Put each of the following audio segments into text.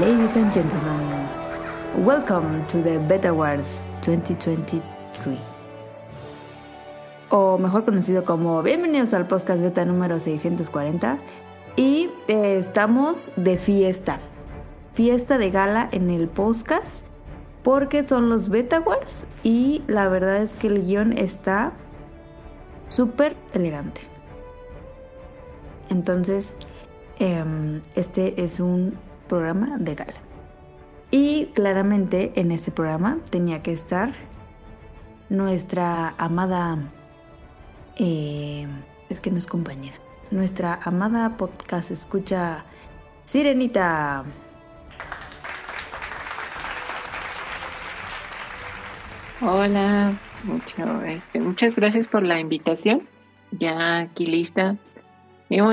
Ladies and gentlemen, welcome to the Beta Awards 2023. O mejor conocido como bienvenidos al podcast beta número 640. Y eh, estamos de fiesta. Fiesta de gala en el podcast. Porque son los Beta Awards. Y la verdad es que el guion está súper elegante. Entonces, em, este es un programa de gala. Y claramente en este programa tenía que estar nuestra amada, eh, es que no es compañera, nuestra amada podcast escucha Sirenita. Hola, este, muchas gracias por la invitación. Ya aquí lista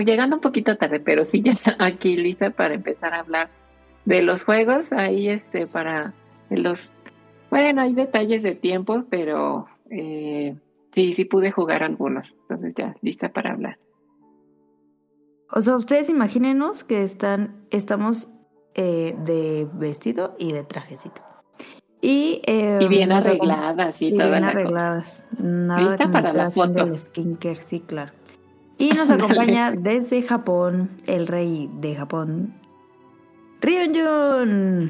llegando un poquito tarde, pero sí ya aquí lista para empezar a hablar de los juegos. Ahí este para los bueno, hay detalles de tiempo, pero eh, sí, sí pude jugar algunos. Entonces ya lista para hablar. O sea, ustedes imagínenos que están, estamos eh, de vestido y de trajecito. Y, y bien arregladas y, todas bien arregladas. Nada ¿Lista que para la foto? el skincare, sí, claro. Y nos acompaña desde Japón el rey de Japón, Ryunjun.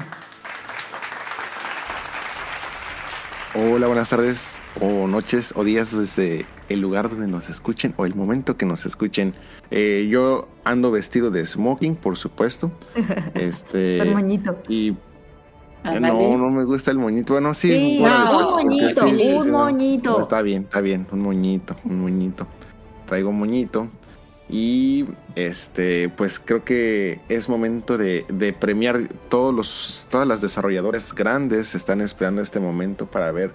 Hola, buenas tardes, o noches, o días desde el lugar donde nos escuchen, o el momento que nos escuchen. Eh, yo ando vestido de smoking, por supuesto. Este. el moñito. Y. no, no me gusta el moñito. Bueno, sí. un moñito, un moñito. está bien, está bien, un moñito, un moñito traigo moñito. Y este, pues creo que es momento de, premiar todos los, todas las desarrolladoras grandes están esperando este momento para ver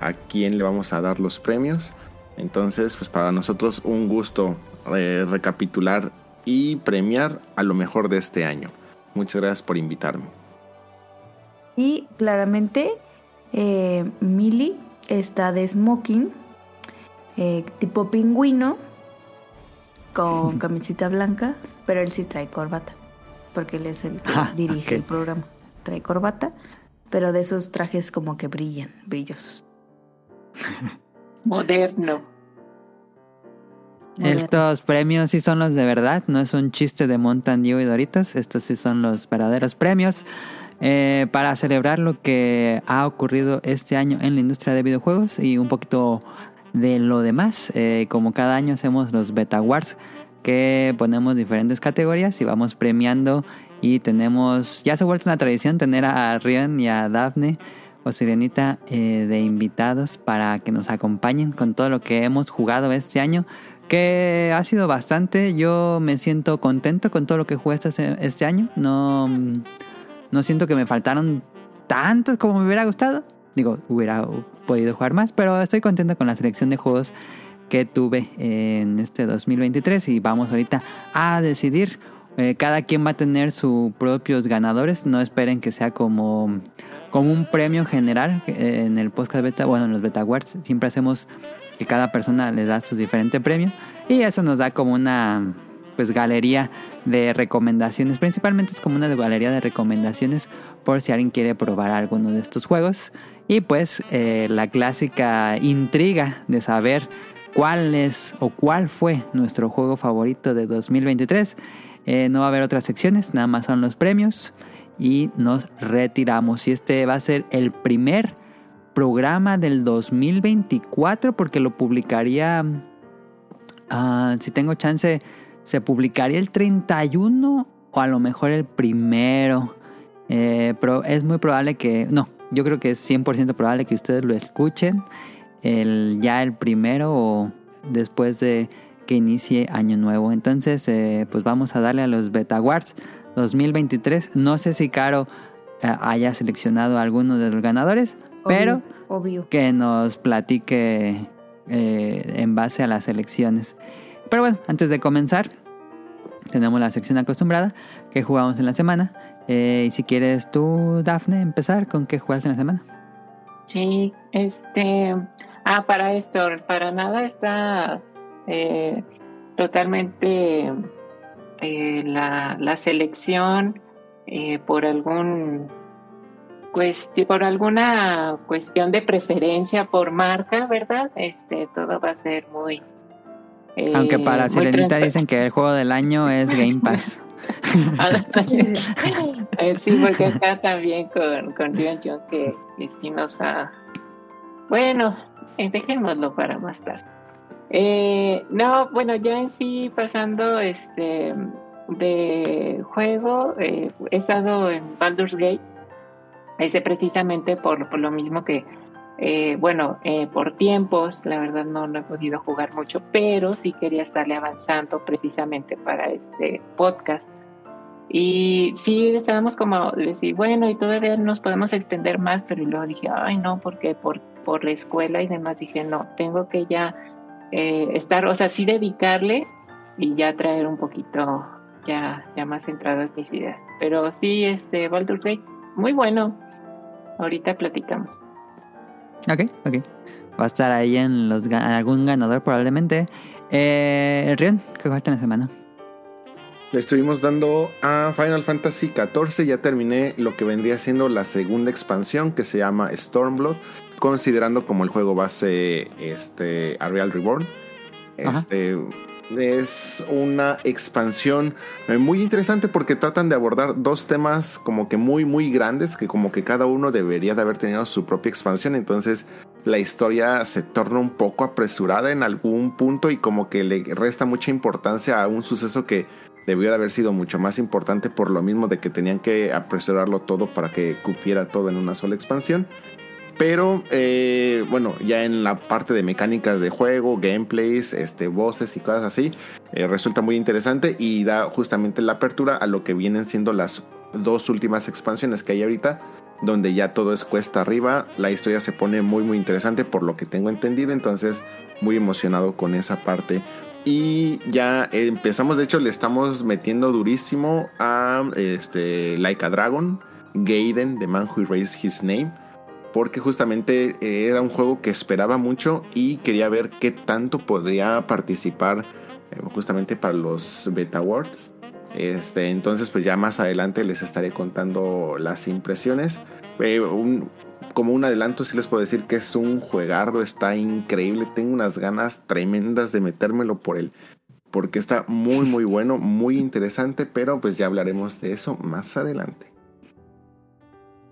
a quién le vamos a dar los premios. Entonces, pues para nosotros un gusto eh, recapitular y premiar a lo mejor de este año. Muchas gracias por invitarme. Y claramente, eh, está de smoking, eh, tipo pingüino con camisita blanca, pero él sí trae corbata, porque él es el que ah, dirige el programa. Trae corbata, pero de esos trajes como que brillan, brillosos. Moderno. Estos premios sí son los de verdad, no es un chiste de Mountain Dew y Doritos, estos sí son los verdaderos premios. Eh, para celebrar lo que ha ocurrido este año en la industria de videojuegos y un poquito de lo demás, eh, como cada año hacemos los Beta Awards, que ponemos diferentes categorías y vamos premiando y tenemos, ya se ha vuelto una tradición tener a Rian y a Daphne o Sirenita eh, de invitados para que nos acompañen con todo lo que hemos jugado este año, que ha sido bastante. Yo me siento contento con todo lo que jugué este, este año. No, no siento que me faltaron tantos como me hubiera gustado. Digo, hubiera podido jugar más, pero estoy contento con la selección de juegos que tuve en este 2023 y vamos ahorita a decidir. Eh, cada quien va a tener sus propios ganadores, no esperen que sea como, como un premio general en el podcast beta, bueno, en los beta awards siempre hacemos que cada persona le da su diferente premio y eso nos da como una pues galería de recomendaciones, principalmente es como una galería de recomendaciones por si alguien quiere probar alguno de estos juegos y pues eh, la clásica intriga de saber cuál es o cuál fue nuestro juego favorito de 2023. Eh, no va a haber otras secciones, nada más son los premios y nos retiramos. Y este va a ser el primer programa del 2024 porque lo publicaría, ah, si tengo chance, se publicaría el 31 o a lo mejor el primero. Eh, pero es muy probable que, no, yo creo que es 100% probable que ustedes lo escuchen el, ya el primero o después de que inicie año nuevo. Entonces, eh, pues vamos a darle a los Beta Awards 2023. No sé si Caro eh, haya seleccionado a alguno de los ganadores, pero que nos platique eh, en base a las elecciones. Pero bueno, antes de comenzar, tenemos la sección acostumbrada que jugamos en la semana. Eh, y si quieres tú, Dafne, empezar con qué juegas en la semana. Sí, este. Ah, para esto, para nada está eh, totalmente eh, la, la, selección eh, por algún por alguna cuestión de preferencia por marca, ¿verdad? Este, todo va a ser muy... Aunque para Sirenita dicen que el juego del año es Game Pass. sí, porque acá también con, con Rion John que, sí nos ha... Bueno, dejémoslo para más tarde. Eh, no, bueno, ya en sí pasando este de juego, eh, he estado en Baldur's Gate, ese precisamente por, por lo mismo que, eh, bueno, eh, por tiempos, la verdad no, no he podido jugar mucho, pero sí quería estarle avanzando precisamente para este podcast. Y sí, estábamos como decir, bueno, y todavía nos podemos extender más, pero luego dije, ay, no, porque por, por la escuela y demás dije, no, tengo que ya eh, estar, o sea, sí dedicarle y ya traer un poquito ya, ya más centradas mis ideas. Pero sí, este, Baldur's Gate, muy bueno. Ahorita platicamos. Ok, ok. Va a estar ahí en los algún ganador probablemente. Eh, Rion, ¿qué falta en la semana? Le estuvimos dando a Final Fantasy XIV. Ya terminé lo que vendría siendo la segunda expansión que se llama Stormblood, considerando como el juego base este, a Real Reborn. Este, es una expansión eh, muy interesante porque tratan de abordar dos temas como que muy muy grandes que como que cada uno debería de haber tenido su propia expansión entonces la historia se torna un poco apresurada en algún punto y como que le resta mucha importancia a un suceso que debió de haber sido mucho más importante por lo mismo de que tenían que apresurarlo todo para que cupiera todo en una sola expansión pero eh, bueno, ya en la parte de mecánicas de juego, gameplays, este, voces y cosas así, eh, resulta muy interesante y da justamente la apertura a lo que vienen siendo las dos últimas expansiones que hay ahorita, donde ya todo es cuesta arriba, la historia se pone muy muy interesante por lo que tengo entendido, entonces muy emocionado con esa parte. Y ya empezamos, de hecho le estamos metiendo durísimo a este, Like a Dragon, Gaiden, The Man Who Raised His Name porque justamente era un juego que esperaba mucho y quería ver qué tanto podía participar eh, justamente para los Beta Awards. Este, entonces, pues ya más adelante les estaré contando las impresiones. Eh, como un adelanto, sí les puedo decir que es un juegardo, está increíble. Tengo unas ganas tremendas de metérmelo por él, porque está muy, muy bueno, muy interesante. Pero pues ya hablaremos de eso más adelante.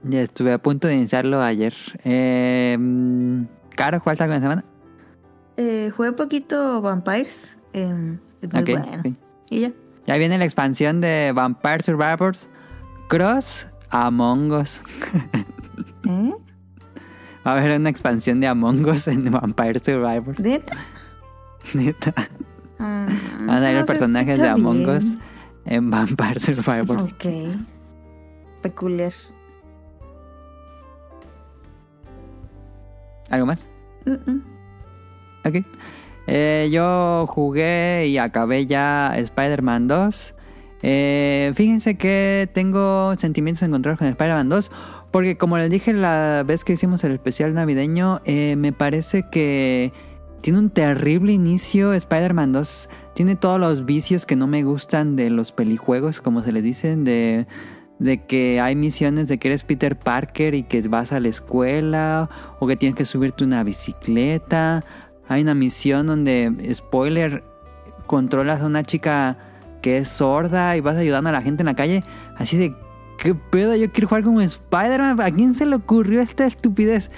Ya estuve a punto de iniciarlo ayer. Eh, Caro, ¿cuál está con la semana? Eh, jugué poquito Vampires. Eh, es muy bueno. Y ya. Ya viene la expansión de Vampire Survivors Cross Among Us. ¿Eh? Va a haber una expansión de Among Us en Vampire Survivors. ¿Neta? Neta. Ah, Van a los personajes de Among Us en Vampire Survivors. Ok. Peculiar. ¿Algo más? Ok. Eh, yo jugué y acabé ya Spider-Man 2. Eh, fíjense que tengo sentimientos encontrados con Spider-Man 2. Porque como les dije la vez que hicimos el especial navideño, eh, me parece que tiene un terrible inicio Spider-Man 2. Tiene todos los vicios que no me gustan de los pelijuegos, como se les dicen, de de que hay misiones de que eres Peter Parker y que vas a la escuela o que tienes que subirte una bicicleta. Hay una misión donde, spoiler, controlas a una chica que es sorda y vas ayudando a la gente en la calle. Así de, ¿qué pedo? Yo quiero jugar como Spider-Man. ¿A quién se le ocurrió esta estupidez?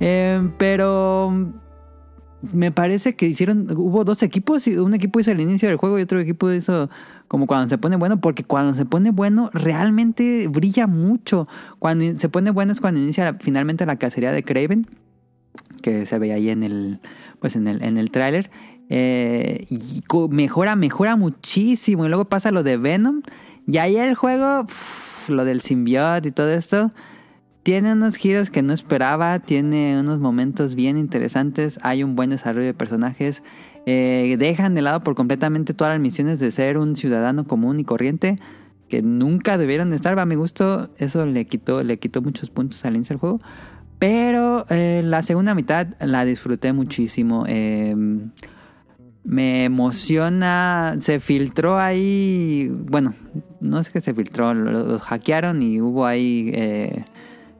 Eh, pero me parece que hicieron, hubo dos equipos, un equipo hizo el inicio del juego y otro equipo hizo como cuando se pone bueno, porque cuando se pone bueno realmente brilla mucho. Cuando se pone bueno es cuando inicia finalmente la cacería de Craven, que se ve ahí en el, pues en el, en el tráiler. Eh, y mejora, mejora muchísimo. Y luego pasa lo de Venom. Y ahí el juego, lo del simbiote y todo esto, tiene unos giros que no esperaba, tiene unos momentos bien interesantes, hay un buen desarrollo de personajes. Eh, dejan de lado por completamente todas las misiones de ser un ciudadano común y corriente que nunca debieron estar. A mi gusto, eso le quitó, le quitó muchos puntos al inicio del juego. Pero eh, la segunda mitad la disfruté muchísimo. Em, me emociona. Se filtró ahí. Bueno, no es que se filtró, lo- los, hackearon y hubo ahí. eh,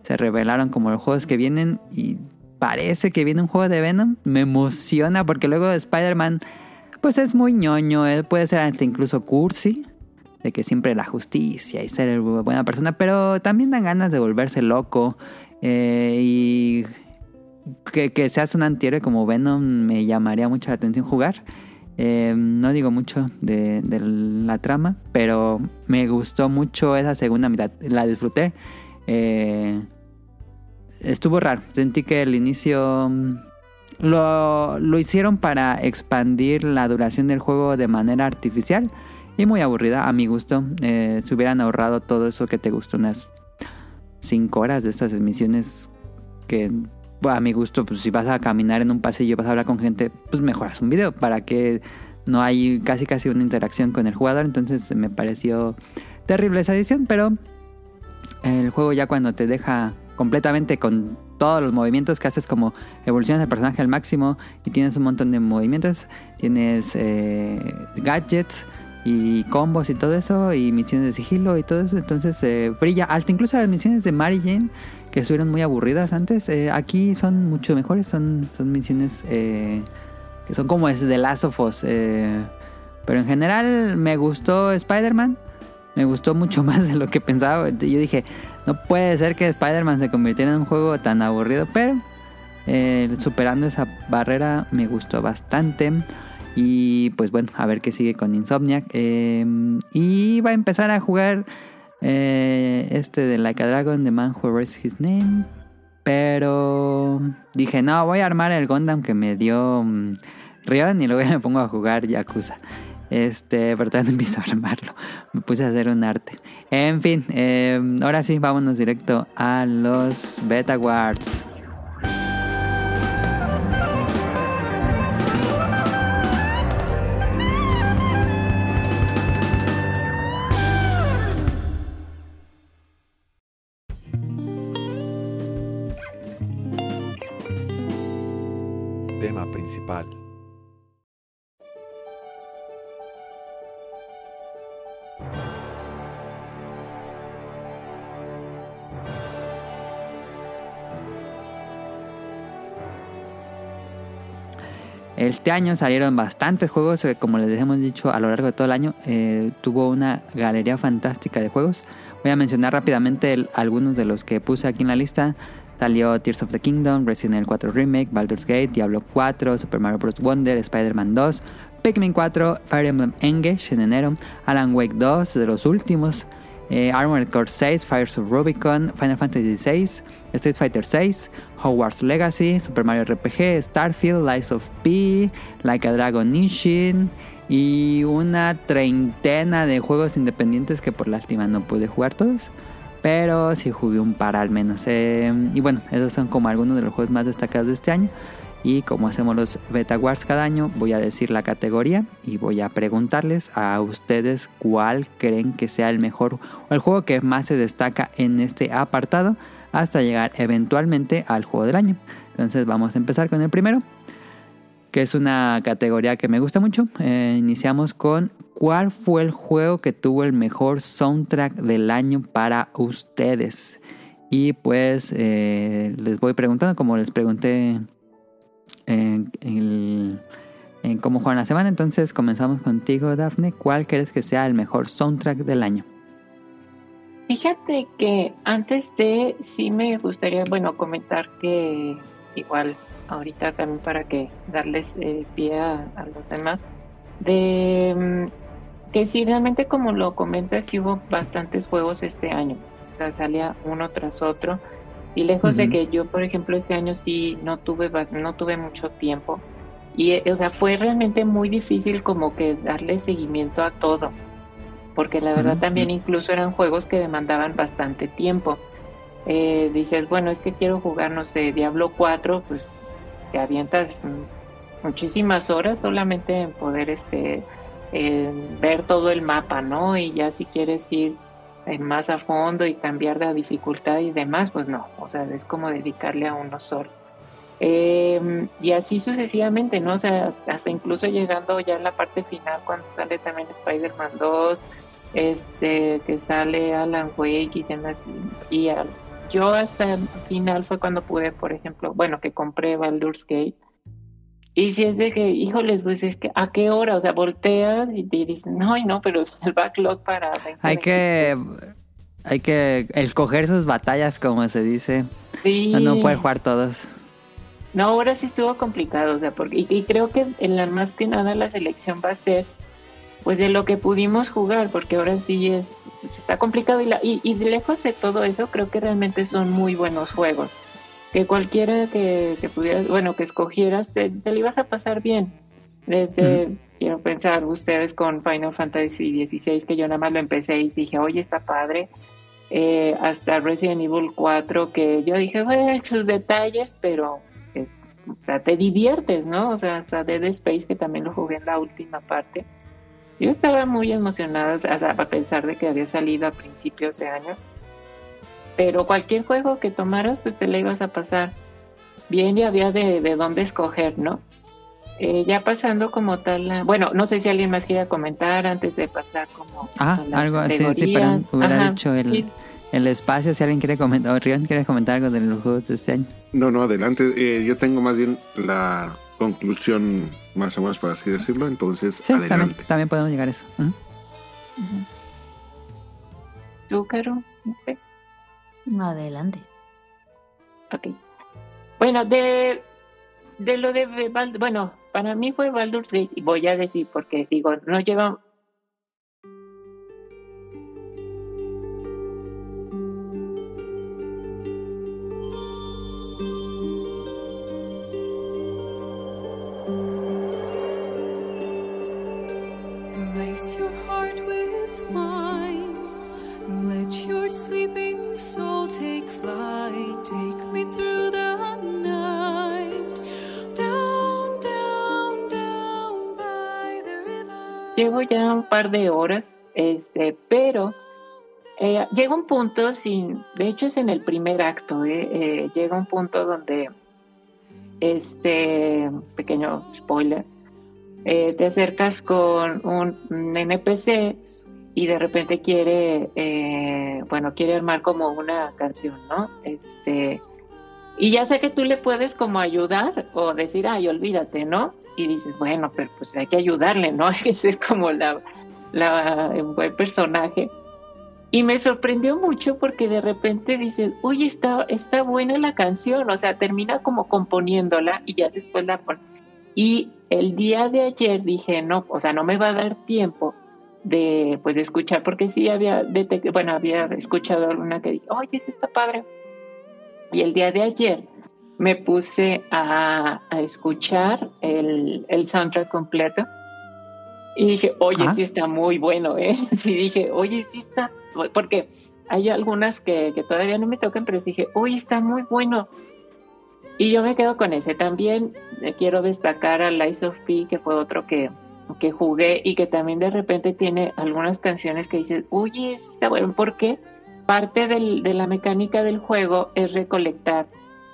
se revelaron como los juegos que vienen y parece que viene un juego de Venom. Me emociona porque luego Spider-Man, pues es muy ñoño. Él puede ser hasta incluso cursi. De que siempre la justicia y ser buena persona, pero también dan ganas de volverse loco. eh, y que, seas un antihéroe como Venom me llamaría mucho la atención jugar. Eh, no digo mucho de, la trama, pero me gustó mucho esa segunda mitad. La disfruté. Eh, estuvo raro. Sentí que el inicio mm, lo, lo hicieron para expandir la duración del juego de manera artificial y muy aburrida a mi gusto. Eh, se hubieran ahorrado todo eso que te gustó, unas 5 horas de estas misiones que a mi gusto, pues si vas a caminar en un pasillo, vas a hablar con gente, pues mejoras un video para que no hay casi casi una interacción con el jugador. Entonces me pareció terrible esa edición, pero el juego ya cuando te deja completamente con todos los movimientos que haces como evolucionas el personaje al máximo y tienes un montón de movimientos, tienes eh, gadgets y combos y todo eso y misiones de sigilo y todo eso, entonces eh, brilla alto, incluso las misiones de Mary Jane que estuvieron muy aburridas antes, eh, aquí son mucho mejores, son, son misiones eh, que son como es de Last of Us, eh, pero en general me gustó Spider-Man, me gustó mucho más de lo que pensaba, yo dije, no puede ser que Spider-Man se convirtiera en un juego tan aburrido, pero superando esa barrera me gustó bastante. Y pues bueno, a ver qué sigue con Insomniac. Y va a empezar a jugar eh, este de Like a Dragon, The Man Who Raised His Name. Pero dije, no, voy a armar el Gundam que me dio um, Rion y luego me pongo a jugar Yakuza. Este, pero todavía no empiezo a armarlo. Me puse a hacer un arte. En fin, eh, ahora sí, vámonos directo a los Beta Awards. Este año salieron bastantes juegos, eh, como les hemos dicho a lo largo de todo el año, eh, tuvo una galería fantástica de juegos. Voy a mencionar rápidamente algunos de los que puse aquí en la lista. Salió Tears of the Kingdom, Resident Evil 4 Remake, Baldur's Gate, Diablo 4, Super Mario Bros. Wonder, Spider-Man 2, Pikmin 4, Fire Emblem Engage en enero, Alan Wake 2, de los últimos, eh, Armored Core 6, Fires of Rubicon, Final Fantasy 6, Street Fighter 6, Hogwarts Legacy, Super Mario RPG, Starfield, Lies of P, Like a Dragon Ishin y una treintena de juegos independientes que por lástima no pude jugar todos. Pero sí jugué un par al menos. Eh, y bueno, esos son como algunos de los juegos más destacados de este año. Y como hacemos los Beta Wars cada año, voy a decir la categoría y voy a preguntarles a ustedes cuál creen que sea el mejor o el juego que más se destaca en este apartado hasta llegar eventualmente al juego del año. Entonces vamos a empezar con el primero, que es una categoría que me gusta mucho. Eh, iniciamos con cuál fue el juego que tuvo el mejor soundtrack del año para ustedes. Y pues eh, les voy preguntando, como les pregunté en, el- en la semana. Entonces comenzamos contigo, Dafne. ¿Cuál crees que sea el mejor soundtrack del año? Fíjate que antes de, sí me gustaría, bueno, comentar que igual ahorita también para que darles eh, pie a, los demás, de mm, que sí realmente como lo comentas, hubo bastantes juegos este año, o sea, salía uno tras otro y lejos de que yo, por ejemplo, este año sí no tuve, no tuve mucho tiempo y, eh, o sea, fue realmente muy difícil como que darle seguimiento a todo porque la verdad también incluso eran juegos que demandaban bastante tiempo. Eh, dices, bueno, es que quiero jugar, no sé, Diablo 4, pues te avientas muchísimas horas solamente en poder este ver todo el mapa, ¿no? Y ya si quieres ir más a fondo y cambiar de dificultad y demás, pues no, o sea, es como dedicarle a uno solo. Eh, y así sucesivamente, ¿no? O sea, hasta incluso llegando ya a la parte final, cuando sale también Spider-Man 2, este, que sale Alan Wake y demás. Y, al- yo hasta el final fue cuando pude, por ejemplo, bueno, que compré Baldur's Gate. Y si es de que, híjoles, pues es que, ¿a qué hora? O sea, volteas y te dices, no, y no, pero es el backlog para... Hay 2023". que, hay que escoger sus batallas, como se dice. Sí. No, no puede jugar todos. No, ahora sí estuvo complicado, o sea, porque, y, y creo que en la más que nada la selección va a ser pues de lo que pudimos jugar, porque ahora sí es está complicado y, la, y, lejos de todo eso creo que realmente son muy buenos juegos, que cualquiera que, que pudieras, bueno, que escogieras te, te lo ibas a pasar bien. Desde, quiero pensar, ustedes con Final Fantasy XVI, que yo nada más lo empecé y dije, oye, está padre. Eh, hasta Resident Evil 4, que yo dije, bueno, sus detalles, pero es- te diviertes, ¿no? O sea, hasta Dead Space, que también lo jugué en la última parte. Yo estaba muy emocionada, o sea, a pesar de que había salido a principios de año. Pero cualquier juego que tomaras, pues te la ibas a pasar bien y había de, de dónde escoger, ¿no? Eh, ya pasando como tal, la- bueno, no sé si alguien más quiera comentar antes de pasar como Ah, a algo, sí, sí, categorías. perdón, hubiera Ajá, dicho el, sí. el espacio, si alguien quiere comentar, o Rion quiere comentar algo de los juegos de este año. No, no, adelante. Eh, yo tengo más bien la conclusión, más o menos, por así decirlo. Entonces, Sí, también, adelante. también podemos llegar a eso. Ujú. ¿Tú, Caro? Adelante. Ok. Bueno, de, de lo de bueno, para mí fue Baldur's Gate, y voy a decir porque digo, no lleva par de horas, este, pero eh, llega un punto sin, de hecho es en el primer acto, eh, eh, llega un punto donde, este, pequeño spoiler, te acercas con un, NPC y de repente quiere, bueno, quiere armar como una canción, ¿no? Este, y ya sé que tú le puedes como ayudar o decir, ay, olvídate, ¿no? Y dices, bueno, pero pues hay que ayudarle, ¿no? Hay que ser como la, la buen personaje. Y me sorprendió mucho porque de repente dices, oye, está, está buena la canción, o sea, termina como componiéndola y ya después la pone. Y el día de ayer dije, no, o sea, no me va a dar tiempo de, pues, de escuchar, porque sí había, bueno, había escuchado alguna que dije, oye, sí está padre. Y el día de ayer me puse a, a escuchar el, el soundtrack completo y dije, oye, Ah. sí está muy bueno, ¿eh? Sí dije, oye, sí está, porque hay algunas que, que todavía no me tocan, pero sí dije, oye, está muy bueno. Y yo me quedo con ese. También eh, quiero destacar a Lies of P, que fue otro que, que jugué y que también de repente tiene algunas canciones que dices, oye, eso está bueno, porque parte del- de la mecánica del juego es recolectar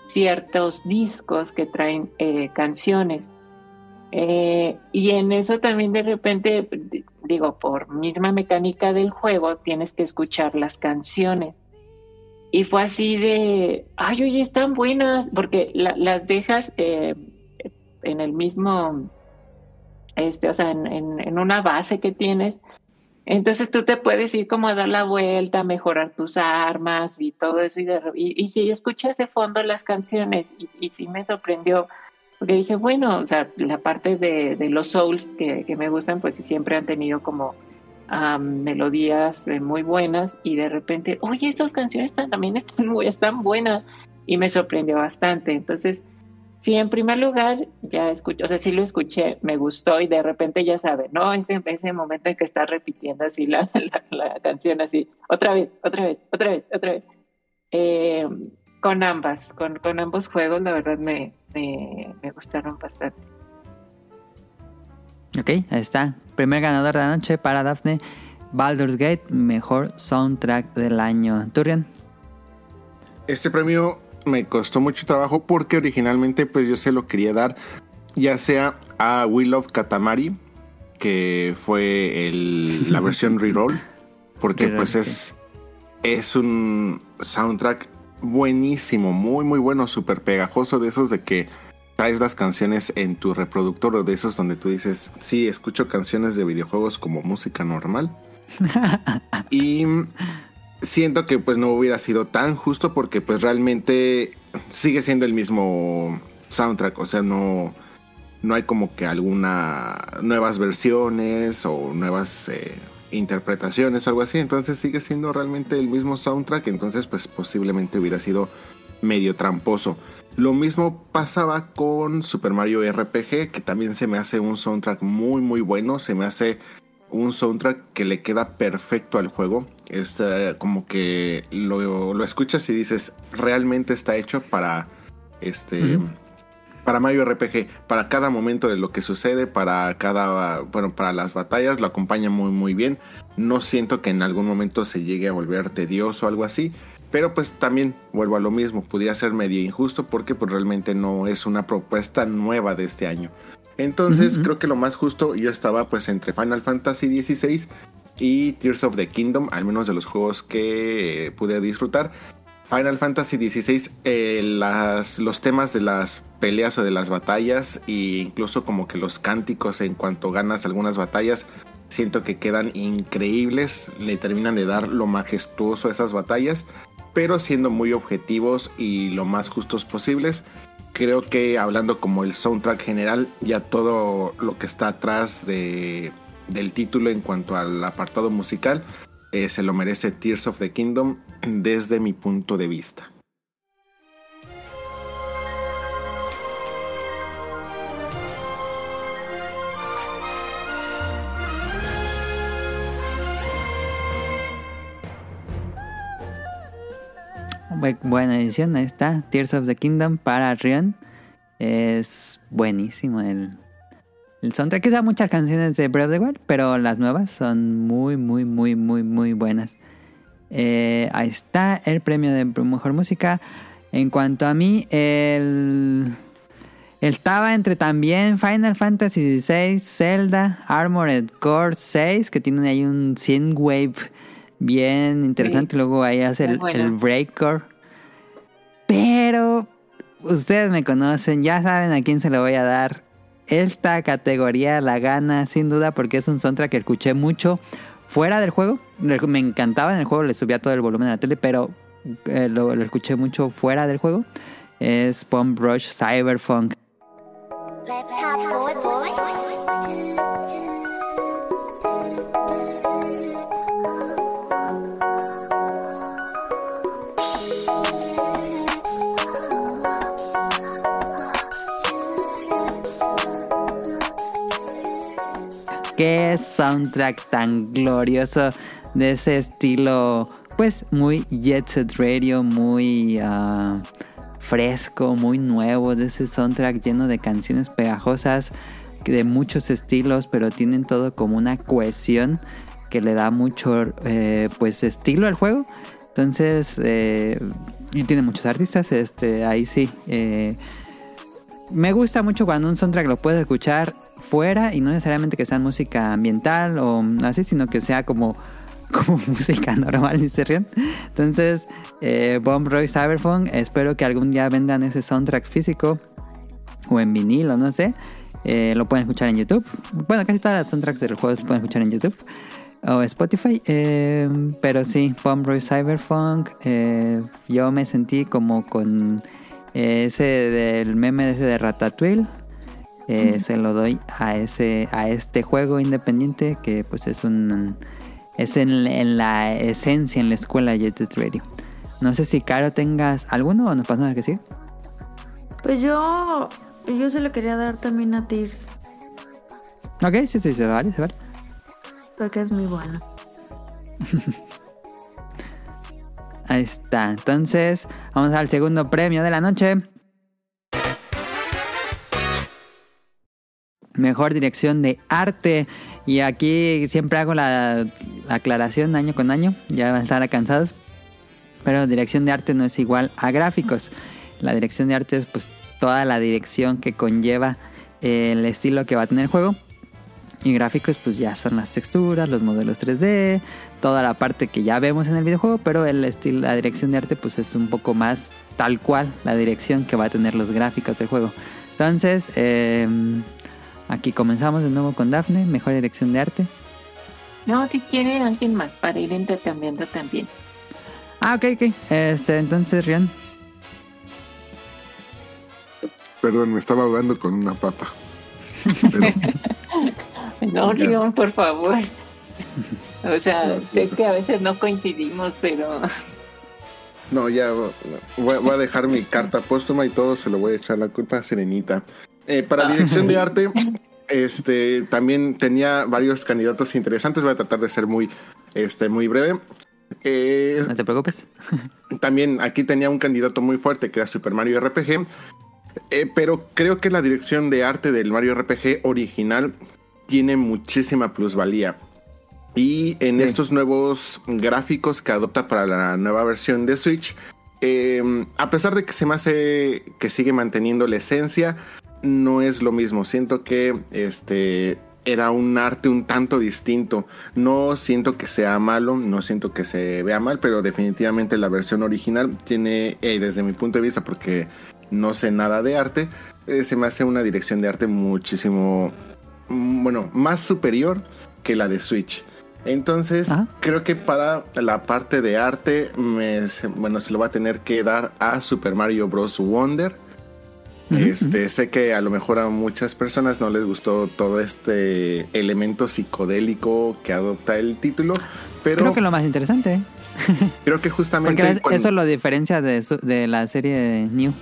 ciertos discos que traen eh, canciones. Eh, y en eso también de repente, di- digo, por misma mecánica del juego, tienes que escuchar las canciones. Y fue así de, ay, oye, están buenas, porque la- las dejas eh, en el mismo, este, o sea, en, en- en una base que tienes. Entonces tú te puedes ir como a dar la vuelta, mejorar tus armas y todo eso. Y, de y, y si escuchas de fondo las canciones, y, y sí me sorprendió, porque dije, bueno, o sea, la parte de, de los souls que, que me gustan, pues siempre han tenido como am, melodías eh, muy buenas y de repente, oye, estas canciones están- también están, muy, están buenas y me sorprendió bastante. Entonces, sí, en primer lugar, ya escuché, o sea, sí lo escuché, me gustó y de repente ya sabe, ¿no? Ese, ese momento en que está repitiendo así la, la, la canción así, otra vez, otra vez, otra vez, otra vez. Eh, con ambas, con, con ambos juegos, la verdad me, me, me gustaron bastante. Ok, ahí está. Primer ganador de la noche para Daphne. Baldur's Gate, mejor soundtrack del año. Turian. Este premio me costó mucho trabajo porque originalmente pues yo se lo quería dar ya sea a Will of Katamari, que fue el- la versión reroll, porque pues es, es un soundtrack buenísimo, muy muy bueno, súper pegajoso, de esos de que traes las canciones en tu reproductor o de esos donde tú dices, sí, escucho canciones de videojuegos como música normal. y siento que pues no hubiera sido tan justo porque pues realmente sigue siendo el mismo soundtrack, o sea, no, no hay como que alguna nuevas versiones o nuevas eh, interpretaciones o algo así, entonces sigue siendo realmente el mismo soundtrack, entonces pues posiblemente hubiera sido medio tramposo. Lo mismo pasaba con Super Mario RPG, que también se me hace un soundtrack muy muy bueno, se me hace un soundtrack que le queda perfecto al juego. Es eh, como que lo, lo escuchas y dices, realmente está hecho para este. Para Mario RPG, para cada momento de lo que sucede, para cada bueno, para las batallas lo acompaña muy muy bien. No siento que en algún momento se llegue a volver tedioso o algo así, pero pues también vuelvo a lo mismo, pudiera ser medio injusto porque pues realmente no es una propuesta nueva de este año. Entonces creo que lo más justo yo estaba pues entre Final Fantasy XVI y Tears of the Kingdom, al menos de los juegos que eh, pude disfrutar. Final Fantasy XVI, eh, las, los temas de las peleas o de las batallas, e incluso como que los cánticos en cuanto ganas algunas batallas, siento que quedan increíbles, le terminan de dar lo majestuoso a esas batallas, pero siendo muy objetivos y lo más justos posibles. Creo que hablando como el soundtrack general, ya todo lo que está atrás de, del título en cuanto al apartado musical, eh, se lo merece Tears of the Kingdom desde mi punto de vista. Buena edición, ahí está. Tears of the Kingdom para Rion. Es buenísimo el, el soundtrack. Quizá muchas canciones de Breath of the Wild, pero las nuevas son muy, muy, muy, muy, muy buenas. Eh, ahí está el premio de mejor música. En cuanto a mí, el. Estaba entre también Final Fantasy XVI, Zelda, Armored Core 6, que tienen ahí un synthwave bien interesante. Luego ahí hace el, el breakcore. Pero ustedes me conocen, ya saben a quién se lo voy a dar. Esta categoría la gana sin duda porque es un soundtrack que escuché mucho fuera del juego. Me encantaba en el juego, le subía todo el volumen a la tele, pero eh, lo, escuché mucho fuera del juego. Es Bomb Rush Cyberpunk. Laptop. Qué soundtrack tan glorioso de ese estilo, pues muy Jet Set Radio, muy ah, fresco, muy nuevo, de ese soundtrack lleno de canciones pegajosas de muchos estilos, pero tienen todo como una cohesión que le da mucho eh, pues estilo al juego. Entonces, eh, y tiene muchos artistas, este, ahí sí. eh, me gusta mucho cuando un soundtrack lo puedes escuchar fuera y no necesariamente que sea música ambiental o así, sino que sea como, como música normal, dice Rion. Entonces, eh, Bomb Roy Cyberpunk, espero que algún día vendan ese soundtrack físico o en vinilo, no sé. Eh, lo pueden escuchar en YouTube. Bueno, casi todas las soundtracks del juego se pueden escuchar en YouTube o Spotify. eh, pero sí, Bomb Roy Cyberpunk, eh, yo me sentí como con ese del meme ese de Ratatouille. Eh, Se lo doy a ese a este juego independiente que pues es un es en, en la esencia en la escuela Jet Set Radio. No sé si Caro tengas alguno o nos pasamos al que sigue. Pues yo, yo se lo quería dar también a Tears, Ok, sí, sí, se vale, se vale. porque es muy bueno. Ahí está. Entonces, vamos al segundo premio de la noche. Mejor dirección de arte. Y aquí siempre hago la aclaración año con año. Ya van a estar cansados. Pero dirección de arte no es igual a gráficos. La dirección de arte es pues toda la dirección que conlleva el estilo que va a tener el juego. Y gráficos pues ya son las texturas, los modelos 3D, toda la parte que ya vemos en el videojuego, pero el estilo, la dirección de arte pues es un poco más tal cual la dirección que va a tener los gráficos del juego. Entonces, eh, aquí comenzamos de nuevo con Daphne, mejor dirección de arte. No, si quiere alguien más para ir intercambiando también. Ah, ok, ok. Este, entonces, Rian. Perdón, me estaba ahogando con una papa. Pero, No. Rion, por favor. O sea, sé que a veces no coincidimos, pero no, ya voy, voy a dejar mi carta póstuma y todo se lo voy a echar la culpa a Serenita. Eh, para dirección de arte, este también tenía varios candidatos interesantes. Voy a tratar de ser muy, este, muy breve. Eh, No te preocupes. También aquí tenía un candidato muy fuerte que era Super Mario RPG. eh, pero creo que la dirección de arte del Mario RPG original tiene muchísima plusvalía. Y en Sí. estos nuevos gráficos que adopta para la nueva versión de Switch, eh, a pesar de que se me hace que sigue manteniendo la esencia, no es lo mismo. Siento que este era un arte un tanto distinto. No siento que sea malo, no siento que se vea mal, pero definitivamente la versión original tiene, desde mi punto de vista, porque no sé nada de arte, eh, se me hace una dirección de arte muchísimo, mm, bueno, más superior que la de Switch. Entonces, Ajá. creo que para la parte de arte, me- bueno, se lo va a tener que dar a Super Mario Bros. Wonder. Este, sé que a lo mejor a muchas personas no les gustó todo este elemento psicodélico que adopta el título, pero Creo que lo más interesante. creo que justamente Porque es- cuando- eso lo diferencia de, su- de la serie New.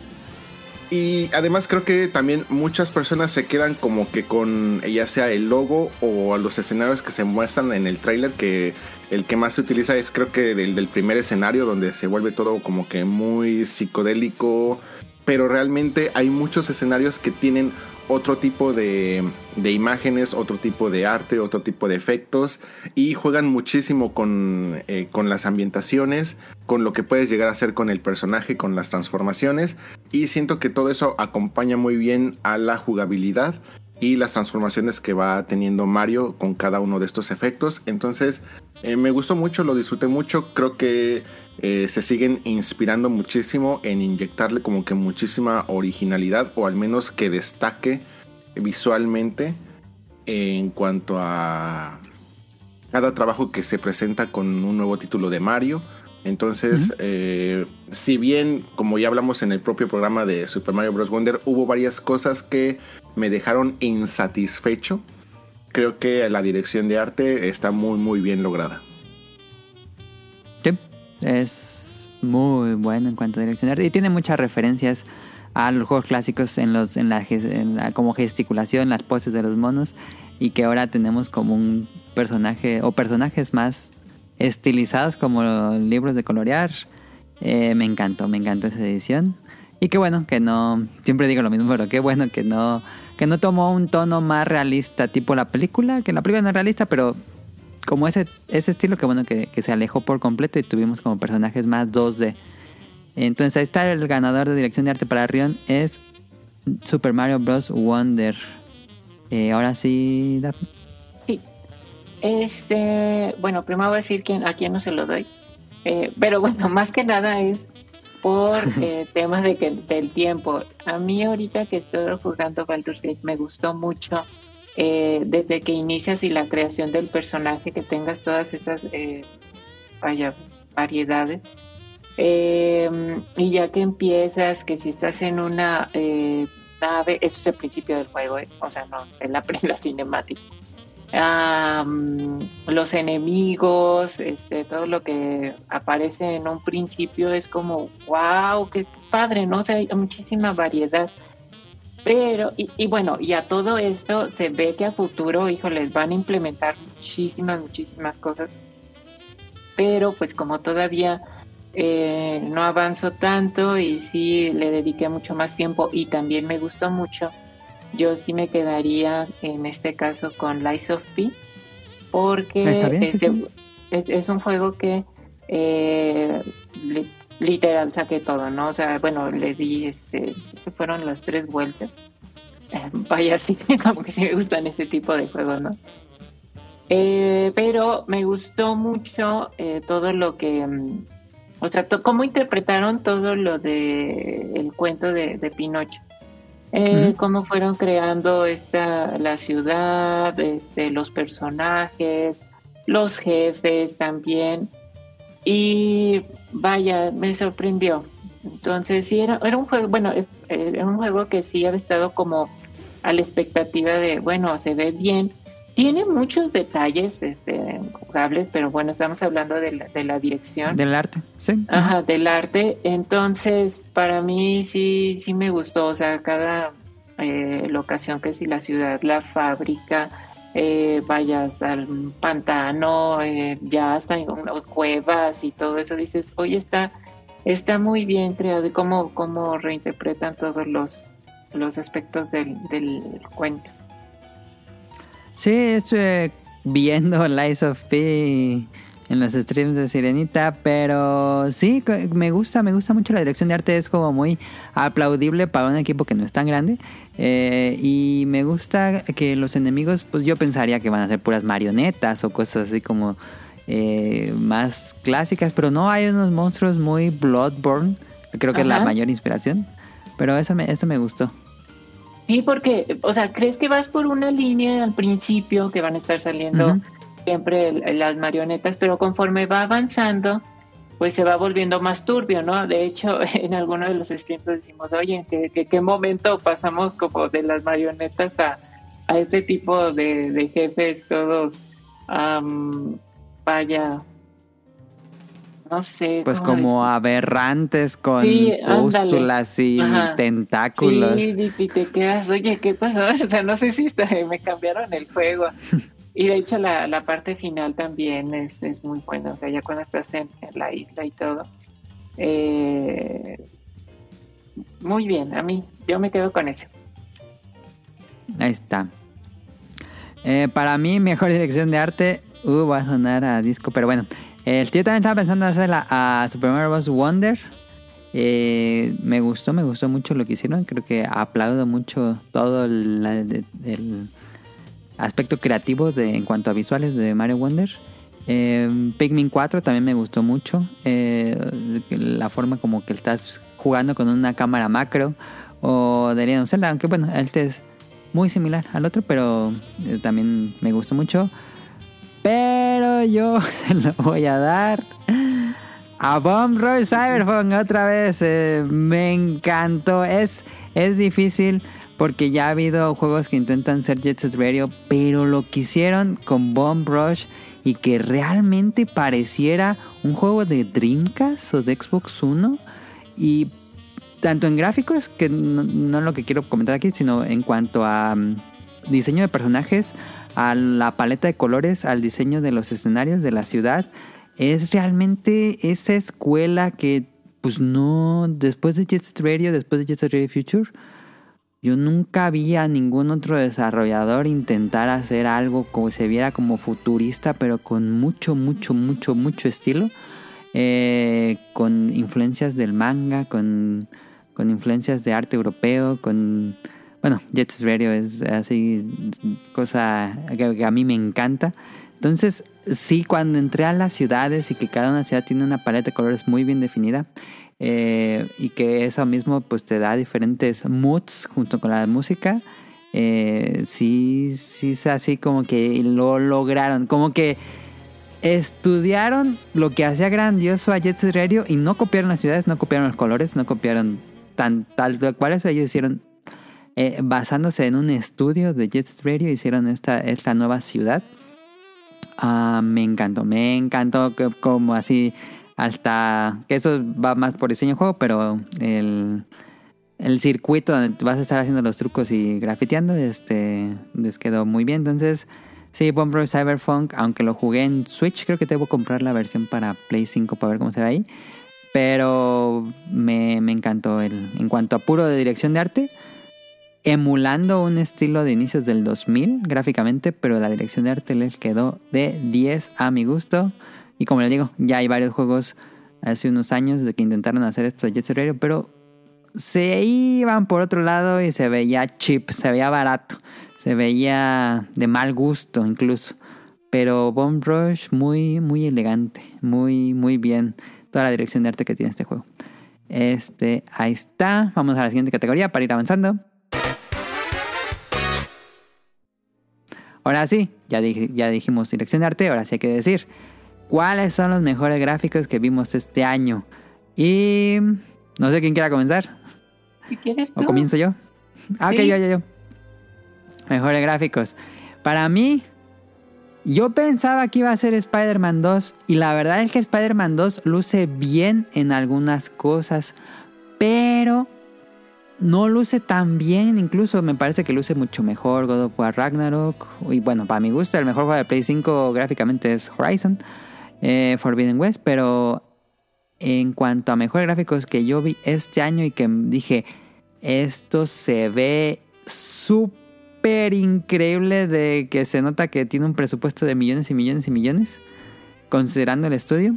y además creo que también muchas personas se quedan como que con ya sea el logo o los escenarios que se muestran en el tráiler que el que más se utiliza es creo que del, del primer escenario donde se vuelve todo como que muy psicodélico pero realmente hay muchos escenarios que tienen otro tipo de, de imágenes, otro tipo de arte, otro tipo de efectos y juegan muchísimo con, eh, con las ambientaciones, con lo que puedes llegar a hacer con el personaje, con las transformaciones y siento que todo eso acompaña muy bien a la jugabilidad y las transformaciones que va teniendo Mario con cada uno de estos efectos. Entonces eh, me gustó mucho, lo disfruté mucho, creo que eh, se siguen inspirando muchísimo en inyectarle como que muchísima originalidad o al menos que destaque visualmente en cuanto a cada trabajo que se presenta con un nuevo título de Mario. Entonces, eh, si bien, como ya hablamos en el propio programa de Super Mario Bros. Wonder, hubo varias cosas que me dejaron insatisfecho, creo que la dirección de arte está muy, muy bien lograda. Sí, es muy bueno en cuanto a dirección de arte. Y tiene muchas referencias a los juegos clásicos en los en la, como gesticulación, las poses de los monos. Y que ahora tenemos como un personaje o personajes más estilizados como libros de colorear. Eh, me encantó, me encantó esa edición. Y qué bueno que no, siempre digo lo mismo, pero qué bueno que no, que no tomó un tono más realista tipo la película, que la película no es realista, pero como ese, ese estilo que bueno que, que se alejó por completo y tuvimos como personajes más 2D. Entonces ahí está el ganador de dirección de arte para Rion es Super Mario Bros. Wonder. Eh, ahora sí, Daphne. Sí. Este, bueno, primero voy a decir quién, a quién no se lo doy. Eh, pero bueno, más que nada es por eh, temas de que, del tiempo. A mí ahorita que estoy jugando Baldur's Gate me gustó mucho eh, desde que inicias y la creación del personaje, que tengas todas estas eh, vaya, variedades. Eh, y ya que empiezas, que si estás en una eh, nave, ese es el principio del juego, eh, o sea, no, es la, la cinemática. Am, los enemigos, este, todo lo que aparece en un principio es como, wow, qué padre, ¿no? O sea, hay muchísima variedad. Pero, y, y bueno, y a todo esto se ve que a futuro, híjoles, van a implementar muchísimas, muchísimas cosas. Pero pues como todavía eh, no avanzo tanto y sí le dediqué mucho más tiempo y también me gustó mucho, yo sí me quedaría en este caso con Lies of P porque Está bien, sí, este, sí. Es, es un juego que eh, li- literal saqué todo, ¿no? O sea, bueno, le di, este, fueron las tres vueltas. Eh, vaya, sí, como que sí me gustan ese tipo de juegos, ¿no? Eh, pero me gustó mucho eh, todo lo que, mm, o sea, cómo interpretaron todo lo de el cuento de, de Pinocho. Eh. Cómo fueron creando esta la ciudad, este, los personajes, los jefes también. Y vaya, me sorprendió. Entonces sí era, era un juego, bueno, eh, era un juego que sí había estado como a la expectativa de, bueno, se ve bien. Tiene muchos detalles este, jugables, pero bueno, estamos hablando de la, de la dirección. Del arte, sí. Ajá, del arte. Entonces, para mí sí, sí me gustó. O sea, cada eh, locación que si la ciudad, la fábrica, eh, vaya hasta el pantano, eh, ya hasta en unas cuevas y todo eso, dices, oye, está, está muy bien creado y cómo, cómo reinterpretan todos los, los aspectos del, del cuento. Sí, estuve viendo Lies of P en los streams de Sirenita, pero sí, me gusta, me gusta mucho la dirección de arte, es como muy aplaudible para un equipo que no es tan grande. eh, y me gusta que los enemigos, pues yo pensaría que van a ser puras marionetas o cosas así como eh, más clásicas, pero no, hay unos monstruos muy Bloodborne, creo que es la mayor inspiración, pero eso me, eso me gustó. Sí, porque, o sea, crees que vas por una línea al principio que van a estar saliendo siempre las marionetas, pero conforme va avanzando, pues se va volviendo más turbio, ¿no? De hecho, en alguno de los streams decimos, oye, ¿en qué, momento pasamos como de las marionetas a, a este tipo de, de jefes todos, am, vaya, no sé. Pues ¿cómo como decir? aberrantes con Sí, pústulas y Ajá. tentáculos. Sí, y, y te quedas, oye, ¿qué pasó? O sea, no sé si está- me cambiaron el juego. Y de hecho la, la parte final también es, es muy buena, o sea, ya cuando estás en, en la isla y todo. Eh, muy bien, a mí, yo me quedo con eso. Ahí está. Eh, para mí, mejor dirección de arte. Uh, va a sonar a disco, pero bueno. Eh, yo también estaba pensando en hacerla a Super Mario Bros. Wonder. Eh, me gustó, me gustó mucho lo que hicieron. Creo que aplaudo mucho todo el, el aspecto creativo de, en cuanto a visuales de Mario Wonder. Eh, Pikmin 4 también me gustó mucho. Eh, la forma como que estás jugando con una cámara macro. O de Legend of Zelda, aunque bueno, este es muy similar al otro, pero eh, también me gustó mucho. Pero yo se lo voy a dar a Bomb Roy Cyberpunk otra vez. eh, me encantó. Es, es difícil porque ya ha habido juegos que intentan ser Jet Set Radio, pero lo que hicieron con Bomb Rush y que realmente pareciera un juego de Dreamcast o de Xbox One y tanto en gráficos, que no, es lo que quiero comentar aquí, sino en cuanto a mm, diseño de personajes, a la paleta de colores, al diseño de los escenarios de la ciudad, es realmente esa escuela que, pues no, después de Jet Set Radio, después de Jet Radio Future, yo nunca vi a ningún otro desarrollador intentar hacer algo como se viera como futurista, pero con mucho, mucho, mucho, mucho estilo. Eh, con influencias del manga, con, con influencias de arte europeo, con... Bueno, Jet Set Radio es así, cosa que, a mí me encanta. Entonces, sí, cuando entré a las ciudades y que cada una ciudad tiene una paleta de colores muy bien definida, eh, y que eso mismo pues te da diferentes moods junto con la música, eh, sí, sí es así como que lo lograron, como que estudiaron lo que hacía grandioso a Jet Set Radio y no copiaron las ciudades, no copiaron los colores, no copiaron tan tal cual eso ellos hicieron eh, basándose en un estudio de Jet Set Radio hicieron esta esta nueva ciudad. Ah, me encantó, me encantó como así hasta que eso va más por diseño de juego, pero el el circuito donde vas a estar haciendo los trucos y grafiteando, este, les quedó muy bien. Entonces, sí, Bomb Cyberpunk, aunque lo jugué en Switch, creo que debo comprar la versión para Play 5 para ver cómo se ve ahí. Pero me, me encantó el, en cuanto a puro de dirección de arte, emulando un estilo de inicios del 2000 gráficamente, pero la dirección de arte les quedó de 10 a mi gusto. Y como les digo, ya hay varios juegos hace unos años de que intentaron hacer esto de Jet Set pero se iban por otro lado y se veía cheap, se veía barato, se veía de mal gusto incluso. Pero Bomb Rush muy, muy elegante, muy, muy bien. Toda la dirección de arte que tiene este juego. Este, ahí está. Vamos a la siguiente categoría para ir avanzando. Ahora sí, ya, dij- ya dijimos dirección de arte, ahora sí hay que decir cuáles son los mejores gráficos que vimos este año. Y no sé quién quiera comenzar. Si quieres tú. ¿O comienzo yo? Ah, ok, yo, yo, yo. Mejores gráficos. Para mí, yo pensaba que iba a ser Spider-Man 2. Y la verdad es que Spider-Man 2 luce bien en algunas cosas. Pero no luce tan bien. Incluso me parece que luce mucho mejor God of War Ragnarok. Y bueno, para mi gusto, el mejor juego de Play 5 gráficamente es Horizon. eh, Forbidden West. Pero en cuanto a mejores gráficos que yo vi este año y que dije, esto se ve súper increíble de que se nota que tiene un presupuesto de millones y millones y millones, considerando el estudio,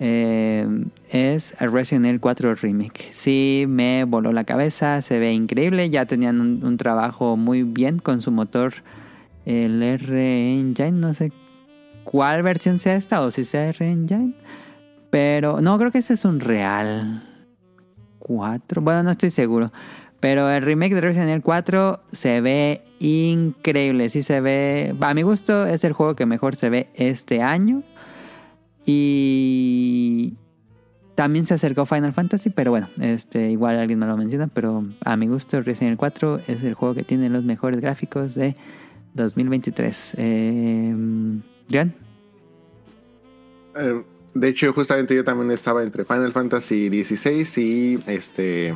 eh, es Resident Evil 4 Remake. Sí, me voló la cabeza, se ve increíble, ya tenían un, trabajo muy bien con su motor, el R-Engine, no sé cuál versión sea esta o si sea R-Engine. Pero no, creo que ese es un real 4. Bueno, no estoy seguro. Pero el remake de Resident Evil 4 se ve increíble. Sí se ve. A mi gusto es el juego que mejor se ve este año. Y también se acercó Final Fantasy, pero bueno, este igual alguien me lo menciona, pero a mi gusto Resident Evil 4 es el juego que tiene los mejores gráficos de 2023. Eh, ¿Jan? Eh, de hecho, justamente yo también estaba entre Final Fantasy XVI y este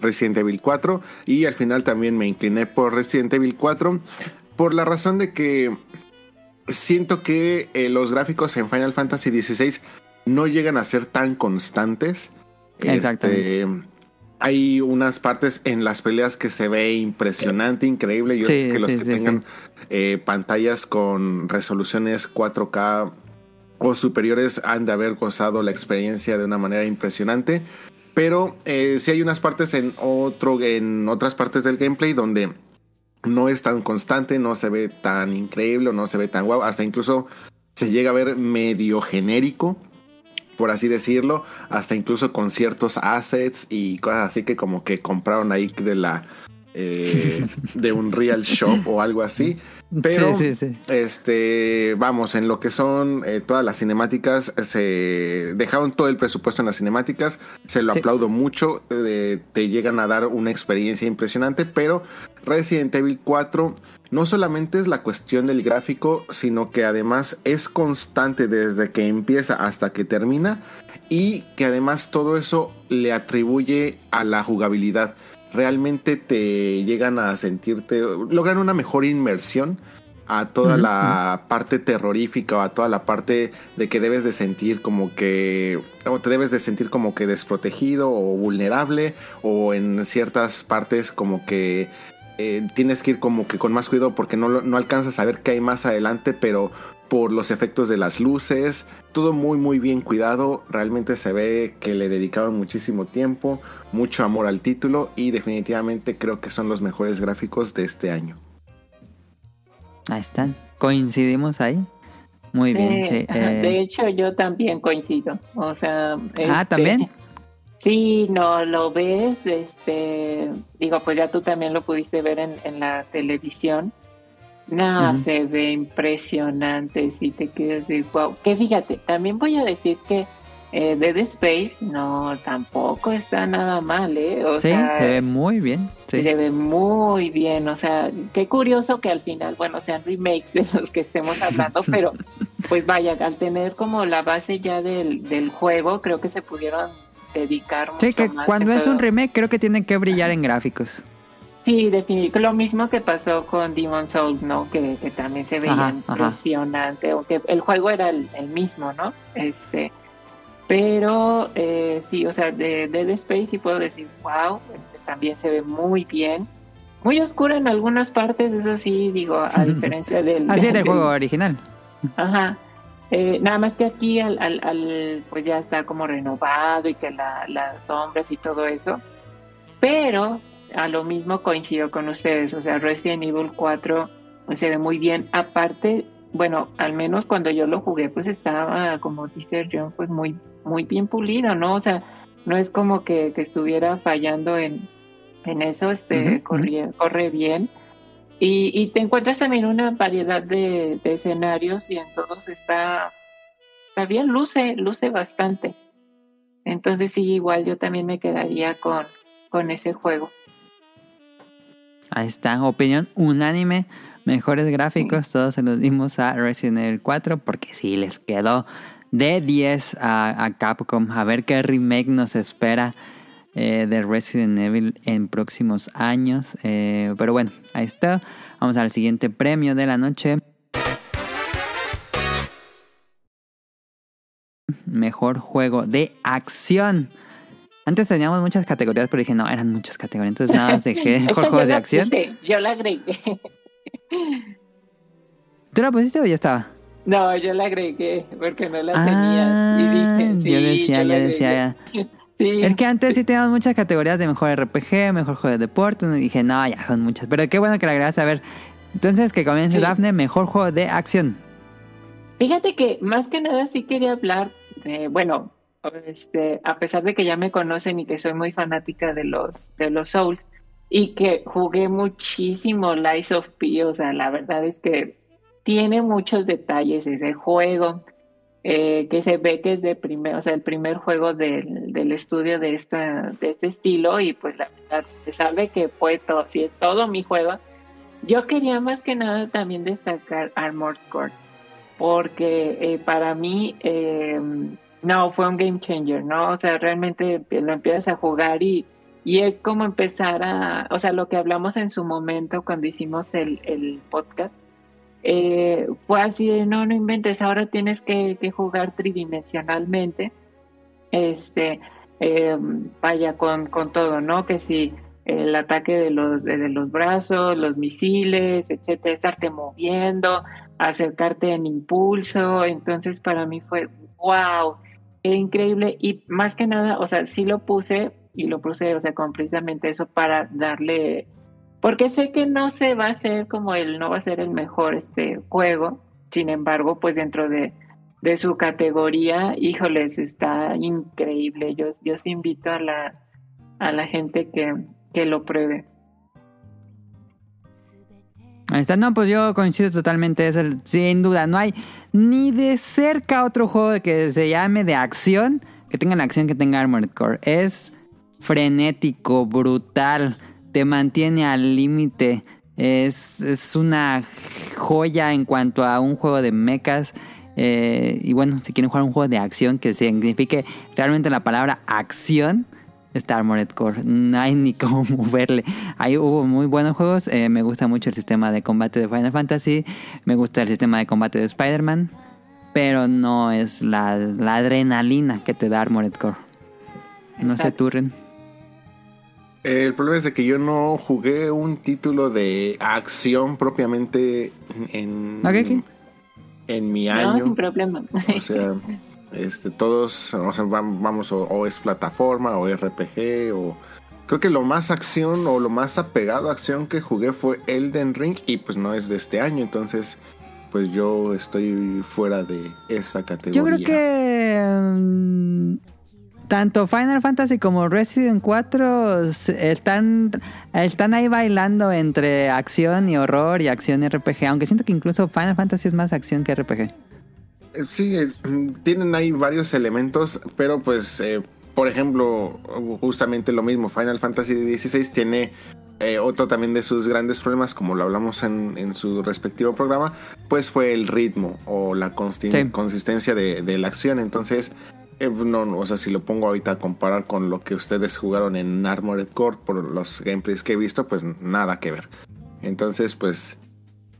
Resident Evil 4. Y al final también me incliné por Resident Evil 4. Por la razón de que siento que eh, los gráficos en Final Fantasy XVI no llegan a ser tan constantes. Exactamente. Este, hay unas partes en las peleas que se ve impresionante, increíble. Yo Sí, sé que los sí, que sí, tengan eh, pantallas con resoluciones 4K o superiores han de haber gozado la experiencia de una manera impresionante. Pero eh, sí hay unas partes en otro, en otras partes del gameplay donde no es tan constante, no se ve tan increíble, no se ve tan guau, hasta incluso se llega a ver medio genérico, por así decirlo, hasta incluso con ciertos assets y cosas así que como que compraron ahí de la eh, de un real shop o algo así. Pero sí, sí, sí. este, vamos, en lo que son eh, todas las cinemáticas, se dejaron todo el presupuesto en las cinemáticas, se lo aplaudo mucho, eh, te llegan a dar una experiencia impresionante, pero Resident Evil 4 no solamente es la cuestión del gráfico, sino que además es constante desde que empieza hasta que termina y que además todo eso le atribuye a la jugabilidad. Realmente te llegan a sentirte, logran una mejor inmersión a toda la parte terrorífica o a toda la parte de que debes de sentir como que o te debes de sentir como que desprotegido o vulnerable o en ciertas partes como que eh, tienes que ir como que con más cuidado porque no, lo- no alcanzas a ver qué hay más adelante, pero por los efectos de las luces, todo muy muy bien cuidado, realmente se ve que le dedicaron muchísimo tiempo, mucho amor al título y definitivamente creo que son los mejores gráficos de este año. Ahí están. Coincidimos ahí. Muy bien, Eh, sí. ajá, eh, De hecho, yo también coincido. O sea, Ah, este, ¿también? Sí, no lo ves, este, digo, pues ya tú también lo pudiste ver en, en la televisión. No, se ve impresionante, si te quedas de wow. Que fíjate, también voy a decir que eh, Dead Space no tampoco está nada mal, ¿eh? O sí, sea, se ve muy bien. Sí. se ve muy bien, o sea, qué curioso que al final, bueno, sean remakes de los que estemos hablando, pero pues vaya, al tener como la base ya del, del juego, creo que se pudieron dedicar mucho Sí, que más cuando es un remake creo que tiene que brillar en gráficos. Sí, definitivamente. Lo mismo que pasó con Demon Souls, ¿no? Que, que también se veía Ajá, ajá. impresionante, aunque el juego era el, el mismo, ¿no? Este, pero eh, sí, o sea, de Dead Space sí puedo decir, wow, este, también se ve muy bien. Muy oscura en algunas partes, eso sí, digo, a diferencia del... Así era el juego original. Ajá. Eh, nada más que aquí al, al, al, pues ya está como renovado y que la, las sombras y todo eso. Pero a lo mismo coincido con ustedes, o sea, Resident Evil 4 pues, se ve muy bien. Aparte, bueno, al menos cuando yo lo jugué, pues estaba, como dice John, pues muy, muy bien pulido, ¿no? O sea, no es como que, que estuviera fallando en, en eso, este, corría- corre bien. Y, y te encuentras también una variedad de, de escenarios y en todos está, está bien, luce, luce bastante. Entonces sí, igual yo también me quedaría con, con ese juego. Ahí está, opinión unánime. Mejores gráficos, todos se los dimos a Resident Evil 4 porque sí, les quedó de 10 a, a Capcom. A ver qué remake nos espera eh, de Resident Evil en próximos años. Eh, pero bueno, ahí está. Vamos al siguiente premio de la noche. Mejor juego de acción. Antes teníamos muchas categorías, pero dije, no, eran muchas categorías. Entonces nada más dejé mejor juego yo de acción. puse, yo la agregué. ¿Tú la pusiste o ya estaba? No, yo la agregué porque no la Ah, tenía. Y dije, sí, yo decía, la yo decía. Sí. Es que antes sí teníamos muchas categorías de mejor RPG, mejor juego de deporte. Y dije, no, ya son muchas. Pero qué bueno que la agregaste. A ver, entonces que comience Sí. Daphne, mejor juego de acción. Fíjate que más que nada sí quería hablar de, bueno, este, a pesar de que ya me conocen y que soy muy fanática de los, de los Souls y que jugué muchísimo Lies of P, o sea, la verdad es que tiene muchos detalles ese juego, eh, que se ve que es de primer, o sea, el primer juego del, del estudio de esta, de este estilo, y pues la verdad, a pesar de que fue todo, si es todo mi juego, yo quería más que nada también destacar Armored Core porque eh, para mí eh, no fue un game changer, ¿no? O sea, realmente lo empiezas a jugar y, y es como empezar a, o sea, lo que hablamos en su momento cuando hicimos el, el podcast, eh, fue así de, no, no inventes, ahora tienes que, jugar tridimensionalmente, este, eh, vaya con, con todo, ¿no? Que si el ataque de los, de, de los brazos, los misiles, etcétera, estarte moviendo, acercarte en impulso. Entonces para mí fue wow, increíble. Y más que nada, o sea, sí lo puse y lo puse, o sea, con precisamente eso para darle, porque sé que no se va a hacer como el, no va a ser el mejor este juego. Sin embargo, pues dentro de, de su categoría, híjoles, está increíble. Yo, yo sí invito a la, a la gente que, que lo pruebe. Ahí está, no, pues yo coincido totalmente, es sin duda, no hay ni de cerca otro juego que se llame de acción, que tenga la acción que tenga Armored Core. Es frenético, brutal, te mantiene al límite, es, es una joya en cuanto a un juego de mechas. eh, y bueno, si quieren jugar un juego de acción que signifique realmente la palabra acción, está Armored Core. No hay ni cómo moverle. Ahí hubo muy buenos juegos. eh, me gusta mucho el sistema de combate de Final Fantasy. Me gusta el sistema de combate de Spider-Man. Pero no es la, la adrenalina que te da Armored Core. No sé Exacto. tú, Ren. El problema es de que yo no jugué un título de acción propiamente en, en mi No, año. sin problema. O sea, este, todos, o sea, vam- vamos, o, o es plataforma, o RPG, o... Creo que lo más acción o lo más apegado a acción que jugué fue Elden Ring y pues no es de este año, entonces pues yo estoy fuera de esa categoría. Yo creo que mm, tanto Final Fantasy como Resident 4 se- están, están ahí bailando entre acción y horror y acción y RPG. Aunque siento que incluso Final Fantasy es más acción que RPG. Eh, Sí, eh, tienen ahí varios elementos, pero pues, eh, por ejemplo, justamente lo mismo, Final Fantasy XVI tiene eh, otro también de sus grandes problemas, como lo hablamos en, en su respectivo programa, pues fue el ritmo o la Sí. consistencia de, de la acción. Entonces, eh, no, no, o sea, si lo pongo ahorita a comparar con lo que ustedes jugaron en Armored Core por los gameplays que he visto, pues nada que ver. Entonces, pues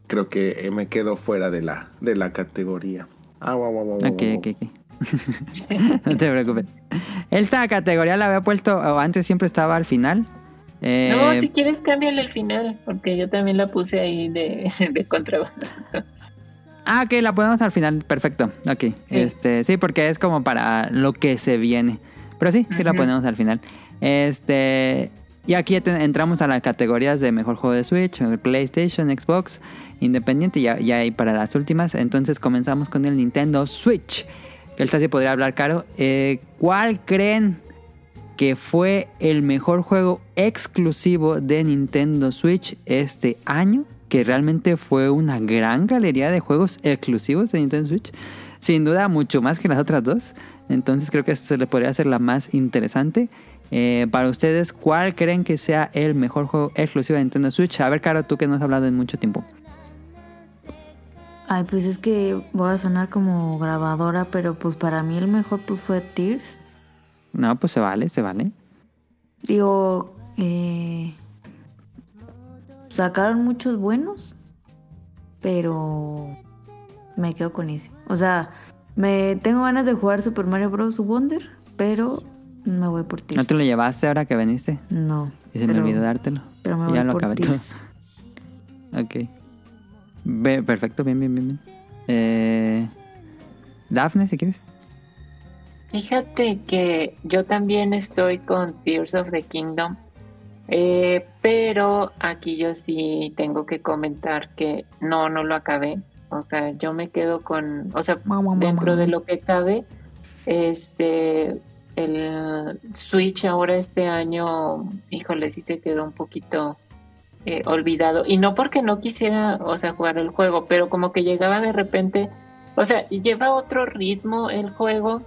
creo que eh, me quedo fuera de la, de la categoría. Ah, guau, guau, guau, guau, Ok, ok, ok. no te preocupes. Esta categoría la había puesto, o antes siempre estaba al final. Eh, No, si quieres cámbiale el final, porque yo también la puse ahí de, de contrabando. Ah, ok, la ponemos al final. Perfecto. Ok. Este, sí, porque es como para lo que se viene. Pero sí, sí la ponemos al final. Este. Y aquí entramos a las categorías de mejor juego de Switch, PlayStation, Xbox, Independiente, ya, ya hay para las últimas. Entonces comenzamos con el Nintendo Switch. Esta sí podría hablar caro. Eh, ¿Cuál creen que fue el mejor juego exclusivo de Nintendo Switch este año? Que realmente fue una gran galería de juegos exclusivos de Nintendo Switch. Sin duda, mucho más que las otras dos. Entonces creo que esta se le podría hacer la más interesante. Eh, para ustedes, ¿cuál creen que sea el mejor juego exclusivo de Nintendo Switch? A ver, Caro, tú que no has hablado en mucho tiempo. Ay, pues es que voy a sonar como grabadora, pero pues para mí el mejor pues fue Tears. No, pues se vale, se vale. Digo, eh, sacaron muchos buenos, pero me quedo con ese. O sea, me tengo ganas de jugar Super Mario Bros. Wonder, pero me voy por ¿No Tears. te lo llevaste ahora que veniste? No. Y se me olvidó dártelo. Pero me voy ya lo por acabé todo. Ok. Perfecto, bien, bien, bien. bien. Eh, Dafne, si quieres. Fíjate que yo también estoy con Tears of the Kingdom, eh, pero aquí yo sí tengo que comentar que no, no lo acabé. O sea, yo me quedo con, o sea, Mamá, mamá. dentro de lo que cabe, este, el Switch ahora este año, híjole, sí se quedó un poquito eh, olvidado. Y no porque no quisiera, o sea, jugar el juego, pero como que llegaba de repente, o sea, lleva otro ritmo el juego.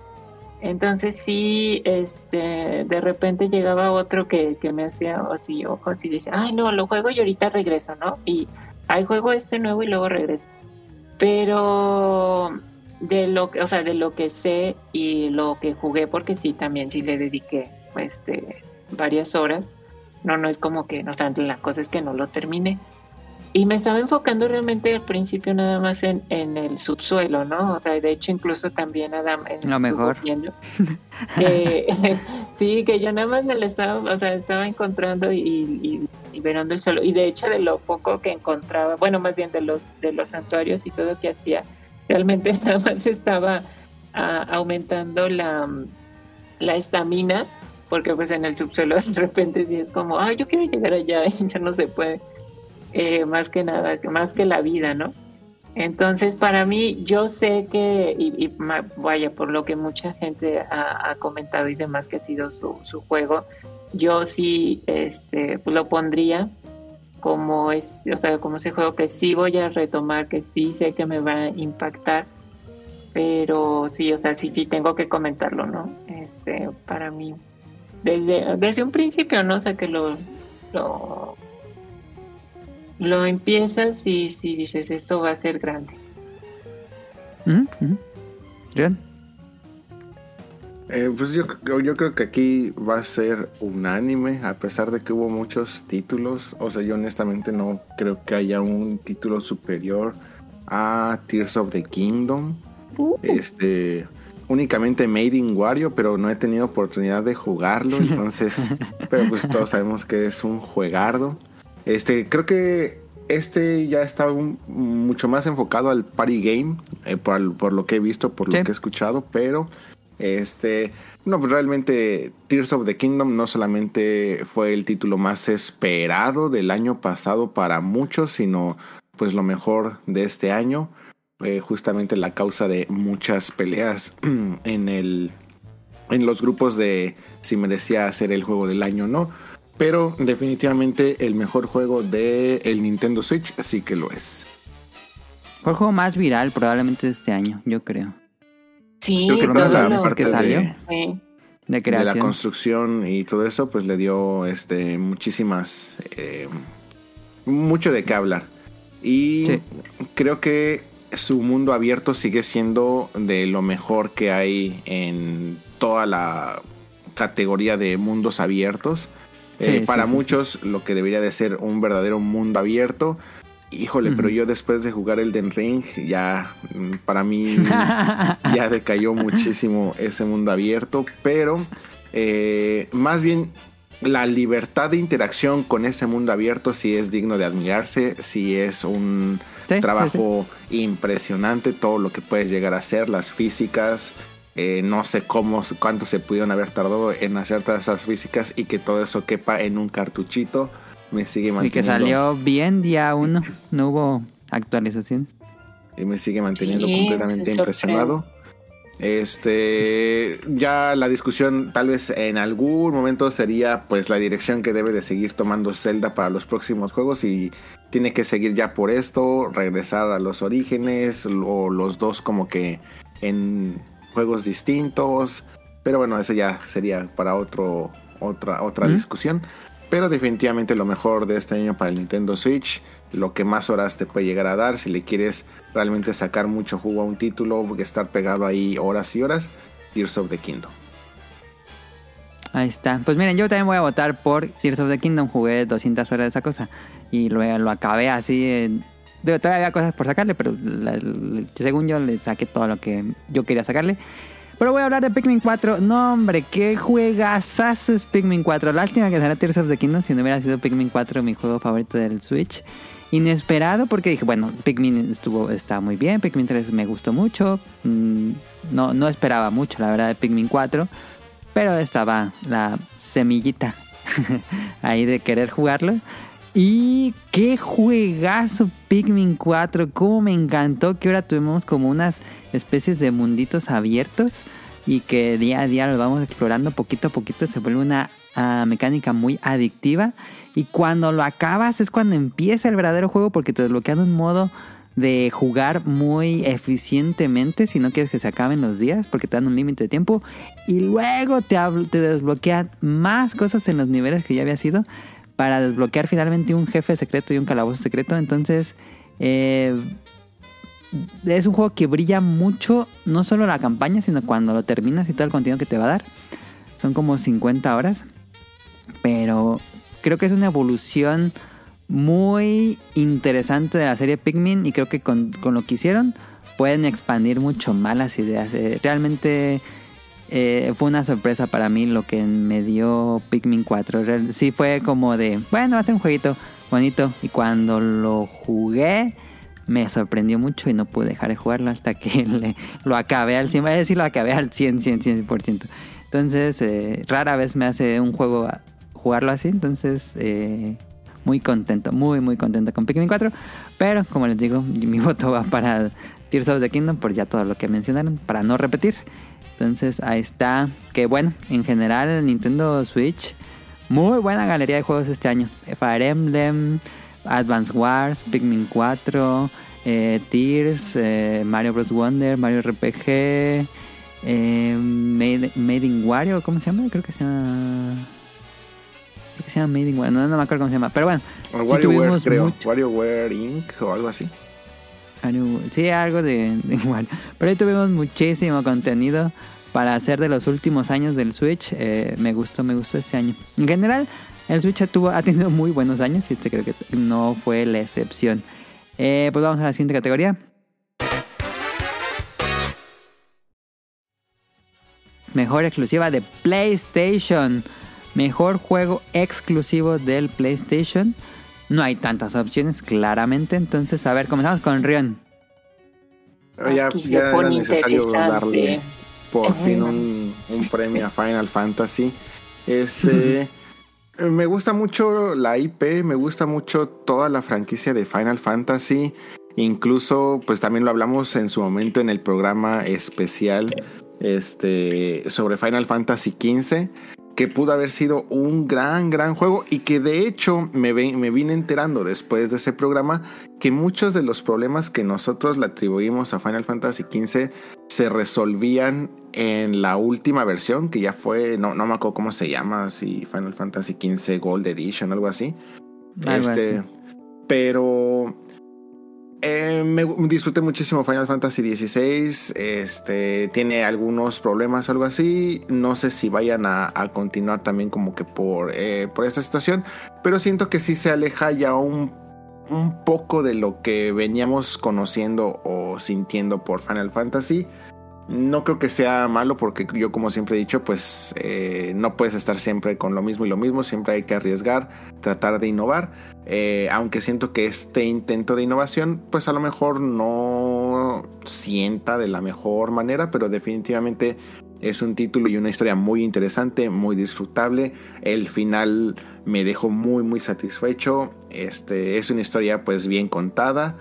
Entonces sí, este, de repente llegaba otro que, que me hacía así ojos y decía, ay no, lo juego y ahorita regreso, ¿no? Y ahí juego este nuevo y luego regreso. Pero de lo que, o sea, de lo que sé y lo que jugué, porque sí, también sí le dediqué este, varias horas. No, no es como que, o sea, la cosa es que no lo terminé. Y me estaba enfocando realmente al principio nada más en, en el subsuelo, ¿no? O sea, de hecho incluso también Adam eh, Lo mejor. que- sí, que yo nada más me lo estaba, o sea, estaba encontrando y, y, y verando el suelo. Y de hecho de lo poco que encontraba, bueno, más bien de los, de los santuarios y todo que hacía, realmente nada más estaba ah, aumentando la la estamina, porque pues en el subsuelo de repente sí es como, ah, yo quiero llegar allá y ya no se puede. Eh, más que nada, más que la vida, ¿no? Entonces, para mí, yo sé que, y, vaya, por lo que mucha gente ha, comentado y demás que ha sido su, su juego, yo sí este, lo pondría como es, o sea, como ese juego que sí voy a retomar, que sí sé que me va a impactar, pero sí, o sea, sí, sí tengo que comentarlo, ¿no? Este, para mí, desde, desde un principio, ¿no? O sea, que lo, lo, lo empiezas y si dices, esto va a ser grande. Ujú, ujú. Bien. Eh, pues yo, yo creo que aquí va a ser unánime, a pesar de que hubo muchos títulos. O sea, yo honestamente no creo que haya un título superior a Tears of the Kingdom. Este, únicamente Made in Wario, pero no he tenido oportunidad de jugarlo. Entonces, pero pues todos sabemos que es un juegardo. Este, creo que este ya está un- mucho más enfocado al party game, eh, por, por lo que he visto, por Sí. lo que he escuchado, pero este, no, pues realmente Tears of the Kingdom no solamente fue el título más esperado del año pasado para muchos, sino pues lo mejor de este año, eh, justamente la causa de muchas peleas en el en los grupos de si merecía ser el juego del año o no. Pero definitivamente el mejor juego de el Nintendo Switch sí que lo es. Fue el juego más viral probablemente de este año, yo creo. Sí, Creo que toda la es que parte salió. de, Sí. De de la creación. construcción y todo eso, pues le dio este muchísimas eh, mucho de qué hablar. Y Sí. creo que su mundo abierto sigue siendo de lo mejor que hay en toda la categoría de mundos abiertos. Sí, Eh, sí, para sí, muchos lo que debería de ser un verdadero mundo abierto. Híjole, pero yo después de jugar el Den Ring, ya mm, para mí ya decayó muchísimo ese mundo abierto, pero eh, más bien la libertad de interacción con ese mundo abierto sí es digno de admirarse, sí es un Sí, sí, trabajo impresionante, todo lo que puedes llegar a hacer, las físicas, eh, no sé cómo, cuánto se pudieron haber tardado en hacer todas esas físicas y que todo eso quepa en un cartuchito, me sigue Y que manteniendo, salió bien día uno. No hubo actualización. y me sigue manteniendo Sí, completamente impresionado. Este, ya la discusión tal vez en algún momento sería pues la dirección que debe de seguir tomando Zelda para los próximos juegos y tiene que seguir ya por esto, regresar a los orígenes o los dos como que en juegos distintos, pero bueno, eso ya sería para otro otra otra ¿Mm? discusión, pero definitivamente lo mejor de este año para el Nintendo Switch, lo que más horas te puede llegar a dar si le quieres realmente sacar mucho jugo a un título, estar pegado ahí horas y horas, Tears of the Kingdom. Ahí está. Pues miren, yo también voy a votar por Tears of the Kingdom. Jugué 200 horas de esa cosa. Y luego lo acabé así. Digo, todavía había cosas por sacarle, pero según yo le saqué todo lo que yo quería sacarle. Pero voy a hablar de Pikmin 4. No, hombre, qué juegazazo es Pikmin 4. Lástima que salió Tears of the Kingdom. Si no hubiera sido Pikmin 4 mi juego favorito del Switch. Inesperado porque dije, bueno, Pikmin estuvo, está muy bien. Pikmin 3 me gustó mucho. Mm, no, no esperaba mucho, la verdad, de Pikmin 4. Pero estaba la semillita ahí de querer jugarlo. Y qué juegazo Pikmin 4. Cómo me encantó que ahora tuvimos como unas especies de munditos abiertos. Y que día a día lo vamos explorando poquito a poquito. Se vuelve una ah, mecánica muy adictiva. Y cuando lo acabas es cuando empieza el verdadero juego. Porque te desbloquean un modo de jugar muy eficientemente si no quieres que se acaben los días porque te dan un límite de tiempo y luego te, te desbloquean más cosas en los niveles que ya había sido para desbloquear finalmente un jefe secreto y un calabozo secreto entonces eh, es un juego que brilla mucho no solo la campaña sino cuando lo terminas y todo el contenido que te va a dar son como 50 horas pero creo que es una evolución muy interesante de la serie Pikmin y creo que con, lo que hicieron pueden expandir mucho más las ideas. Eh, realmente eh, fue una sorpresa para mí lo que me dio Pikmin 4. Real- sí fue como de, bueno, va a ser un jueguito bonito y cuando lo jugué me sorprendió mucho y no pude dejar de jugarlo hasta que lo acabé al 100, voy a decir lo acabé al 100, 100, 100%. Entonces, eh, rara vez me hace un juego jugarlo así, entonces eh, muy contento, muy muy contento con Pikmin 4, pero como les digo, mi voto va para Tears of the Kingdom por ya todo lo que mencionaron, para no repetir. Entonces ahí está, que bueno, en general Nintendo Switch, muy buena galería de juegos este año. Fire Emblem, Advance Wars, Pikmin 4, eh, Tears, eh, Mario Bros. Wonder, Mario RPG, eh, Made, Made in Wario, ¿cómo se llama? Creo que se llama... Creo que se llama Made in Wario, no, no me acuerdo cómo se llama, pero bueno. Sí WarioWare, tuvimos creo. mucho- WarioWare Inc. o algo así. Sí, algo de, de igual. Pero ahí tuvimos muchísimo contenido para hacer de los últimos años del Switch. Eh, me gustó, me gustó este año. En general, el Switch tuvo, ha tenido muy buenos años y este creo que no fue la excepción. Eh, pues vamos a la siguiente categoría. Mejor exclusiva de PlayStation. Mejor juego exclusivo del PlayStation. No hay tantas opciones, claramente. Entonces, a ver, comenzamos con Rion. Pero ya, Aquí se ya era necesario darle por fin un, un premio a Final Fantasy. Este. me gusta mucho la IP, me gusta mucho toda la franquicia de Final Fantasy. Incluso, pues también lo hablamos en su momento en el programa especial este, sobre Final Fantasy XV, que pudo haber sido un gran, gran juego y que de hecho me, ve- me vine enterando después de ese programa que muchos de los problemas que nosotros le atribuimos a Final Fantasy XV se resolvían en la última versión, que ya fue, no, no me acuerdo cómo se llama, si Final Fantasy XV Gold Edition, algo así. Algo Este, así. Pero eh, me disfruté muchísimo Final Fantasy XVI. Este tiene algunos problemas o algo así. No sé si vayan a, a continuar también como que por, eh, por esta situación. Pero siento que sí se aleja ya un, un poco de lo que veníamos conociendo o sintiendo por Final Fantasy. No creo que sea malo porque yo como siempre he dicho, pues eh, no puedes estar siempre con lo mismo y lo mismo, siempre hay que arriesgar, tratar de innovar, Eh, aunque siento que este intento de innovación pues a lo mejor no sienta de la mejor manera, pero definitivamente es un título y una historia muy interesante, muy disfrutable. El final me dejó muy muy satisfecho. Este es una historia pues bien contada.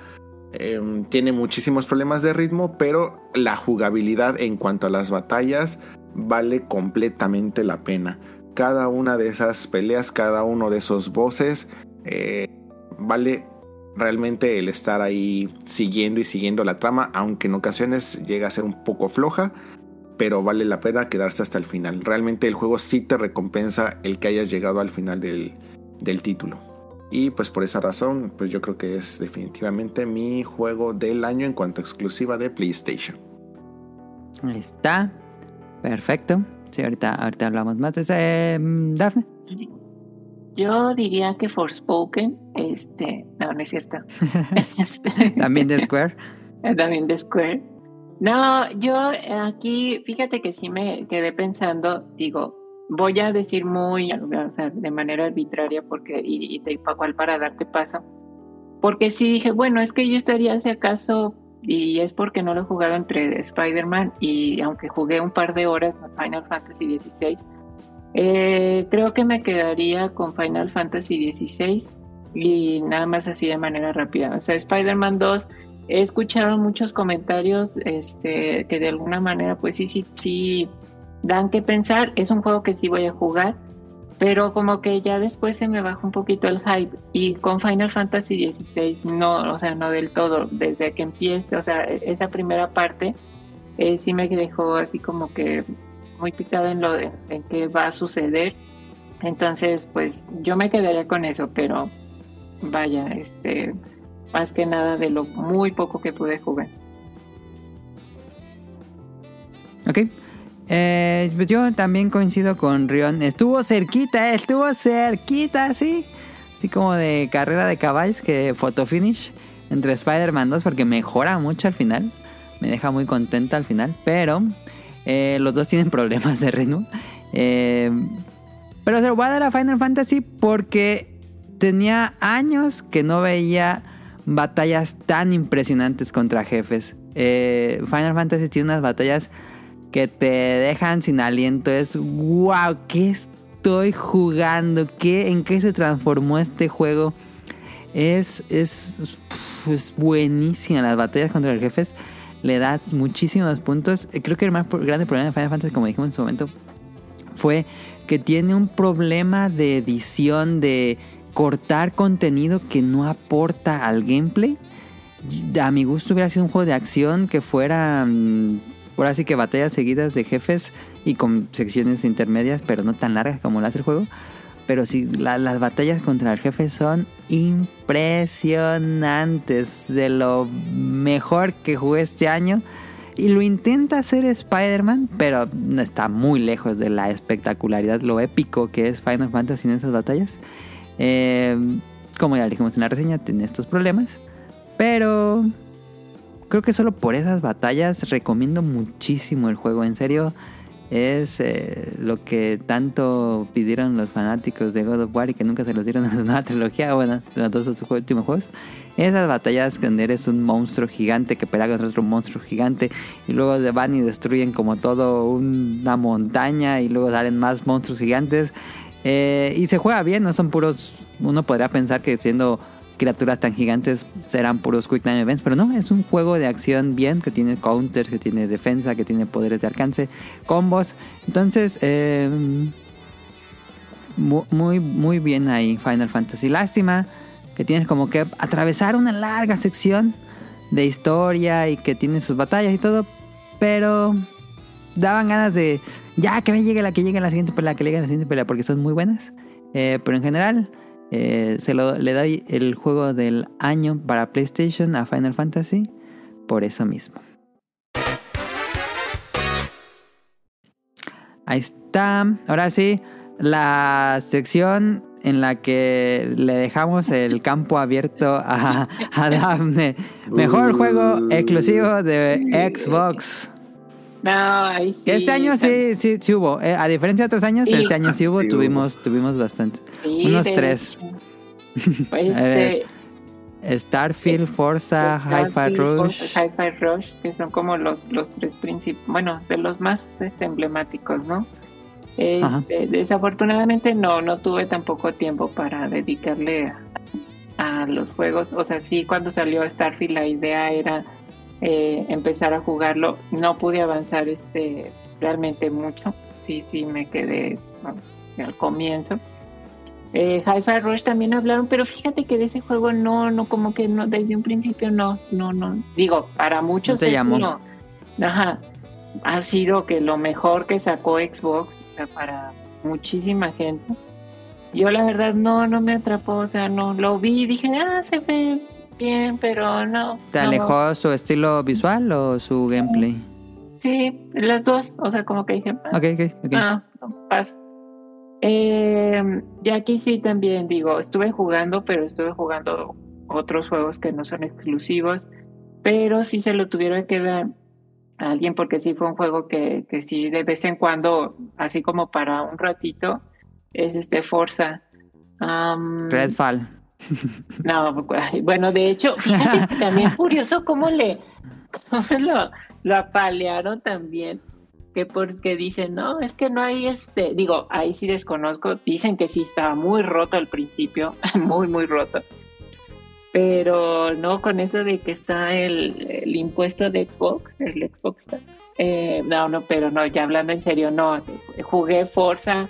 Eh, tiene muchísimos problemas de ritmo, pero la jugabilidad en cuanto a las batallas vale completamente la pena. Cada una de esas peleas, cada uno de esos voces, eh, vale realmente el estar ahí siguiendo y siguiendo la trama, aunque en ocasiones llega a ser un poco floja, pero vale la pena quedarse hasta el final. Realmente el juego sí te recompensa el que hayas llegado al final del, del título. Y pues por esa razón, pues yo creo que es definitivamente mi juego del año en cuanto a exclusiva de PlayStation. Ahí está. Perfecto. Sí, ahorita, ahorita hablamos más de ese. mm, Dafne. Yo diría que Forspoken, este, no, no es cierto. Este, También de Square. También de Square. No, yo aquí, fíjate que sí me quedé pensando, digo, voy a decir muy, o sea, de manera arbitraria, porque, y, y te, cual para darte paso, porque sí dije, bueno, es que yo estaría si acaso, y es porque no lo he jugado entre Spider-Man, y aunque jugué un par de horas en Final Fantasy XVI, eh, creo que me quedaría con Final Fantasy XVI y nada más así de manera rápida. O sea, Spider-Man 2, he escuchado muchos comentarios este, que de alguna manera, pues sí, sí, sí, dan que pensar. Es un juego que sí voy a jugar, pero como que ya después se me baja un poquito el hype. Y con Final Fantasy XVI, no, o sea, no del todo. Desde que empiece, o sea, esa primera parte, eh, sí me dejó así como que muy picada en lo de en qué va a suceder. Entonces, pues yo me quedaría con eso, pero vaya, este, más que nada de lo muy poco que pude jugar. Ok. Eh, pues yo también coincido con Rion. Estuvo cerquita, eh, estuvo cerquita, sí. Así como de carrera de caballos que photo finish entre Spider-Man 2 porque mejora mucho al final. Me deja muy contenta al final. Pero eh, los dos tienen problemas de ritmo. Pero se lo voy a dar a Final Fantasy porque tenía años que no veía batallas tan impresionantes contra jefes. Final Fantasy tiene unas batallas que te dejan sin aliento. Es wow, ¿qué estoy jugando? ¿Qué, ¿En qué se transformó este juego? Es, es, es buenísima. Las batallas contra los jefes le das muchísimos puntos. Eh, Creo que el más grande problema de Final Fantasy, como dijimos en su momento, fue que tiene un problema de edición, de cortar contenido que no aporta al gameplay. A mi gusto hubiera sido un juego de acción que fuera, mm, ahora sí que batallas seguidas de jefes y con secciones intermedias, pero no tan largas como lo hace el juego. Pero sí, la- las batallas contra el jefe son impresionantes. De lo mejor que jugué este año. Y lo intenta hacer Spider-Man, pero está muy lejos de la espectacularidad, lo épico que es Final Fantasy en esas batallas. Eh, como ya dijimos en la reseña, tiene estos problemas. Pero creo que solo por esas batallas recomiendo muchísimo el juego. En serio, es eh, lo que tanto pidieron los fanáticos de God of War y que nunca se los dieron en la nueva trilogía. Bueno, en los dos últimos juegos. Esas batallas donde eres un monstruo gigante que pelea contra otro monstruo gigante y luego se van y destruyen como todo una montaña y luego salen más monstruos gigantes. Eh, y se juega bien, no son puros. Uno podría pensar que siendo criaturas tan gigantes serán puros Quick Time Events, pero no, es un juego de acción bien que tiene counters, que tiene defensa, que tiene poderes de alcance, combos. Entonces, eh, mu- muy, muy bien ahí Final Fantasy. Lástima que tienes como que atravesar una larga sección de historia y que tiene sus batallas y todo, pero daban ganas de ya que me llegue la que llegue la siguiente pelea, que llegue la siguiente pelea, porque son muy buenas. Eh, pero en general, eh, se lo, le doy el juego del año para PlayStation a Final Fantasy por eso mismo. Ahí está. Ahora sí, la sección en la que le dejamos el campo abierto a, a Daphne. Mejor juego exclusivo de Xbox. No, ahí sí. Este año sí, sí, sí hubo. Eh, a diferencia de otros años, Sí. este año sí hubo, Sí hubo. tuvimos, tuvimos bastante. Sí, Unos tres. Pues, A ver, este, Starfield, Forza, Hi-Fi Starfield, Rush. Forza, Hi-Fi Rush, que son como los, los tres principales, bueno, de los más este, emblemáticos, ¿no? Este, desafortunadamente no, no tuve tampoco tiempo para dedicarle a, a los juegos. O sea, sí, cuando salió Starfield la idea era eh, empezar a jugarlo. No pude avanzar este realmente mucho. Sí, sí, me quedé bueno, al comienzo. Eh, Hi-Fi Rush también hablaron, pero fíjate que de ese juego no, no, como que no, desde un principio no, no, no. Digo, para muchos No llamó. uno- ajá, ha sido que lo mejor que sacó Xbox, o sea, para muchísima gente. Yo la verdad no, no me atrapó, o sea, no lo vi y dije, ah, se ve bien, pero no. ¿Te no. alejó su estilo visual o su gameplay? Sí, las dos, o sea, como que dije, Ok, ok, ok. Ah, no, pasa. Eh, y aquí sí también digo, estuve jugando, pero estuve jugando otros juegos que no son exclusivos, pero sí se lo tuvieron que dar a alguien porque sí fue un juego que, que sí de vez en cuando, así como para un ratito, es este Forza. Am, Redfall. No, ay, bueno, de hecho, fíjate que también curioso cómo le lo, lo apalearon también, que porque dicen, no, es que no hay este, digo, ahí sí desconozco, dicen que sí estaba muy roto al principio, muy, muy roto. Pero no con eso de que está el, el impuesto de Xbox, el Xbox está. Eh, no, no, pero no, ya hablando en serio, no, jugué Forza,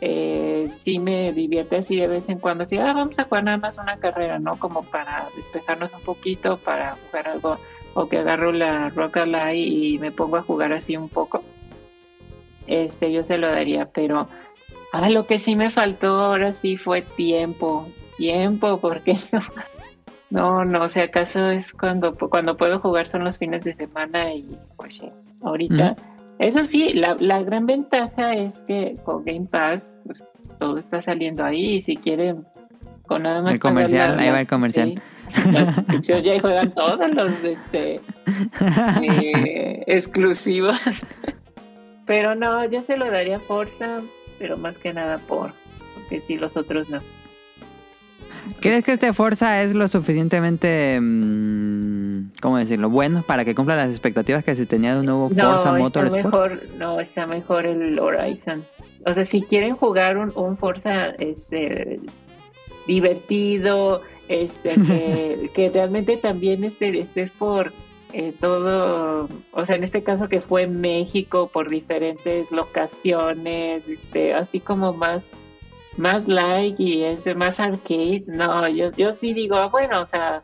eh, sí me divierte así de vez en cuando, así, ah, vamos a jugar nada más una carrera, ¿no? Como para despejarnos un poquito, para jugar algo, o que agarro la Rock Ally y me pongo a jugar así un poco. Este, yo se lo daría, pero ahora lo que sí me faltó ahora sí fue tiempo, tiempo, porque no, no, no, si acaso es cuando, cuando puedo jugar son los fines de semana y sí, ahorita. Eso sí, la, la gran ventaja es que con Game Pass pues, todo está saliendo ahí y si quieren con nada más El comercial, la- ahí va el comercial. sí, ya juegan todos los este, eh, exclusivos. Pero no, yo se lo daría a Forza, pero más que nada por, porque sí, los otros no. ¿Crees que este Forza es lo suficientemente, mm, cómo decirlo, bueno para que cumpla las expectativas que se tenía de un nuevo No, Forza está Motorsport? mejor, no, está mejor el Horizon. O sea, si quieren jugar un, un Forza este divertido, este que, que realmente también este, estés por eh, todo, o sea, en este caso que fue en México por diferentes locaciones, este, así como más más like y ese más arcade, no, yo, yo sí digo, ah, bueno, o sea,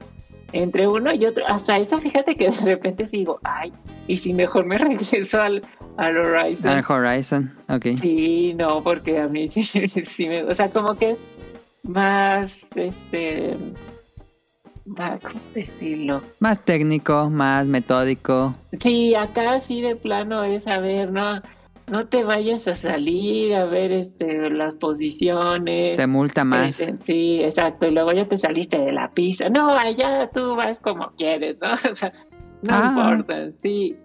entre uno y otro, hasta eso fíjate que de repente sí digo, ay, y si mejor me regreso al, al Horizon. Al Horizon, ok. Sí, no, porque a mí sí, sí me, o sea, como que es más, este, más, ¿cómo decirlo? Más técnico, más metódico. Sí, acá sí de plano es a ver, no, no te vayas a salir a ver este las posiciones. Te multa más. Este, Sí, exacto, y luego ya te saliste de la pista. No, allá tú vas como quieres, ¿no? O sea, no Ah. importa, sí.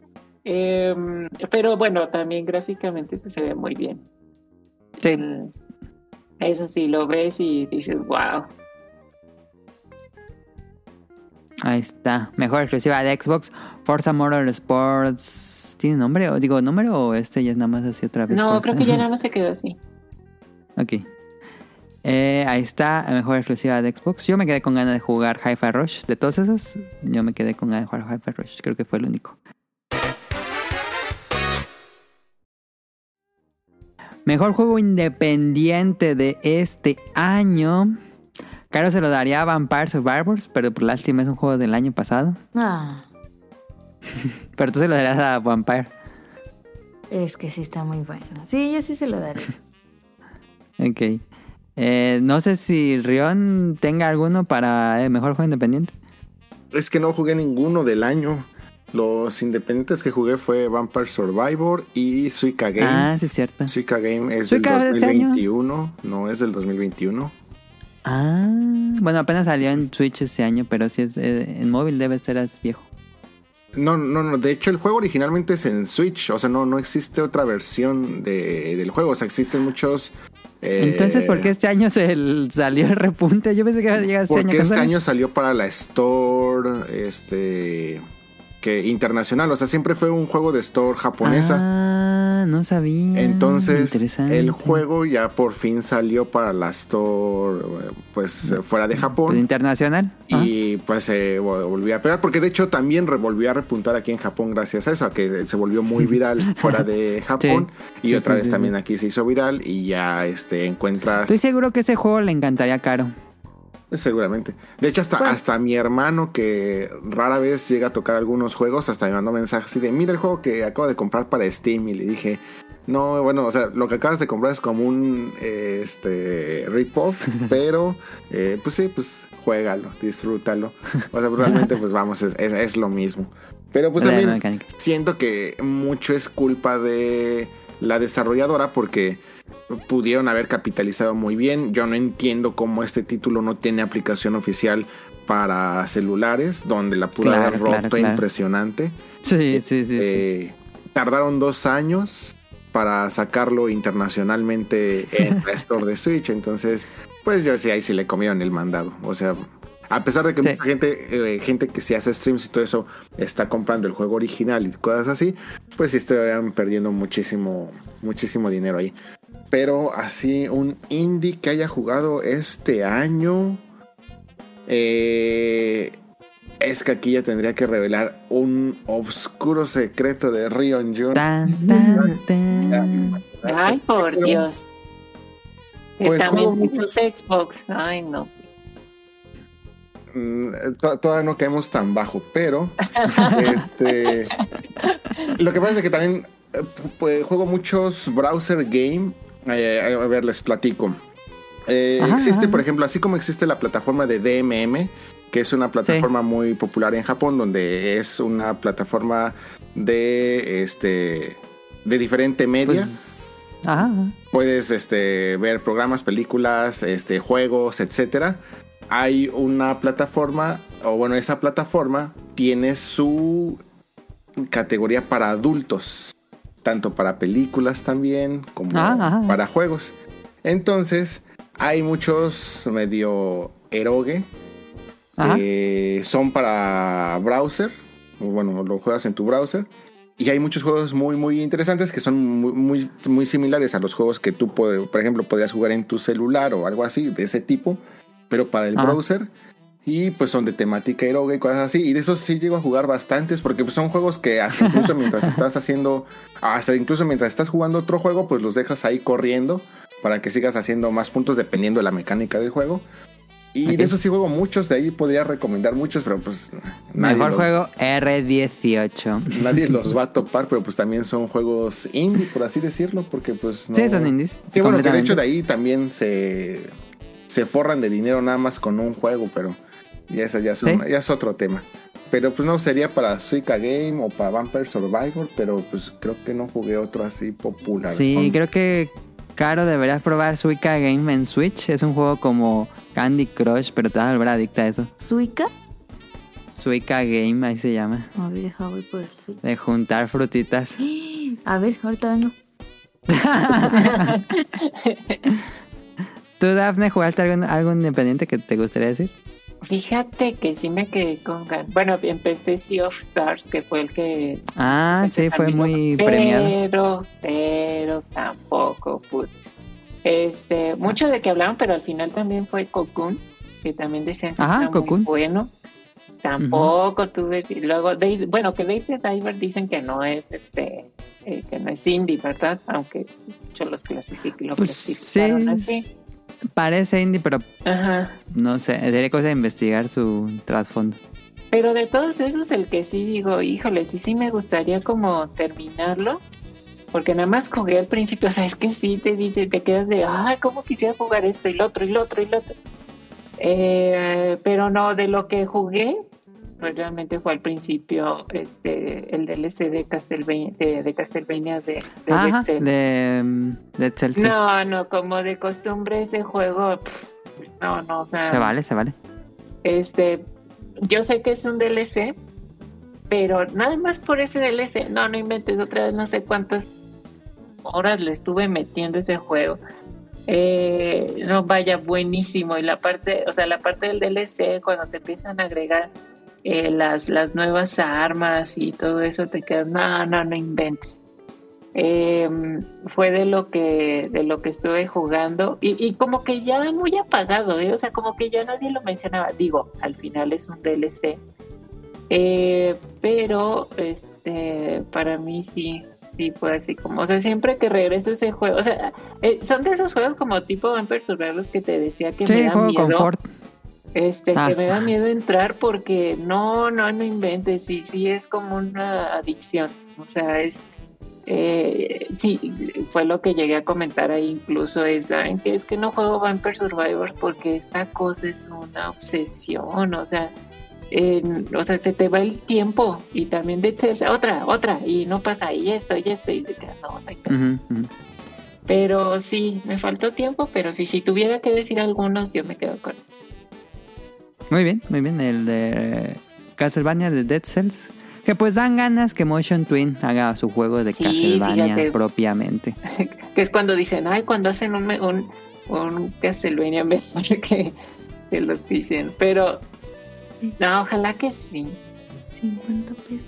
Em, pero bueno, también gráficamente pues, se ve muy bien. Sí. Mm, Eso sí, lo ves y dices, wow. Ahí está. Mejor exclusiva de Xbox. Forza Motorsports. ¿Tiene nombre? O digo, ¿nombre o este ya es nada más así otra vez? No, creo que ya nada más se quedó así. Ok. Eh, ahí está, la mejor exclusiva de Xbox. Yo me quedé con ganas de jugar Hi-Fi Rush. De todos esos, yo me quedé con ganas de jugar Hi-Fi Rush. Creo que fue el único. Mejor juego independiente de este año. Claro, se lo daría a Vampire Survivors, pero por lástima es un juego del año pasado. Ah, Pero tú se lo darías a Vampire. es que sí está muy bueno. Sí, yo sí se lo daré. Ok. Eh, no sé si Rion tenga alguno para el mejor juego independiente. Es que no jugué ninguno del año. Los independientes que jugué fue Vampire Survivor y Suika Game. Ah, sí, es cierto. Suika Game es del de este año. 2021, no es del 2021. Ah, bueno, apenas salió en Switch este año, pero si es eh, en móvil debe ser as viejo. No, no, no. De hecho, el juego originalmente es en Switch. O sea, no, no existe otra versión de, del juego. O sea, existen muchos. eh, Entonces, ¿por qué este año se el- salió el repunte? Yo pensé que iba a llegar este Porque año. este ¿cuándo año salió para la Store este que internacional, o sea, siempre fue un juego de Store japonesa. Ah, no sabía. Entonces, el juego ya por fin salió para la Store eh, pues eh, fuera de Japón internacional. Ah. y pues se vol- volvió a pegar porque de hecho también revolvió a repuntar aquí en Japón gracias a eso, a que se volvió muy viral fuera de Japón y Sí, otra sí, vez también aquí se hizo viral y ya este encuentras Estoy seguro que ese juego le encantaría a Caro. Seguramente. De hecho, hasta, hasta mi hermano, que rara vez llega a tocar algunos juegos, hasta me mandó mensajes así de, mira el juego que acabo de comprar para Steam. Y le dije, no, bueno, o sea, lo que acabas de comprar es como un eh, este rip-off, pero eh, pues sí, pues juégalo, disfrútalo. O sea, realmente, pues vamos, es, es- es lo mismo. Pero pues también siento que mucho es culpa de la desarrolladora porque pudieron haber capitalizado muy bien. Yo no entiendo cómo este título no tiene aplicación oficial para celulares, donde la pudo Claro, haber roto claro, claro. impresionante. Sí, sí, sí. sí. Eh, Tardaron dos años para sacarlo internacionalmente en la store de Switch. Entonces, pues yo sí, ahí sí le comieron el mandado. O sea, a pesar de que Sí. mucha gente, eh, gente que se hace streams y todo eso, está comprando el juego original y cosas así, pues sí estarían perdiendo muchísimo, muchísimo dinero ahí. Pero así, un indie que haya jugado este año. Eh, es que aquí ya tendría que revelar un oscuro secreto de Rion Jun. Tan, tan, tan. Ay, por Pero- Dios. Que Pues también juego muchos Xbox. Ay, no. Mm, to- Todavía no caemos tan bajo, pero este lo que pasa es que también eh, pues, juego muchos browser game. Eh, a ver, les platico. Eh, Ajá, existe, ajá. por ejemplo, así como existe la plataforma de DMM, que es una plataforma muy popular en Japón, donde es una plataforma de este de diferente media. Pues, ajá, ajá. Puedes este, ver programas, películas, este, juegos, etcétera. Hay una plataforma, o bueno, esa plataforma tiene su categoría para adultos, tanto para películas también como Ah, para juegos. Entonces, hay muchos medio eroge Ajá. que son para browser, bueno, lo juegas en tu browser. Y hay muchos juegos muy, muy interesantes que son muy, muy, muy similares a los juegos que tú, por ejemplo, podrías jugar en tu celular o algo así, de ese tipo, pero para el browser. Y pues son de temática eroga y cosas así. Y de esos sí llego a jugar bastantes porque pues, son juegos que hasta incluso mientras estás haciendo, hasta incluso mientras estás jugando otro juego, pues los dejas ahí corriendo para que sigas haciendo más puntos dependiendo de la mecánica del juego. Y de eso sí juego muchos, de ahí podría recomendar muchos, pero pues nadie Mejor los, juego R18. nadie los va a topar, pero pues también son juegos indie, por así decirlo, porque pues no... Sí, son indies. Sí, bueno, que de hecho de ahí también se, se forran de dinero nada más con un juego, pero ya, esa ya, es Sí. un- ya es otro tema. Pero pues no, sería para Suica Game o para Vampire Survivor, pero pues creo que no jugué otro así popular. Sí, Son- creo que Caro deberías probar Suica Game en Switch. Es un juego como Candy Crush, pero te vas a volver adicta a eso. ¿Suica? Suica Game, ahí se llama. A ver, deja voy por el Suica. De juntar frutitas. A ver, ahorita vengo. ¿Tú, Dafne, jugaste algo, algo independiente que te gustaría decir? Fíjate que sí me quedé con ganas. Bueno, empecé Sea of Stars, que fue el que. Ah, sí, fue muy pero, premiado. Pero tampoco pude. Este, mucho de que hablaron, pero al final también fue Cocoon, que también decían que Ajá, está Cocoon. muy bueno. Tampoco tuve. y Luego, Dave- bueno, que the Diver dicen que no es este. eh, que no es indie, ¿verdad? Aunque yo los clasifico lo Pues clasificaron sí, así. Parece indie, pero Ajá. no sé. Sería cosa de investigar su trasfondo. Pero de todos esos, el que sí digo, híjole, sí, sí me gustaría como terminarlo. Porque nada más jugué al principio, o sea, es que sí te dice, te quedas de, ay, ¿cómo quisiera jugar esto y lo otro y lo otro y lo otro? Eh, pero no, de lo que jugué, realmente fue al principio este el DLC de Castlevania de, de, Castlevania de, de Ajá, de sí. No, no, como de costumbre ese juego, pff, no, no, o sea, Se vale, se vale. este, yo sé que es un DLC, pero nada más por ese DLC, no, no inventes otra vez, no sé cuántas horas le estuve metiendo ese juego. Eh, no vaya buenísimo y la parte, o sea, la parte del DLC cuando te empiezan a agregar eh, las, las nuevas armas y todo eso te quedas, no, no, no inventes. Eh, fue de lo que de lo que estuve jugando y, y como que ya muy apagado, ¿eh? o sea, como que ya nadie lo mencionaba. Digo, al final es un DLC, eh, pero este para mí sí, sí fue así como, o sea, siempre que regreso a ese juego, o sea, son de esos juegos como tipo Vampire Survivors que te decía que me Sí, da juego miedo. confort. Este, Ah. que me da miedo entrar porque no, no, no inventes, sí, sí es como una adicción, o sea, es, eh, sí, fue lo que llegué a comentar ahí incluso, es, ¿saben qué? Es que no juego Vampire Survivors porque esta cosa es una obsesión, o sea, en- o sea, se te va el tiempo y también de otra, otra, y no pasa, y esto, y esto, y te quedas, no, no. Ujú, ujú. Pero sí, me faltó tiempo, pero sí, si tuviera que decir algunos, yo me quedo con Muy bien, muy bien. El de Castlevania de Dead Cells. Que pues dan ganas que Motion Twin haga su juego de Sí, Castlevania fíjate. propiamente. que es cuando dicen, ay, cuando hacen un, me- un, un Castlevania mejor que, que los dicen. Pero, no, ojalá que sí. 50 pesos.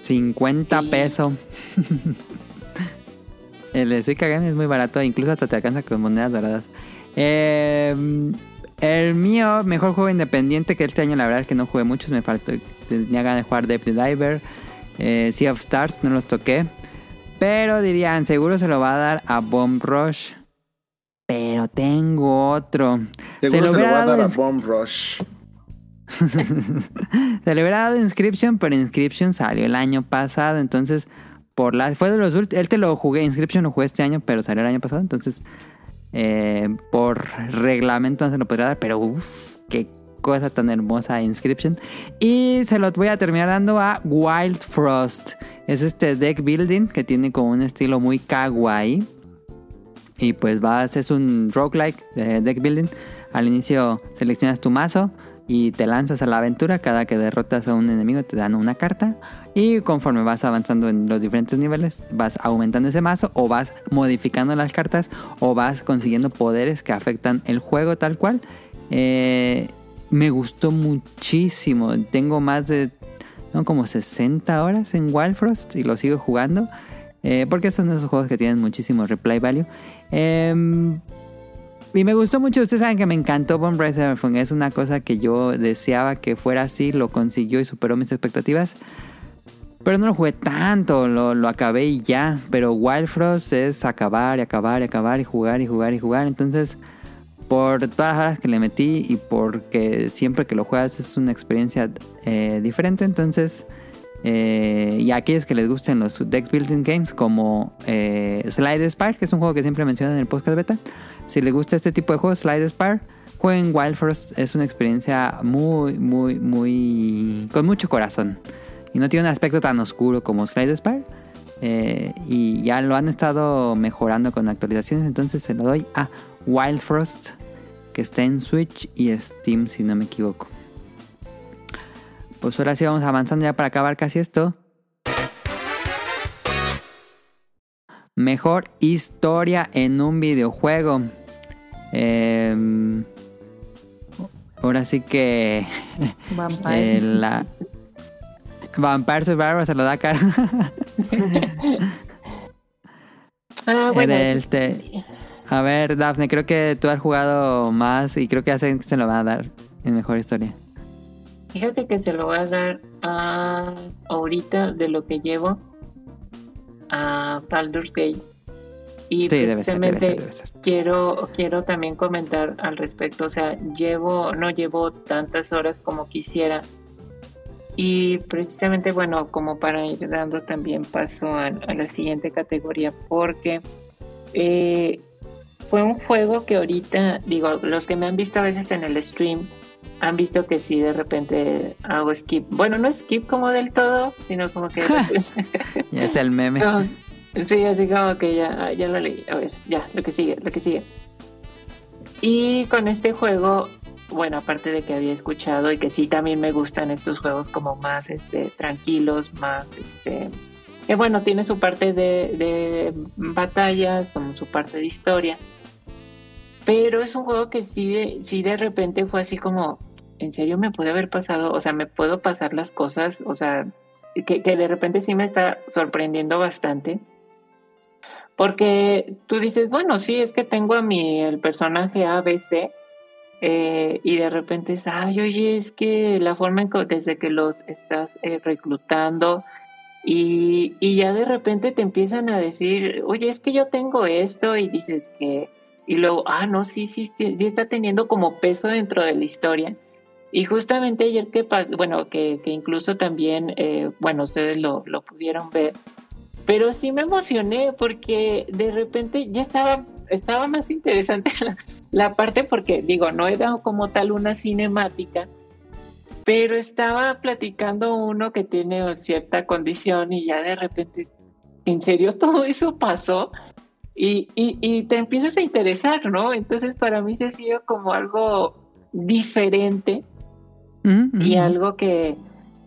50 Sí. pesos. El de Suica Game es muy barato, incluso hasta te alcanza con monedas doradas. Eh, el mío, mejor juego independiente que este año, la verdad es que no jugué muchos, me faltó, tenía ganas de jugar Depth Diver, eh, Sea of Stars, no los toqué. Pero dirían, seguro se lo va a dar a Bomb Rush. Pero tengo otro. Seguro se lo hubiera va a dar a Bomb Rush. Se le hubiera dado Inscription, pero Inscription salió el año pasado, entonces por la fue de los últimos, él te lo jugué, Inscription lo jugué este año, pero salió el año pasado, entonces eh, por reglamento no se lo podría dar, pero uff, qué cosa tan hermosa Inscription. Y se lo voy a terminar dando a Wild Frost. Es este deck building que tiene como un estilo muy kawaii. Y pues vas, es un roguelike de deck building. Al inicio seleccionas tu mazo y te lanzas a la aventura. Cada que derrotas a un enemigo te dan una carta. Y conforme vas avanzando en los diferentes niveles, vas aumentando ese mazo o vas modificando las cartas o vas consiguiendo poderes que afectan el juego tal cual. Eh, me gustó muchísimo. Tengo más de no, como 60 horas en Wild Frost y lo sigo jugando. eh, porque son esos juegos que tienen muchísimo replay value. Em, y me gustó mucho. Ustedes saben que me encantó Bomb Racer. Es una cosa que yo deseaba que fuera así. Lo consiguió y superó mis expectativas. Pero no lo jugué tanto. Lo, lo acabé y ya. Pero Wild Frost es acabar y acabar y acabar y jugar y jugar y jugar. Entonces, por todas las horas que le metí y porque siempre que lo juegas es una experiencia eh, diferente. Entonces, eh, y a aquellos que les gusten los Dex Building Games como eh, Slide Spire, que es un juego que siempre mencionan en el podcast beta. Si les gusta este tipo de juegos, Slide Spire, jueguen Wild Frost. Es una experiencia muy, muy, muy. con mucho corazón. Y no tiene un aspecto tan oscuro como Slide Spire. Eh, y ya lo han estado mejorando con actualizaciones. Entonces se lo doy a Wild Frost, que está en Switch y Steam, si no me equivoco. Pues ahora sí vamos avanzando ya para acabar casi esto. Mejor historia en un videojuego. Em, ahora sí que Vampires. eh, la Vampire Survivor se lo da a cara. Ah, bueno, sí. este- A ver, Daphne, creo que tú has jugado más y creo que hacen que se lo van a dar en mejor historia. Fíjate que se lo voy a dar a ahorita de lo que llevo a Baldur's Gate. Y Sí, debe ser, debe precisamente ser, debe ser. quiero quiero también comentar al respecto, o sea, llevo no llevo tantas horas como quisiera. Y precisamente, bueno, como para ir dando también paso a, a la siguiente categoría, porque eh, fue un juego que ahorita, digo, los que me han visto a veces en el stream, han visto que sí de repente hago skip. Bueno, no skip como del todo, sino como que... Ya es el meme. Sí, así como que ya, ya lo leí. A ver, ya, lo que sigue, lo que sigue. Y con este juego bueno, aparte de que había escuchado y que sí también me gustan estos juegos como más este, tranquilos, más, este, bueno, tiene su parte de, de batallas, como su parte de historia. Pero es un juego que sí de, sí de repente fue así como, ¿en serio me puede haber pasado? O sea, me puedo pasar las cosas, o sea, que, que de repente sí me está sorprendiendo bastante. Porque tú dices, bueno, sí, es que tengo a mi el personaje ABC eh, y de repente es, ay, oye, es que la forma en que desde que los estás eh, reclutando y, y ya de repente te empiezan a decir, oye, es que yo tengo esto y dices que, y luego, ah, no, sí, sí, sí, sí está teniendo como peso dentro de la historia. Y justamente ayer que pasó, bueno, que, que incluso también, eh, bueno, ustedes lo, lo pudieron ver, pero sí me emocioné porque de repente ya estaba, estaba más interesante la, la parte porque, digo, no era como tal una cinemática, pero estaba platicando uno que tiene cierta condición y ya de repente, ¿en serio todo eso pasó? Y, y, y te empiezas a interesar, ¿no? Entonces para mí se ha sido como algo diferente Mm, y mm. algo que,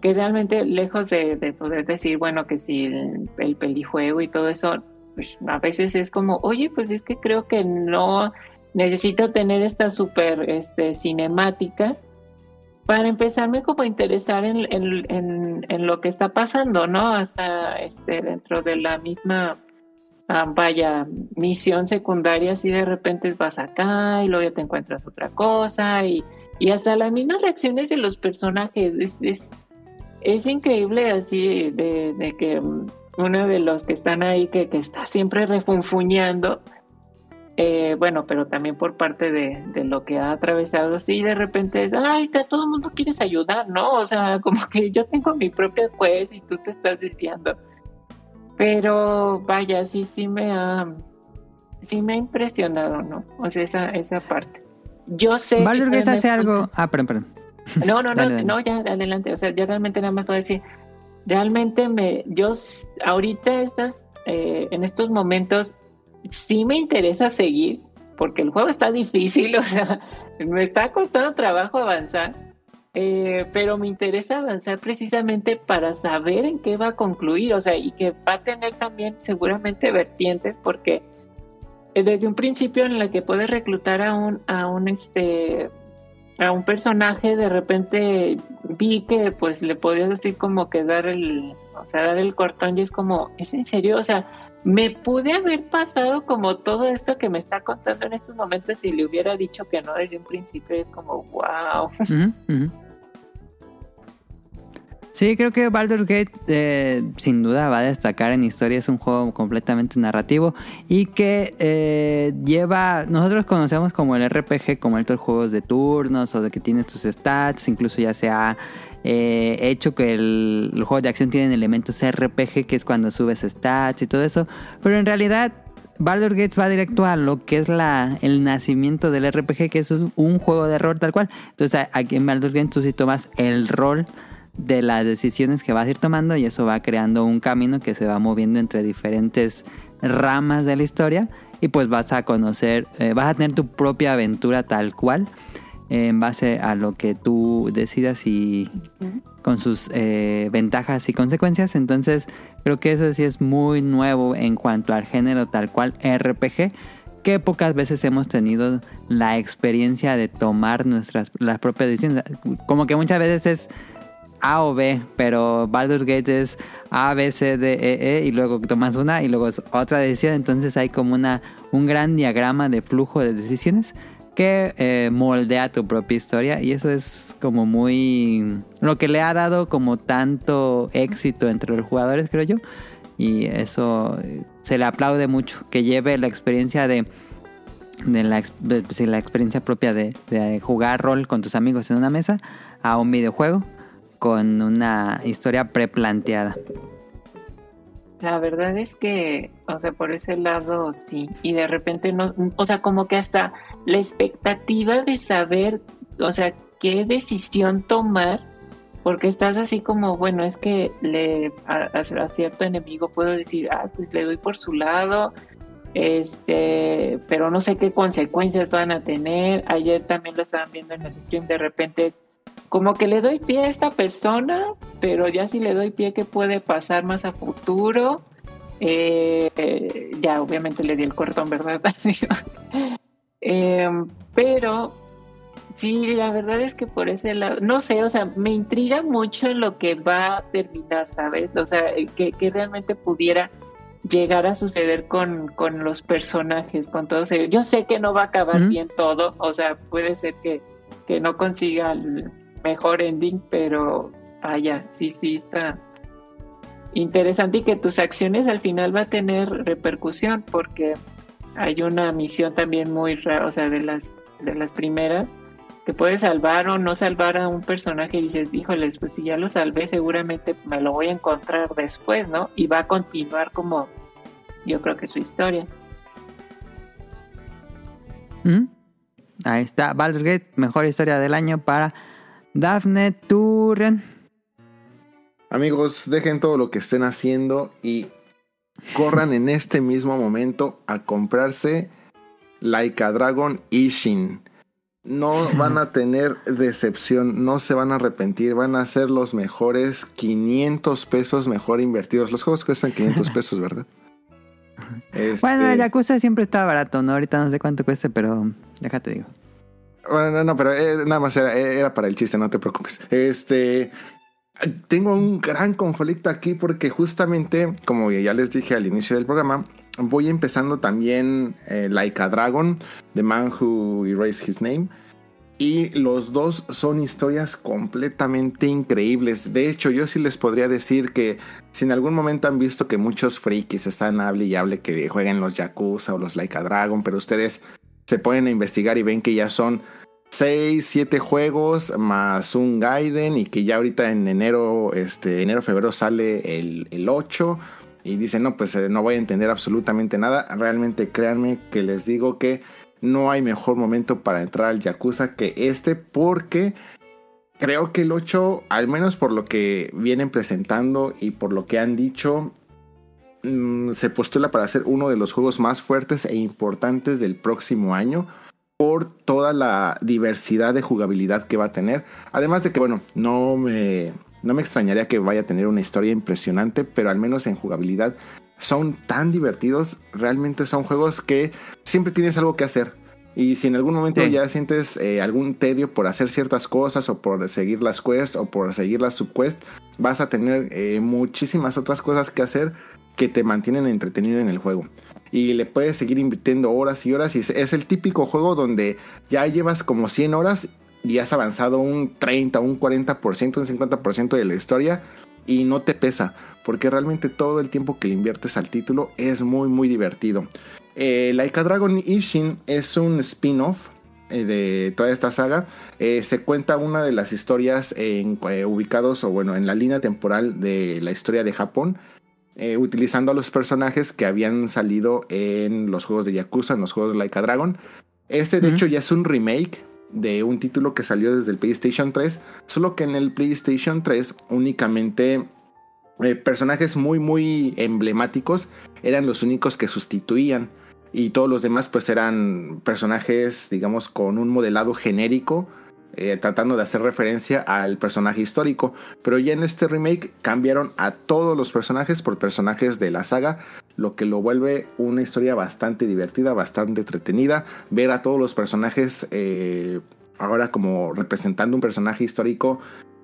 que realmente lejos de, de poder decir, bueno, que si el, el pelijuego y todo eso, pues a veces es como, oye, pues es que creo que no necesito tener esta súper este, cinemática para empezarme como a interesar en, en, en, en lo que está pasando, ¿no? Hasta este, dentro de la misma, ah, vaya, misión secundaria, si de repente vas acá y luego ya te encuentras otra cosa y, y hasta las mismas reacciones de los personajes, es, es, es increíble así de, de que mm, uno de los que están ahí que, que está siempre refunfuñando, eh, bueno, pero también por parte de, de, lo que ha atravesado, sí, de repente es, ay, te, todo el mundo quieres ayudar, ¿no? O sea, como que yo tengo mi propia quest y tú te estás desviando. Pero vaya, sí, sí me ha, sí me ha impresionado, ¿no? O sea, esa, esa parte. Yo sé... Baldur's que hace algo... Ah, perdón, perdón. no, no, no, Dale, dale. no, ya adelante. O sea, yo realmente nada más puedo decir, realmente me, yo ahorita estas, eh, en estos momentos sí me interesa seguir, porque el juego está difícil, o sea, me está costando trabajo avanzar, eh, pero me interesa avanzar precisamente para saber en qué va a concluir, o sea, y que va a tener también seguramente vertientes, porque eh, desde un principio en la que puedes reclutar a un, a un este a un personaje de repente vi que pues le podías decir como que dar el o sea dar el cortón y es como es en serio o sea me pude haber pasado como todo esto que me está contando en estos momentos si le hubiera dicho que no desde un principio es como wow. Sí, creo que Baldur's Gate eh, sin duda va a destacar en historia. Es un juego completamente narrativo y que eh, lleva. Nosotros conocemos como el RPG, como estos juegos de turnos o de que tiene tus stats. Incluso ya se ha eh, hecho que el, el juego de acción tiene elementos RPG, que es cuando subes stats y todo eso. Pero en realidad Baldur's Gate va directo a lo que es la, el nacimiento del RPG, que es un juego de rol tal cual. Entonces aquí en Baldur's Gate tú sí tomas el rol de las decisiones que vas a ir tomando y eso va creando un camino que se va moviendo entre diferentes ramas de la historia y pues vas a conocer, eh, vas a tener tu propia aventura tal cual en base a lo que tú decidas y con sus eh, ventajas y consecuencias. Entonces creo que eso sí es muy nuevo en cuanto al género tal cual RPG que pocas veces hemos tenido la experiencia de tomar nuestras las propias decisiones. Como que muchas veces es A o B, pero Baldur's Gate es A, B, C, D, E, E y luego tomas una y luego es otra decisión. Entonces hay como una un gran diagrama de flujo de decisiones que eh, moldea tu propia historia. Y eso es como muy lo que le ha dado como tanto éxito entre los jugadores creo yo. Y eso eh, se le aplaude mucho que lleve la experiencia de de la, de- sí, la experiencia propia de, de jugar rol con tus amigos en una mesa a un videojuego con una historia preplanteada. La verdad es que, o sea, por ese lado sí, y de repente no, o sea, como que hasta la expectativa de saber, o sea, qué decisión tomar, porque estás así como, bueno, es que le a, cierto enemigo puedo decir, ah, pues le doy por su lado, Este, pero no sé qué consecuencias van a tener. Ayer también lo estaban viendo en el stream, de repente es como que le doy pie a esta persona, pero ya si le doy pie, ¿qué puede pasar más a futuro? Eh, ya obviamente le di el cortón, ¿verdad? Eh, pero sí, la verdad es que por ese lado, no sé, o sea, me intriga mucho lo que va a terminar, ¿sabes? O sea, que, que realmente pudiera llegar a suceder con, con los personajes, con todos ellos. Yo sé que no va a acabar bien todo, o sea, puede ser que, que no consiga el mejor ending, pero vaya, sí, sí está interesante y que tus acciones al final va a tener repercusión porque hay una misión también muy rara, o sea, de las de las primeras que puedes salvar o no salvar a un personaje y dices, híjoles, pues si ya lo salvé, seguramente me lo voy a encontrar después, ¿no? Y va a continuar como yo creo que su historia. ¿Mm? Ahí está, Baldur's Gate, mejor historia del año para Daphne Turren. Amigos, dejen todo lo que estén haciendo y corran en este mismo momento a comprarse Laika Dragon Ishin. No van a tener decepción, no se van a arrepentir, van a ser los mejores 500 pesos mejor invertidos. Los juegos cuestan 500 pesos, ¿verdad? Este, Bueno, el Yakuza siempre está barato, ¿no? Ahorita no sé cuánto cueste, pero déjate digo. Bueno, no, no, pero eh, nada más era, era para el chiste, no te preocupes. Este. Tengo un gran conflicto aquí porque justamente, como ya les dije al inicio del programa, voy empezando también eh, Like Dragon, The Man Who Erased His Name. Y los dos son historias completamente increíbles. De hecho, yo sí les podría decir que si en algún momento han visto que muchos frikis están hable y hable que jueguen los Yakuza o los Like Dragon, pero ustedes se ponen a investigar y ven que ya son 6, 7 juegos más un Gaiden y que ya ahorita en enero, este, enero, febrero sale el, el 8 y dicen, no, pues eh, no voy a entender absolutamente nada. Realmente créanme que les digo que no hay mejor momento para entrar al Yakuza que este porque creo que el 8, al menos por lo que vienen presentando y por lo que han dicho, mm, se postula para ser uno de los juegos más fuertes e importantes del próximo año por toda la diversidad de jugabilidad que va a tener. Además de que, bueno, no me, no me extrañaría que vaya a tener una historia impresionante, pero al menos en jugabilidad son tan divertidos. Realmente son juegos que siempre tienes algo que hacer. Y si en algún momento Sí. ya sientes eh, algún tedio por hacer ciertas cosas o por seguir las quests o por seguir las subquests, vas a tener eh, muchísimas otras cosas que hacer que te mantienen entretenido en el juego. Y le puedes seguir invirtiendo horas y horas. Y es- el típico juego donde ya llevas como 100 horas y has avanzado un 30, un 40%, un 50% de la historia y no te pesa. Porque realmente todo el tiempo que le inviertes al título es muy, muy divertido. Eh, Laika Dragon Ishin es un spin-off eh, de toda esta saga. Eh, se cuenta una de las historias en, eh, ubicados o bueno en la línea temporal de la historia de Japón. Eh, utilizando a los personajes que habían salido en los juegos de Yakuza, en los juegos de Laika Dragon. Este de hecho ya es un remake de un título que salió desde el PlayStation 3, solo que en el PlayStation 3 únicamente eh, personajes muy muy emblemáticos eran los únicos que sustituían y todos los demás pues eran personajes digamos con un modelado genérico eh, tratando de hacer referencia al personaje histórico. Pero ya en este remake cambiaron a todos los personajes por personajes de la saga lo que lo vuelve una historia bastante divertida bastante entretenida. Ver a todos los personajes eh, ahora como representando un personaje histórico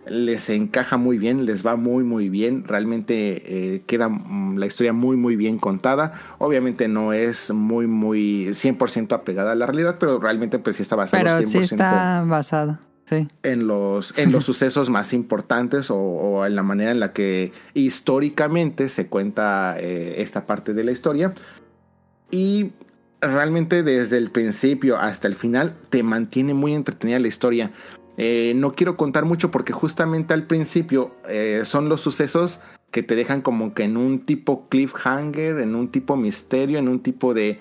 les encaja muy bien, les va muy muy bien, realmente eh, queda mm, la historia muy muy bien contada, obviamente no es muy muy 100% apegada a la realidad, pero realmente pues sí está basada Pero 100% sí está basado, sí. en los, en los sucesos más importantes o, o en la manera en la que históricamente se cuenta eh, esta parte de la historia. Y realmente desde el principio hasta el final te mantiene muy entretenida la historia. Eh, no quiero contar mucho porque justamente al principio eh, son los sucesos que te dejan como que en un tipo cliffhanger, en un tipo misterio, en un tipo de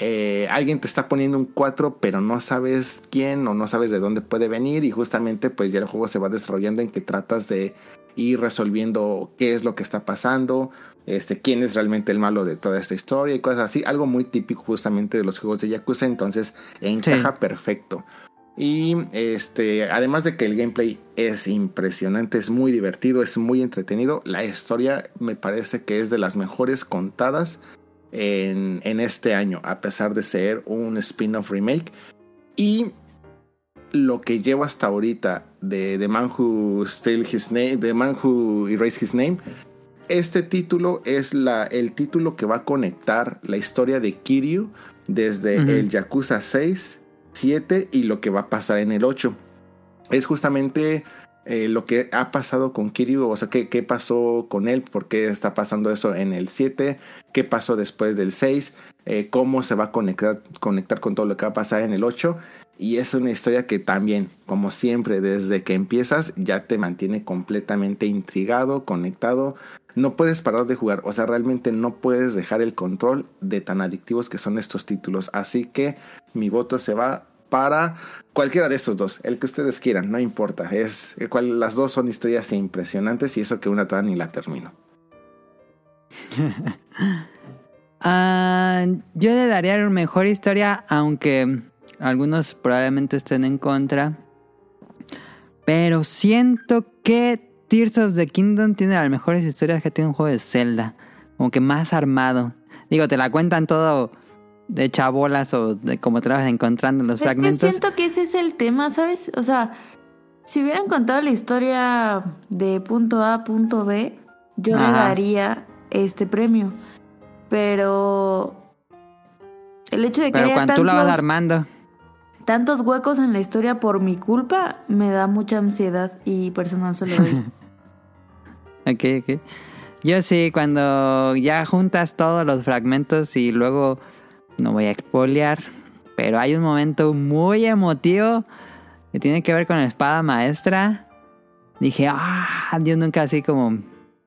eh, alguien te está poniendo un 4, pero no sabes quién o no sabes de dónde puede venir y justamente pues ya el juego se va desarrollando en que tratas de ir resolviendo qué es lo que está pasando, este, quién es realmente el malo de toda esta historia y cosas así, algo muy típico justamente de los juegos de Yakuza, entonces encaja perfecto. Y este, además de que el gameplay es impresionante, es muy divertido, es muy entretenido, la historia me parece que es de las mejores contadas en, en este año, a pesar de ser un spin-off remake. Y lo que llevo hasta ahorita de The Man Who Stole His Name, The Man Who Erased His Name, este título es la, el título que va a conectar la historia de Kiryu desde el Yakuza 6, 7 y lo que va a pasar en el 8. Es justamente eh, lo que ha pasado con Kiryu, o sea, qué, qué pasó con él, por qué está pasando eso en el 7, qué pasó después del 6, eh, cómo se va a conectar, conectar con todo lo que va a pasar en el 8. Y es una historia que también, como siempre, desde que empiezas ya te mantiene completamente intrigado, conectado. No puedes parar de jugar, o sea, realmente no puedes dejar el control de tan adictivos que son estos títulos. Así que mi voto se va para cualquiera de estos dos, el que ustedes quieran, no importa. Es las dos son historias impresionantes y eso que una todavía ni la termino. Ah, yo le daría mejor historia, aunque algunos probablemente estén en contra. Pero siento que Tears of the Kingdom tiene las mejores historias que tiene un juego de Zelda. Como que más armado. Digo, te la cuentan todo de chabolas o de como te la vas encontrando en los Es que fragmentos. siento que ese es el tema, ¿sabes? O sea, si hubieran contado la historia de punto A a punto B, yo le daría este premio. Pero el hecho de que Pero haya cuando tú la vas tantos- armando. tantos huecos en la historia por mi culpa me da mucha ansiedad y no se lo doy. Ok, ok. Yo sí, cuando ya juntas todos los fragmentos y luego no voy a expoliar, pero hay un momento muy emotivo que tiene que ver con la espada maestra. Dije, ah, yo nunca así como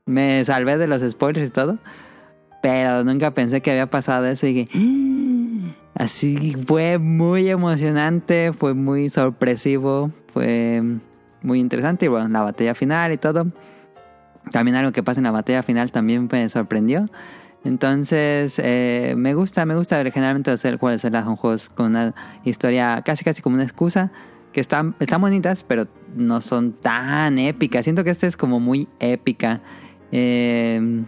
me salvé de los spoilers y todo, pero nunca pensé que había pasado eso y dije, "Ah". así fue muy emocionante, fue muy sorpresivo, fue muy interesante y bueno, la batalla final y todo. También algo que pasa en la batalla final también me sorprendió. Entonces, eh, me gusta, me gusta. Generalmente hacer juegos de son juegos con una historia casi casi como una excusa. Que están, están bonitas, pero no son tan épicas. Siento que esta es como muy épica. Eh,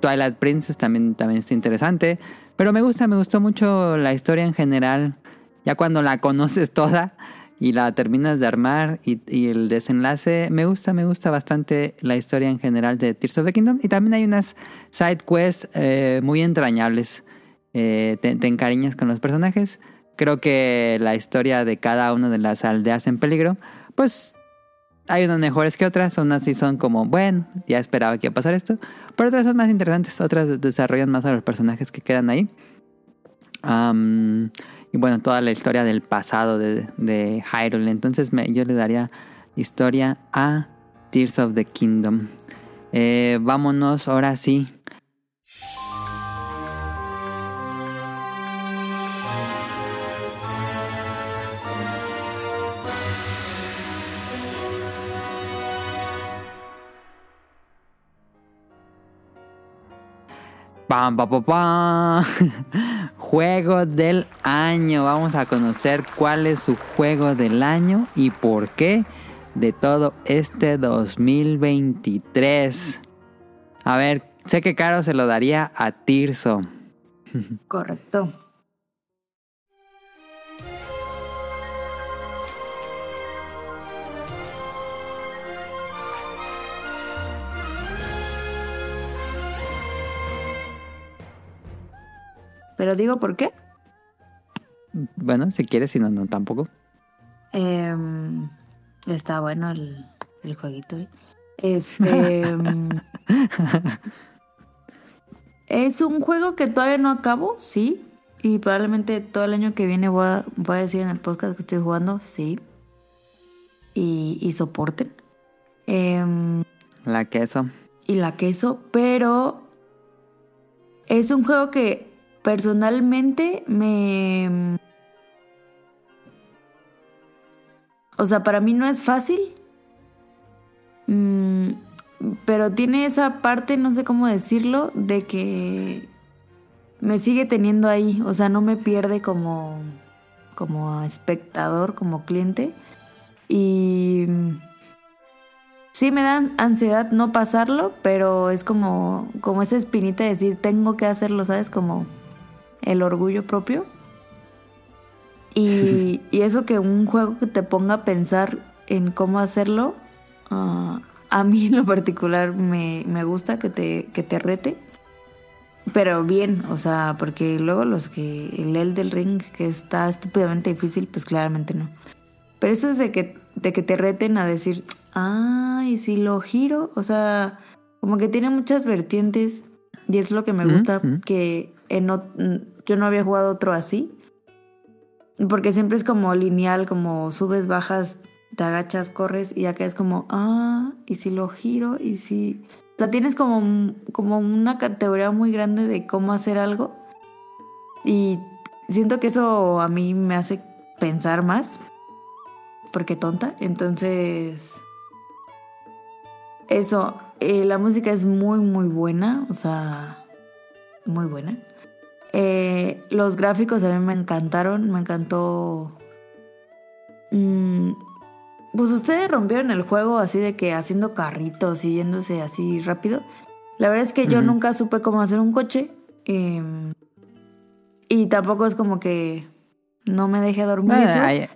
Twilight Princess también, también está interesante. Pero me gusta, me gustó mucho la historia en general. Ya cuando la conoces toda y la terminas de armar y, y el desenlace, me gusta, me gusta bastante la historia en general de Tears of the Kingdom. Y también hay unas side quests eh, muy entrañables. Eh, te, te encariñas con los personajes. Creo que la historia de cada una de las aldeas en peligro, pues hay unas mejores que otras. Unas sí son como, bueno, ya esperaba que iba a pasar esto. Pero otras son más interesantes. Otras desarrollan más a los personajes que quedan ahí. Am, y bueno, toda la historia del pasado de, de Hyrule. Entonces yo le daría historia a Tears of the Kingdom. Eh, vámonos ahora sí. Pam, pam, pam. Juego del año. Vamos a conocer cuál es su juego del año y por qué de todo este 2023. A ver, sé que Caro se lo daría a Tirso. Correcto. Pero digo por qué. Bueno, si quieres, si no, no tampoco. Em, está bueno el, el jueguito. ¿eh? Este. em, es un juego que todavía no acabo, sí. Y probablemente todo el año que viene voy a, voy a decir en el podcast que estoy jugando, sí. Y, y soporten. Em, La queso. y la queso, pero es un juego que personalmente me... O sea, para mí no es fácil. Mm, pero tiene esa parte, no sé cómo decirlo, de que me sigue teniendo ahí. O sea, no me pierde como, como espectador, como cliente. Y sí me da ansiedad no pasarlo, pero es como, como esa espinita de decir, tengo que hacerlo, ¿sabes? Como el orgullo propio. Y, y eso que un juego que te ponga a pensar en cómo hacerlo, ah, a mí en lo particular me, me gusta que te, que te rete. Pero bien, o sea, porque luego los que el Elden Ring que está estúpidamente difícil, pues claramente no. Pero eso es de que, de que te reten a decir, ah, y si lo giro, o sea, como que tiene muchas vertientes y es lo que me gusta, que en yo no había jugado otro así. Porque siempre es como lineal, como subes, bajas, te agachas, corres y acá es como, ah, y si lo giro, y si... O sea, tienes como, como una categoría muy grande de cómo hacer algo. Y siento que eso a mí me hace pensar más. Porque tonta. Entonces... Eso, eh, la música es muy, muy buena. O sea, muy buena. Eh, los gráficos a mí me encantaron. Me encantó... Mm, pues ustedes rompieron el juego así de que haciendo carritos y yéndose así rápido. La verdad es que yo nunca supe cómo hacer un coche. eh, y tampoco es como que no me deje dormir. Bueno,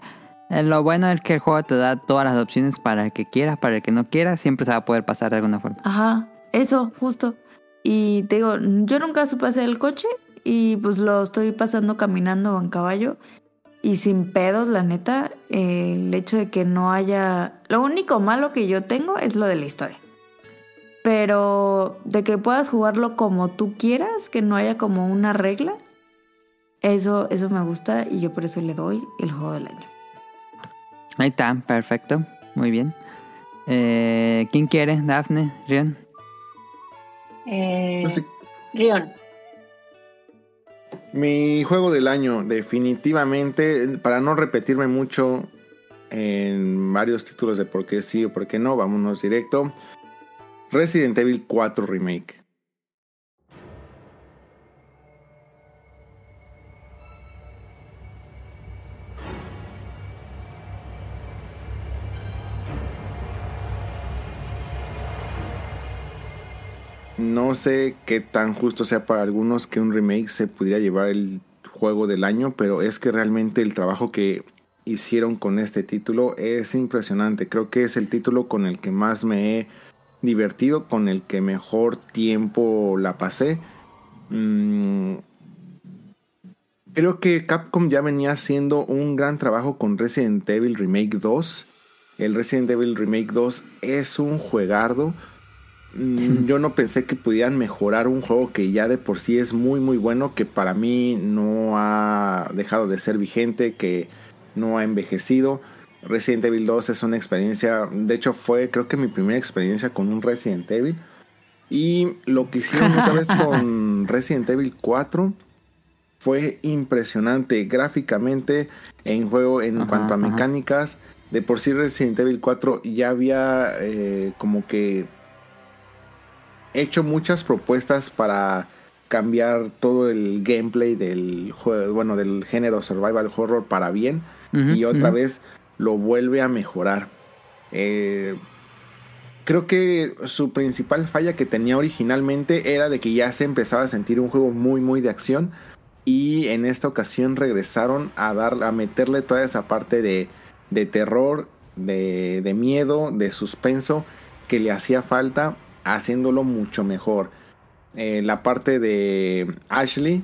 eh, lo bueno es que el juego te da todas las opciones para el que quieras, para el que no quieras, siempre se va a poder pasar de alguna forma. Ajá, eso, justo. Y te digo, yo nunca supe hacer el coche y pues lo estoy pasando caminando o en caballo y sin pedos, la neta. eh, el hecho de que no haya... Lo único malo que yo tengo es lo de la historia. Pero de que puedas jugarlo como tú quieras, que no haya como una regla, eso, eso me gusta y yo por eso le doy el juego del año. Ahí está, perfecto, muy bien. Eh, ¿Quién quiere? Dafne, Rion. Eh, Rion. Mi juego del año, definitivamente, para no repetirme mucho en varios títulos de por qué sí o por qué no, vámonos directo. Resident Evil 4 Remake. No sé qué tan justo sea para algunos que un remake se pudiera llevar el juego del año, pero es que realmente el trabajo que hicieron con este título es impresionante. Creo que es el título con el que más me he divertido, con el que mejor tiempo la pasé. Mm, creo que Capcom ya venía haciendo un gran trabajo con Resident Evil Remake 2. El Resident Evil Remake 2 es un juegardo. Mm, Yo no pensé que pudieran mejorar un juego que ya de por sí es muy muy bueno, que para mí no ha dejado de ser vigente, que no ha envejecido. Resident Evil 2 es una experiencia, de hecho fue creo que mi primera experiencia con un Resident Evil. Y lo que hicieron otra vez con Resident Evil 4 fue impresionante gráficamente en juego en Ajá, cuanto a ajá. mecánicas. De por sí Resident Evil 4 ya había eh, como que hecho muchas propuestas para cambiar todo el gameplay del juego, bueno, del género survival horror para bien y otra vez lo vuelve a mejorar. Eh, creo que su principal falla que tenía originalmente era de que ya se empezaba a sentir un juego muy muy de acción y en esta ocasión regresaron a dar a meterle toda esa parte de, de terror, de, de miedo, de suspenso que le hacía falta haciéndolo mucho mejor. Eh, la parte de Ashley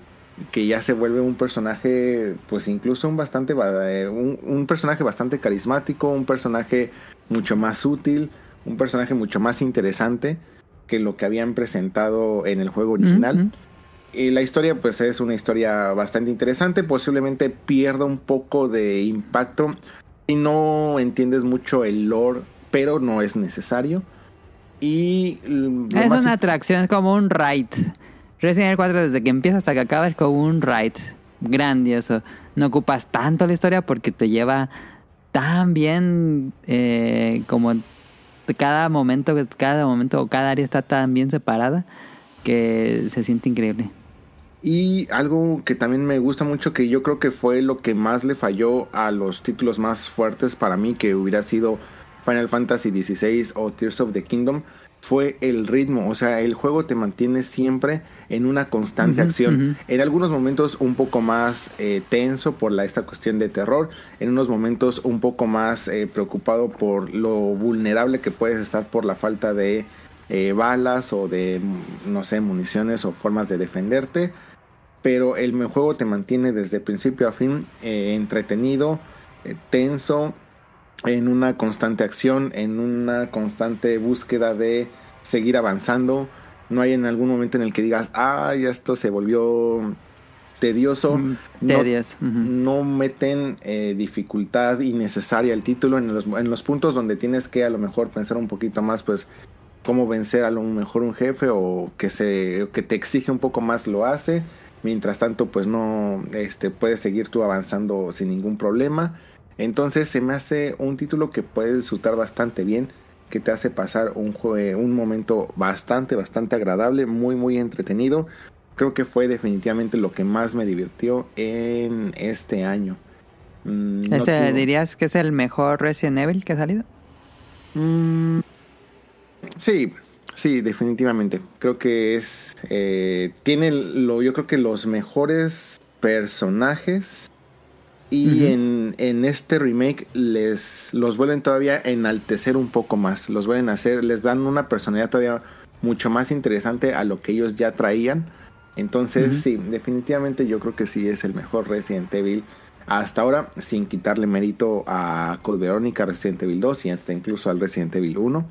que ya se vuelve un personaje, pues incluso un bastante, ba- eh, un, un personaje bastante carismático, un personaje mucho más útil, un personaje mucho más interesante que lo que habían presentado en el juego original. Y la historia, pues es una historia bastante interesante. Posiblemente pierda un poco de impacto si no entiendes mucho el lore, pero no es necesario. Y Es una atracción, es como un ride. Resident Evil 4 desde que empieza hasta que acaba es como un ride grandioso. No ocupas tanto la historia porque te lleva tan bien eh, como cada momento, cada momento o cada área está tan bien separada que se siente increíble. Y algo que también me gusta mucho, que yo creo que fue lo que más le falló a los títulos más fuertes para mí, que hubiera sido Final Fantasy XVI o Tears of the Kingdom, fue el ritmo. O sea, el juego te mantiene siempre en una constante acción. En algunos momentos un poco más eh, tenso por la, esta cuestión de terror. En unos momentos un poco más eh, preocupado por lo vulnerable que puedes estar por la falta de eh, balas o de, mm, no sé, municiones o formas de defenderte. Pero el juego te mantiene desde principio a fin entretenido, tenso, en una constante acción, en una constante búsqueda de seguir avanzando. No hay en algún momento en el que digas, ah, ya esto se volvió tedioso. Mm, No- Tedious, ujú. no meten eh, dificultad innecesaria al título en los, en los puntos donde tienes que a lo mejor pensar un poquito más, pues cómo vencer a lo mejor un jefe o que se que te exige un poco más lo hace. Mientras tanto, pues no este, puedes seguir tú avanzando sin ningún problema. Entonces se me hace un título que puedes disfrutar bastante bien, que te hace pasar un, un momento bastante, bastante agradable, muy, muy entretenido. Creo que fue definitivamente lo que más me divirtió en este año. Mm, no ¿Ese tuvo- dirías que es el mejor Resident Evil que ha salido? Mm, sí, sí, definitivamente. Creo que es. eh, tiene lo, yo creo que los mejores personajes. Y en, en este remake les los vuelven todavía a enaltecer un poco más. Los vuelven a hacer, les dan una personalidad todavía mucho más interesante a lo que ellos ya traían. Entonces, sí, definitivamente yo creo que sí es el mejor Resident Evil hasta ahora, sin quitarle mérito a Code Verónica, Resident Evil 2 y hasta incluso al Resident Evil 1.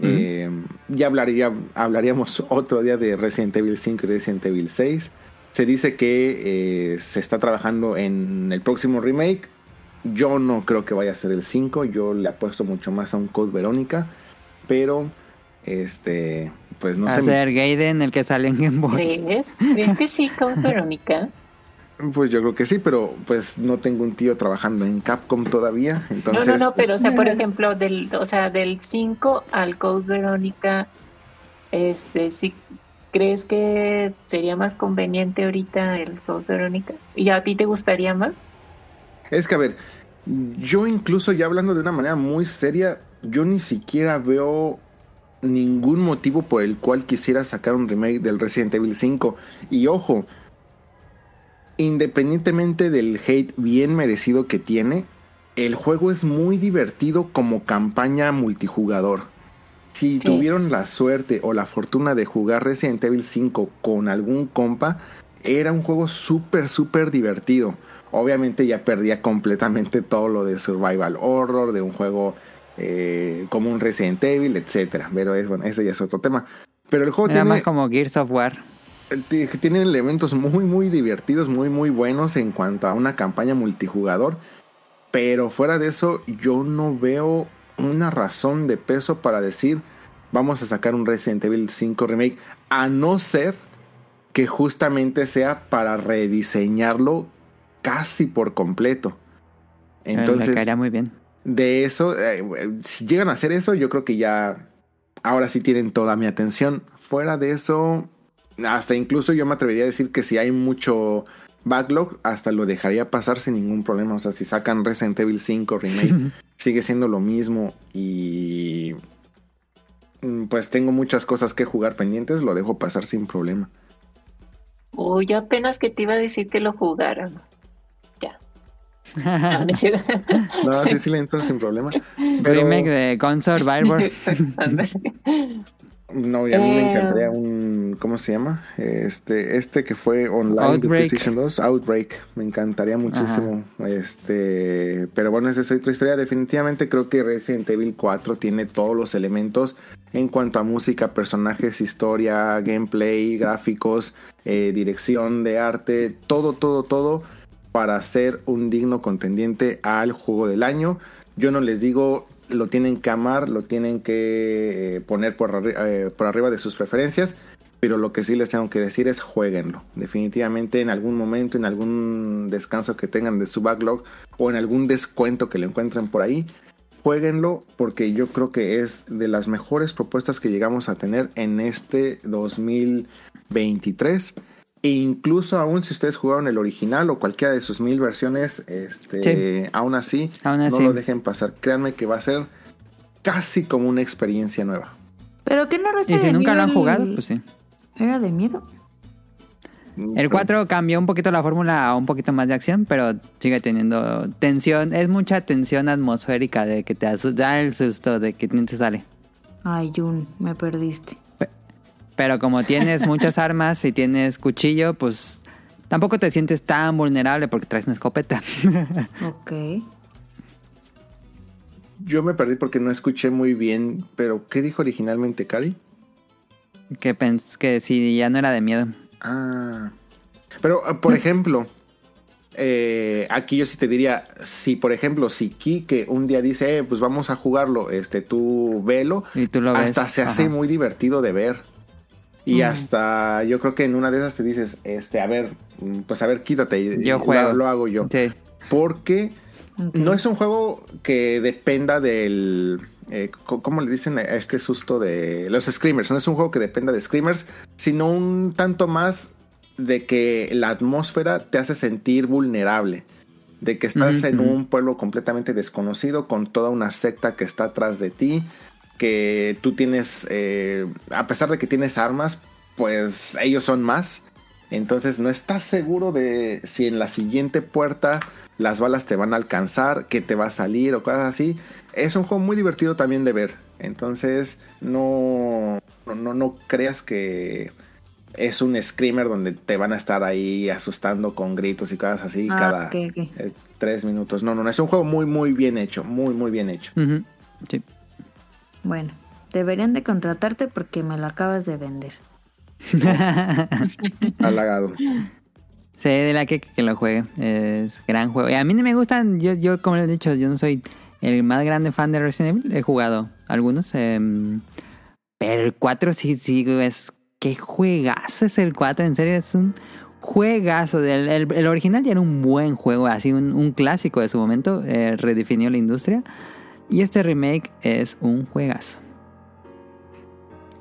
Eh, ya hablaría, hablaríamos otro día de Resident Evil 5 y Resident Evil 6. Se dice que eh, se está trabajando en el próximo remake. Yo no creo que vaya a ser el 5. Yo le apuesto mucho más a un Code Verónica. Pero, este, pues no a sé. ser Gaiden, el que sale en Game Boy. ¿Crees? ¿Crees que sí con Verónica? Pues yo creo que sí, pero pues no tengo un tío trabajando en Capcom todavía. No, Entonces, no, no, pues, pero o sea, por ejemplo, del, o sea, del 5 al Code Verónica, este, sí, ¿crees que sería más conveniente ahorita el Code Verónica? ¿Y a ti te gustaría más? Es que, a ver, yo incluso ya hablando de una manera muy seria, yo ni siquiera veo ningún motivo por el cual quisiera sacar un remake del Resident Evil 5. Y ojo, independientemente del hate bien merecido que tiene, el juego es muy divertido como campaña multijugador. Si Sí. tuvieron la suerte o la fortuna de jugar Resident Evil 5 con algún compa, era un juego súper, súper divertido. Obviamente ya perdía completamente todo lo de survival horror, de un juego eh, como un Resident Evil, etcétera. Pero es bueno, ese ya es otro tema. Pero el juego Era tiene, más como Gears of War. t- tiene elementos muy, muy divertidos, muy, muy buenos en cuanto a una campaña multijugador. Pero fuera de eso, yo no veo una razón de peso para decir vamos a sacar un Resident Evil 5 remake, a no ser que justamente sea para rediseñarlo casi por completo. Le Entonces, caería muy bien. de eso, eh, si llegan a hacer eso, yo creo que ya ahora sí tienen toda mi atención. Fuera de eso, hasta incluso yo me atrevería a decir que si hay mucho backlog, hasta lo dejaría pasar sin ningún problema. O sea, si sacan Resident Evil 5 Remake, sigue siendo lo mismo y mm, pues tengo muchas cosas que jugar pendientes, lo dejo pasar sin problema. Yo apenas que te iba a decir que lo jugaran. Ya. No, sí, sí le entro sin problema. Pero Remake de Gun Survivor. No, y a mí me Eh. encantaría un, ¿cómo se llama? Este, este que fue online de. PlayStation 2, Outbreak. Me encantaría muchísimo. Este, pero bueno, esa es otra historia. Definitivamente creo que Resident Evil 4 tiene todos los elementos en cuanto a música, personajes, historia, gameplay, gráficos, eh, dirección de arte, todo, todo, todo para ser un digno contendiente al juego del año. Yo no les digo lo tienen que amar, lo tienen que eh, poner por, eh, por arriba de sus preferencias, Pero lo que sí les tengo que decir es jueguenlo. Definitivamente en algún momento, en algún descanso que tengan de su backlog o en algún descuento que le encuentren por ahí, jueguenlo porque yo creo que es de las mejores propuestas que llegamos a tener en este 2023. E incluso aún si ustedes jugaron el original o cualquiera de sus mil versiones, este, Sí. aún así, Aún no lo dejen pasar. Créanme que va a ser casi como una experiencia nueva. Pero que no Y si nunca lo han jugado, pues sí. ¿Era de miedo? El 4 cambió un poquito la fórmula a un poquito más de acción, pero sigue teniendo tensión. Es mucha tensión atmosférica de que te da el susto de que te sale. Ay, Jun, me perdiste. Pero como tienes muchas armas y tienes cuchillo, pues tampoco te sientes tan vulnerable porque traes una escopeta. Ok. Yo me perdí porque no escuché muy bien, pero ¿qué dijo originalmente Cari? que pens que si ya no era de miedo. Ah. Pero, eh, por ejemplo, eh, aquí yo sí te diría, si por ejemplo, si Kike un día dice, eh, pues vamos a jugarlo, este, tú velo, Y tú lo ves. hasta se hace Ajá. muy divertido de ver. Y Mm. hasta yo creo que en una de esas te dices, este, a ver, pues a ver, quítate. y- Yo juego. Lo, lo hago yo. Porque no es un juego que dependa del. eh, ¿Cómo le dicen a este susto de los screamers? No es un juego que dependa de screamers, sino un tanto más de que la atmósfera te hace sentir vulnerable. De que estás en un pueblo completamente desconocido con toda una secta que está atrás de ti. Que tú tienes, eh, a pesar de que tienes armas, pues ellos son más. Entonces no estás seguro de si en la siguiente puerta las balas te van a alcanzar, que te va a salir o cosas así. Es un juego muy divertido también de ver. Entonces no, no, no, creas que es un screamer donde te van a estar ahí asustando con gritos y cosas así Ah, cada eh, tres minutos. No, no, no. Es un juego muy, muy bien hecho. Muy, muy bien hecho. Sí. Bueno, deberían de contratarte porque me lo acabas de vender. Halagado. Sí, de la que, que lo juegue. Es gran juego. Y a mí no me gustan, yo, yo como les he dicho, yo no soy el más grande fan de Resident Evil. He jugado algunos. em, pero el 4 sí, sí, es... Qué juegazo es el 4, en serio, es un juegazo. El, el- el original ya era un buen juego, así un, un clásico de su momento. eh, redefinió la industria. Y este remake es un juegazo.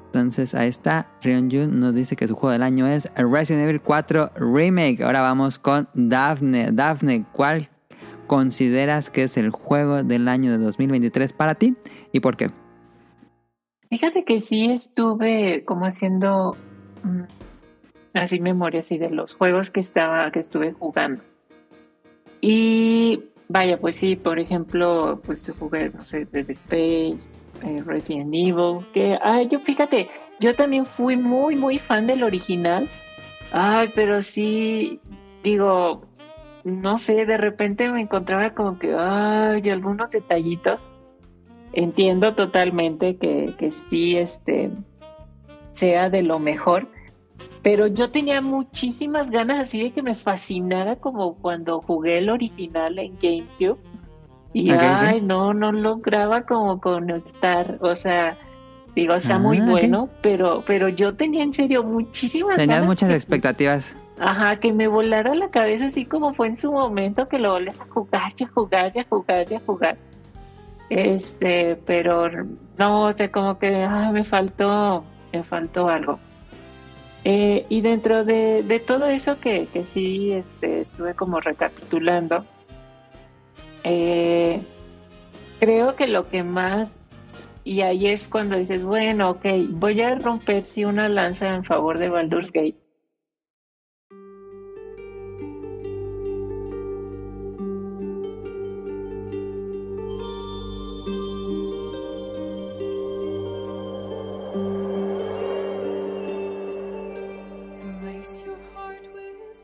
Entonces ahí está. Rion Jun nos dice que su juego del año es Resident Evil 4 Remake. Ahora vamos con Daphne. Daphne, ¿cuál consideras que es el juego del año de 2023 para ti y por qué? Fíjate que sí estuve como haciendo mm, así memoria así de los juegos que estaba que estuve jugando. Y vaya, pues sí, por ejemplo, pues jugué, no sé, Dead Space, eh, Resident Evil, que ay, yo fíjate, yo también fui muy muy fan del original. Ay, pero sí digo, no sé, de repente me encontraba como que ay, algunos detallitos entiendo totalmente que, que sí este sea de lo mejor pero yo tenía muchísimas ganas así de que me fascinara como cuando jugué el original en GameCube y ay no no lograba como conectar o sea digo está muy Ah, bueno pero pero yo tenía en serio muchísimas Tenías ganas muchas que- expectativas. Ajá, que me volara la cabeza así como fue en su momento, que lo vuelves a jugar, y a jugar, y a jugar, y a jugar. Este, pero no, o sea, como que ah, me faltó, me faltó algo. Eh, y dentro de, de todo eso que, que sí este, estuve como recapitulando, eh, creo que lo que más, y ahí es cuando dices, bueno, ok, voy a romper sí una lanza en favor de Baldur's Gate.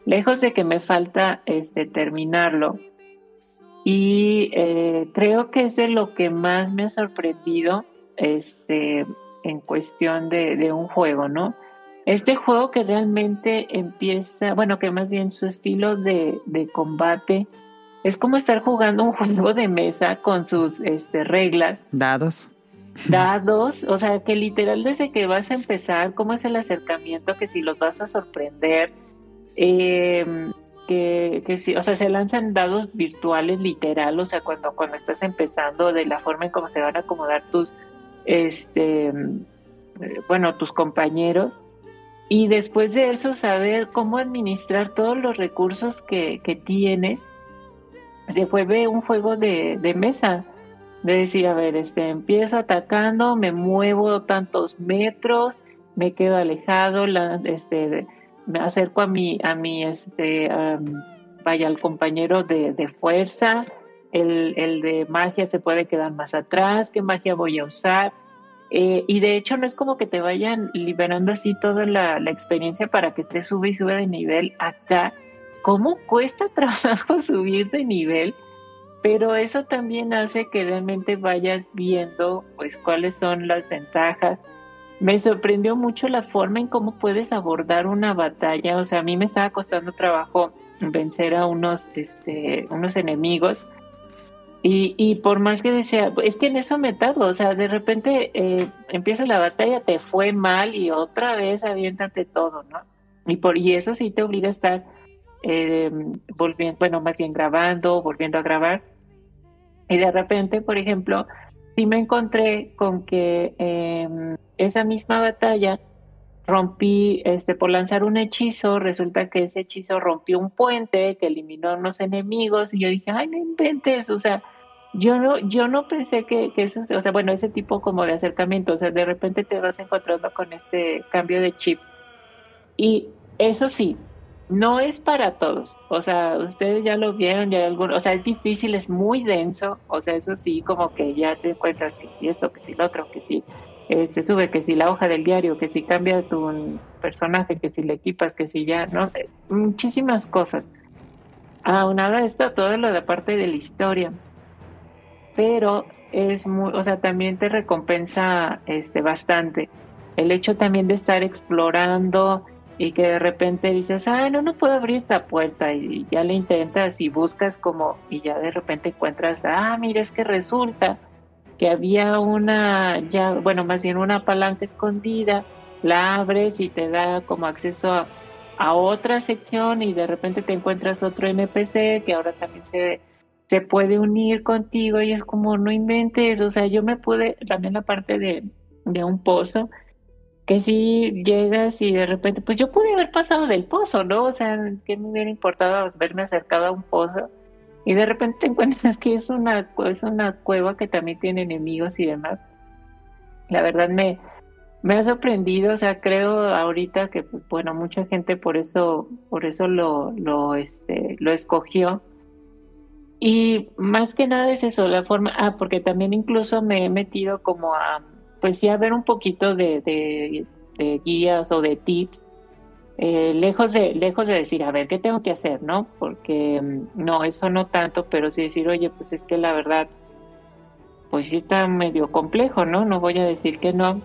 Lejos de que me falta este terminarlo. Y eh, creo que es de lo que más me ha sorprendido este en cuestión de, de un juego no este juego que realmente empieza bueno que más bien su estilo de, de combate es como estar jugando un juego de mesa con sus este reglas. Dados. dados, o sea, que literal desde que vas a empezar, cómo es el acercamiento, que si los vas a sorprender, eh, que, que si, o sea, se lanzan dados virtuales literal, o sea, cuando, cuando estás empezando, de la forma en cómo se van a acomodar tus, este, eh, bueno, tus compañeros. Y después de eso, saber cómo administrar todos los recursos que, que tienes, se vuelve un juego de, de mesa. De decir, a ver, este, empiezo atacando, me muevo tantos metros, me quedo alejado, la, este, me acerco a mi, a mi, este, vaya, al compañero de, de fuerza, el, el de magia se puede quedar más atrás, qué magia voy a usar. Eh, y de hecho no es como que te vayan liberando así toda la, la experiencia para que estés sube y sube de nivel acá. ¿Cómo cuesta trabajo subir de nivel? Pero eso también hace que realmente vayas viendo pues cuáles son las ventajas. Me sorprendió mucho la forma en cómo puedes abordar una batalla. O sea, a mí me estaba costando trabajo vencer a unos, este, unos enemigos. Y, y por más que decía, es que en eso me tardo, o sea, de repente eh, empieza la batalla, te fue mal y otra vez aviéntate todo, ¿no? Y, por, y eso sí te obliga a estar eh, volviendo, bueno, más bien grabando, volviendo a grabar. Y de repente, por ejemplo, sí me encontré con que eh, esa misma batalla rompí, este, por lanzar un hechizo, resulta que ese hechizo rompió un puente que eliminó a unos enemigos y yo dije, ay, no inventes, o sea, yo no, yo no pensé que, que eso, o sea, bueno, ese tipo como de acercamiento, o sea, de repente te vas encontrando con este cambio de chip. Y eso sí, no es para todos, o sea, ustedes ya lo vieron, ya algunos, o sea, es difícil, es muy denso, o sea, eso sí, como que ya te encuentras que si esto, que si lo otro, que si este sube, que si la hoja del diario, que si cambia tu personaje, que si le equipas, que si ya, no, Eh, muchísimas cosas. Aunado a esto, todo lo de parte de la historia. Pero es muy, o sea, también te recompensa este bastante. El hecho también de estar explorando y que de repente dices, ah, no, no puedo abrir esta puerta y ya le intentas y buscas como, y ya de repente encuentras, ah, mira, es que resulta que había una, ya, bueno, más bien una palanca escondida, la abres y te da como acceso a, a otra sección y de repente te encuentras otro NPC que ahora también se, se puede unir contigo y es como, no inventes, o sea, yo me pude, también la parte de, de un pozo, que si llegas y de repente, pues yo pude haber pasado del pozo, ¿no? O sea, que me hubiera importado haberme acercado a un pozo y de repente te encuentras que es una, es una cueva que también tiene enemigos y demás. La verdad me, me ha sorprendido, o sea, creo ahorita que, bueno, mucha gente por eso, por eso lo, lo, este, lo escogió. Y más que nada es eso, la forma, ah, porque también incluso me he metido como a, pues sí, a ver un poquito de, de, de guías o de tips, eh, lejos de, lejos de decir, a ver, ¿qué tengo que hacer, no? Porque mm, no, eso no tanto, pero sí decir, oye, pues es que la verdad, pues sí está medio complejo, ¿no? No voy a decir que no.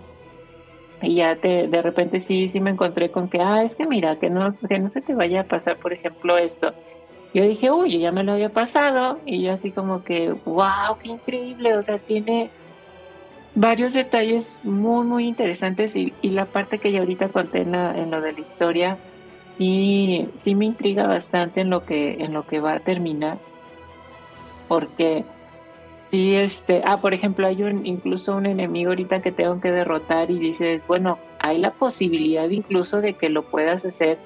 Y ya te, de repente sí, sí me encontré con que, ah, es que mira, que no, que no se te vaya a pasar, por ejemplo, esto. Yo dije, uy, yo ya me lo había pasado. Y yo así como que, wow, qué increíble. O sea, tiene varios detalles muy, muy interesantes. Y, y la parte que ya ahorita conté en, la- en lo de la historia, y sí me intriga bastante en lo que, en lo que va a terminar. Porque sí, este, ah, por ejemplo, hay un, incluso un enemigo ahorita que tengo que derrotar y dices, bueno, hay la posibilidad incluso de que lo puedas hacer,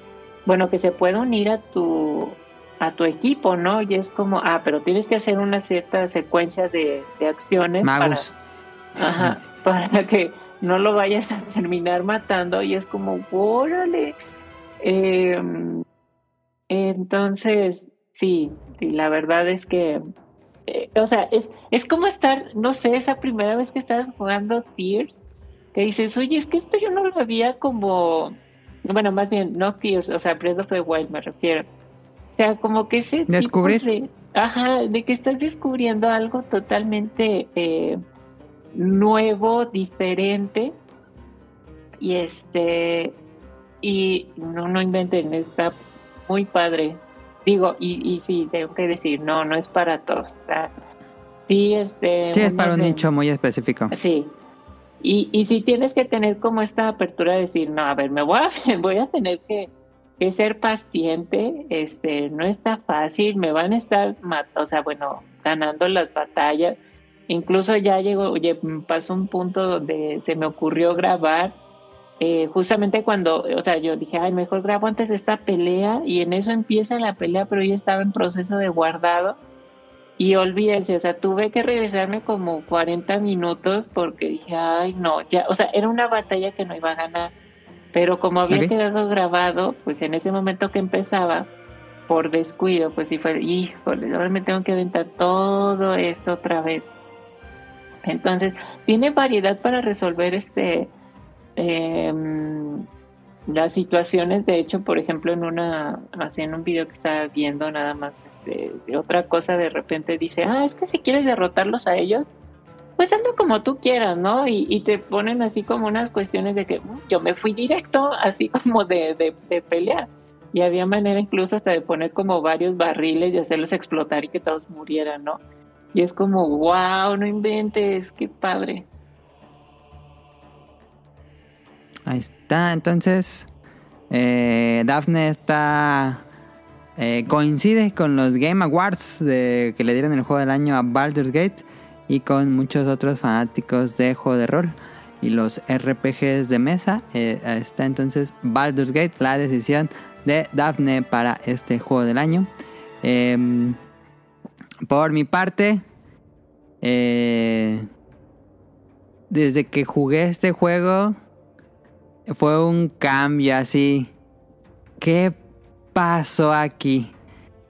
bueno, que se pueda unir a tu, a tu equipo, ¿no? Y es como, ah, pero tienes que hacer una cierta secuencia de, de acciones Magus. para, ajá, para que no lo vayas a terminar matando y es como, órale. Eh, entonces, sí, sí, la verdad es que, eh, o sea, es, es como estar, no sé, esa primera vez que estabas jugando Tears, que dices, oye, es que esto yo no lo había como, bueno, más bien, no Tears, o sea, Breath of the Wild me refiero. O sea, como que ese tipo Descubrir. de, ajá, de que estás descubriendo algo totalmente eh, nuevo, diferente, y este, y no, no inventen, está muy padre. Digo, y, y sí, tengo que decir, no, no es para todos. O sea, sí, este. Sí, es para un nicho muy específico. Sí, Y, y si tienes que tener como esta apertura de decir, no, a ver, me voy a, voy a tener que, que ser paciente, este, no está fácil, me van a estar, o sea, bueno, ganando las batallas. Incluso ya llegó, oye, pasó un punto donde se me ocurrió grabar, eh, justamente cuando, o sea, yo dije, ay, mejor grabo antes de esta pelea, y en eso empieza la pelea, pero yo estaba en proceso de guardado. Y olvídense, o sea, tuve que regresarme como 40 minutos porque dije, ay, no, ya, o sea, era una batalla que no iba a ganar. Pero como había quedado grabado, pues en ese momento que empezaba, por descuido, pues sí fue, híjole, ahora me tengo que aventar todo esto otra vez. Entonces, tiene variedad para resolver este em, las situaciones. De hecho, por ejemplo, en una, así en un video que estaba viendo nada más este, de otra cosa, de repente dice, ah, es que si quieres derrotarlos a ellos, pues hazlo como tú quieras, ¿no? Y, y te ponen así como unas cuestiones de que "Mm, yo me fui directo, así como de, de, de pelear. Y había manera incluso hasta de poner como varios barriles y hacerlos explotar y que todos murieran, ¿no? Y es como, wow, no inventes, qué padre. Ahí está, entonces eh, Daphne está eh, coincide con los Game Awards de, que le dieron el juego del año a Baldur's Gate y con muchos otros fanáticos de juego de rol y los RPGs de mesa. Eh, está entonces Baldur's Gate, la decisión de Daphne para este juego del año. Em, por mi parte, eh, desde que jugué este juego, fue un cambio así. ¿Qué pasó aquí?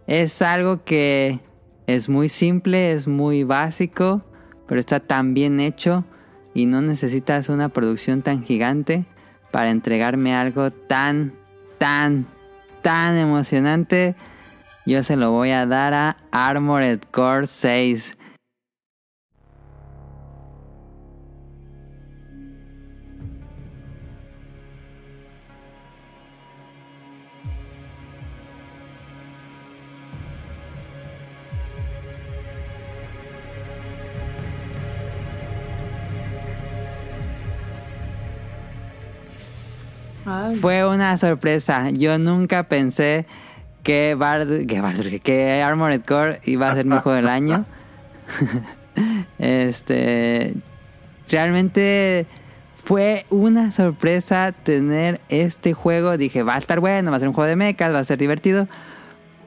Es algo que es muy simple, es muy básico, pero está tan bien hecho y no necesitas una producción tan gigante para entregarme algo tan, tan, tan emocionante. Yo se lo voy a dar a Armored Core 6. Ay, Fue una sorpresa. Yo nunca pensé que, Bard- que, Baldur's- que Armored Core iba a ser mi juego del año. este. Realmente fue una sorpresa tener este juego. Dije, va a estar bueno, va a ser un juego de mechas, va a ser divertido.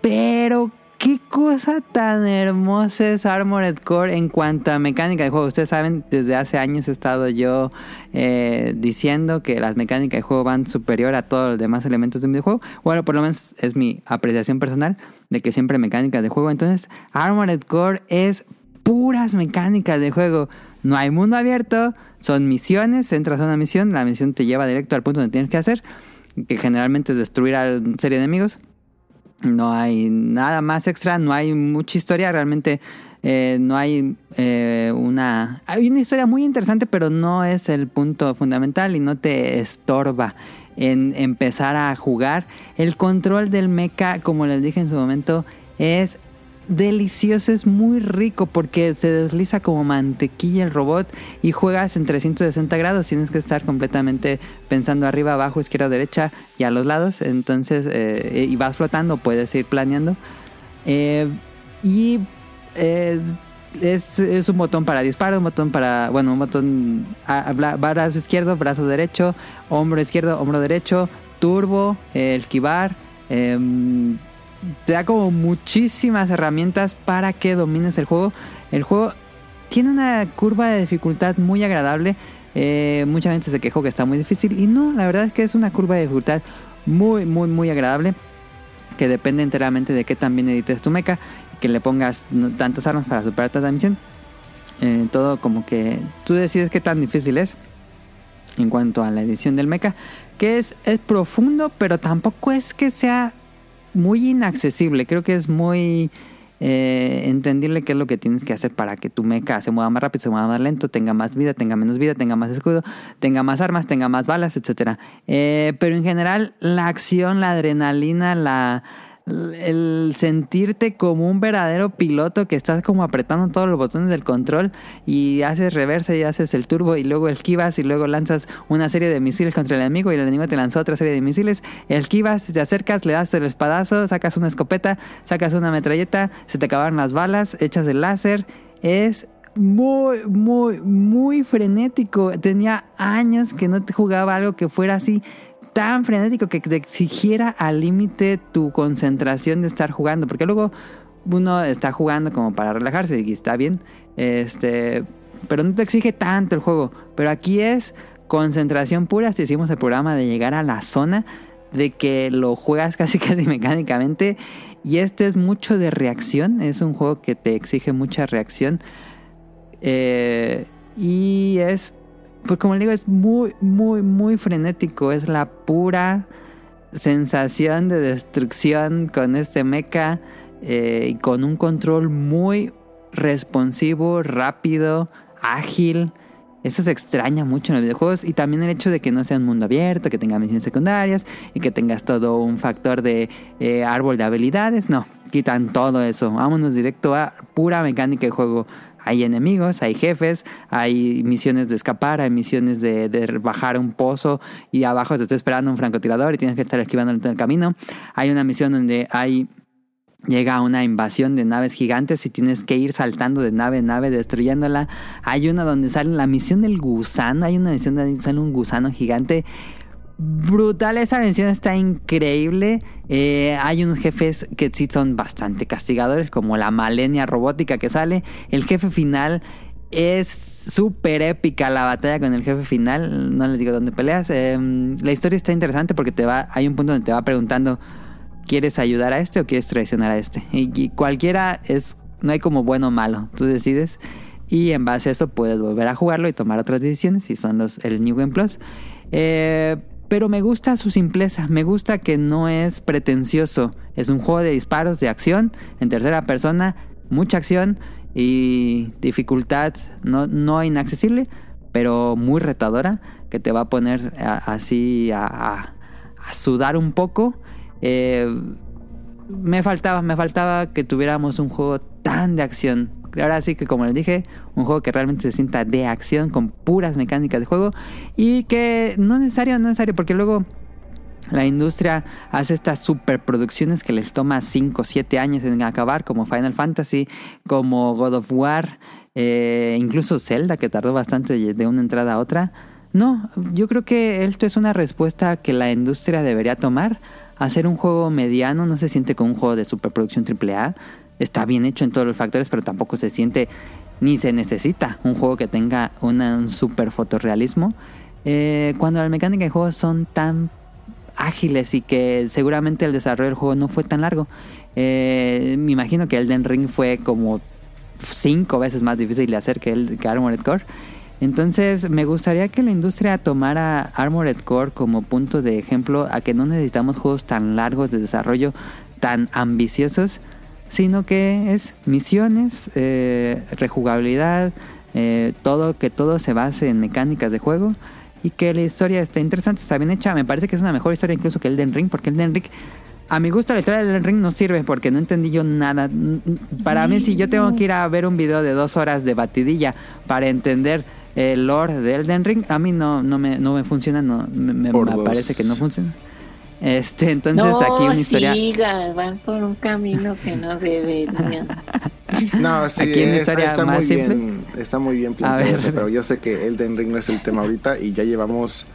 Pero qué cosa tan hermosa es Armored Core en cuanto a mecánica de juego. Ustedes saben, desde hace años he estado yo eh, diciendo que las mecánicas de juego van superior a todos los demás elementos de un videojuego. Bueno, por lo menos es mi apreciación personal de que siempre mecánicas de juego. Entonces, Armored Core es puras mecánicas de juego. No hay mundo abierto, son misiones, entras a una misión, la misión te lleva directo al punto donde tienes que hacer, que generalmente es destruir a una serie de enemigos. No hay nada más extra, no hay mucha historia, realmente eh, no hay eh, una... Hay una historia muy interesante, pero no es el punto fundamental y no te estorba en empezar a jugar. El control del mecha, como les dije en su momento, es delicioso, es muy rico porque se desliza como mantequilla el robot y juegas en 360 grados. Tienes que estar completamente pensando arriba, abajo, izquierda, derecha y a los lados. Entonces, eh, y vas flotando, puedes ir planeando. Eh, y eh, es, un botón para disparo, un botón para, bueno, un botón, a- a- bra- brazo izquierdo, brazo derecho, hombro izquierdo, hombro derecho, turbo, eh, esquivar. Te da como muchísimas herramientas para que domines el juego. El juego tiene una curva de dificultad muy agradable. Eh, mucha gente se quejó que está muy difícil y no, la verdad es que es una curva de dificultad muy, muy, muy agradable que depende enteramente de qué tan bien edites tu mecha, que le pongas tantas armas para superar tanta misión. Eh, todo como que tú decides qué tan difícil es en cuanto a la edición del mecha, que es, es profundo, pero tampoco es que sea muy inaccesible. Creo que es muy eh, entendible qué es lo que tienes que hacer para que tu mecha se mueva más rápido, se mueva más lento, tenga más vida, tenga menos vida, tenga más escudo, tenga más armas, tenga más balas, etcétera. Eh, pero en general, la acción, la adrenalina, la, el sentirte como un verdadero piloto que estás como apretando todos los botones del control y haces reversa y haces el turbo y luego esquivas y luego lanzas una serie de misiles contra el enemigo y el enemigo te lanzó otra serie de misiles, esquivas, te acercas, le das el espadazo, sacas una escopeta, sacas una metralleta, se te acabaron las balas, echas el láser, es muy, muy, muy frenético. Tenía años que no jugaba algo que fuera así tan frenético que te exigiera al límite tu concentración de estar jugando. Porque luego uno está jugando como para relajarse y está bien. Este, pero no te exige tanto el juego. Pero aquí es concentración pura. Si hicimos el programa de llegar a la zona, de que lo juegas casi casi mecánicamente. Y este es mucho de reacción. Es un juego que te exige mucha reacción. Eh, y es, pues como le digo, es muy, muy, muy frenético. Es la pura sensación de destrucción con este mecha eh, y con un control muy responsivo, rápido, ágil. Eso se extraña mucho en los videojuegos y también el hecho de que no sea un mundo abierto, que tenga misiones secundarias y que tengas todo un factor de eh, árbol de habilidades. No, quitan todo eso. Vámonos directo a pura mecánica de juego. Hay enemigos, hay jefes, hay misiones de escapar, hay misiones de, de bajar un pozo y abajo te está esperando un francotirador y tienes que estar esquivando en el camino. Hay una misión donde hay llega una invasión de naves gigantes y tienes que ir saltando de nave en nave destruyéndola. Hay una donde sale la misión del gusano, hay una misión donde sale un gusano gigante. Brutal, esa misión está increíble. Eh, hay unos jefes que sí son bastante castigadores, como la malenia robótica que sale. El jefe final es súper épica la batalla con el jefe final. No les digo dónde peleas. Eh, la historia está interesante porque te va, hay un punto donde te va preguntando ¿Quieres ayudar a este o quieres traicionar a este? Y, y, cualquiera es, no hay como bueno o malo, tú decides. Y en base a eso puedes volver a jugarlo y tomar otras decisiones, si son los, el New Game Plus. Eh, pero me gusta su simpleza, me gusta que no es pretencioso. Es un juego de disparos, de acción, en tercera persona, mucha acción y dificultad no, no inaccesible, pero muy retadora, que te va a poner así a sudar un poco. Eh, me faltaba, me faltaba que tuviéramos un juego tan de acción. Ahora sí que como les dije, un juego que realmente se sienta de acción con puras mecánicas de juego y que no es necesario, no es necesario porque luego la industria hace estas superproducciones que les toma 5 o 7 años en acabar, como Final Fantasy, como God of War, eh, incluso Zelda, que tardó bastante de una entrada a otra. No, yo creo que esto es una respuesta que la industria debería tomar hacer un juego mediano no se siente como un juego de superproducción AAA. Está bien hecho en todos los factores, pero tampoco se siente ni se necesita un juego que tenga un super fotorrealismo. Eh, cuando las mecánicas de juego son tan ágiles y que seguramente el desarrollo del juego no fue tan largo. Eh, me imagino que Elden Ring fue como cinco veces más difícil de hacer que, el, que Armored Core. Entonces, me gustaría que la industria tomara Armored Core como punto de ejemplo a que no necesitamos juegos tan largos de desarrollo, tan ambiciosos, sino que es misiones, eh, rejugabilidad, eh, todo que todo se base en mecánicas de juego y que la historia esté interesante, está bien hecha. Me parece que es una mejor historia incluso que el Den Ring, porque el Den Ring a mi gusto la historia del Ring no sirve porque no entendí yo nada. Para mí, si yo tengo que ir a ver un video de dos horas de batidilla para entender el lore de Elden Ring, a mí no, no, me, no me funciona, no, me, parece que no funciona. Este, entonces no, aquí una historia. siga, van por un camino que no deberían. No, sí, Aquí una está, historia está más muy simple. bien, está muy bien planteado pero yo sé que Elden Ring no es el tema ahorita y ya llevamos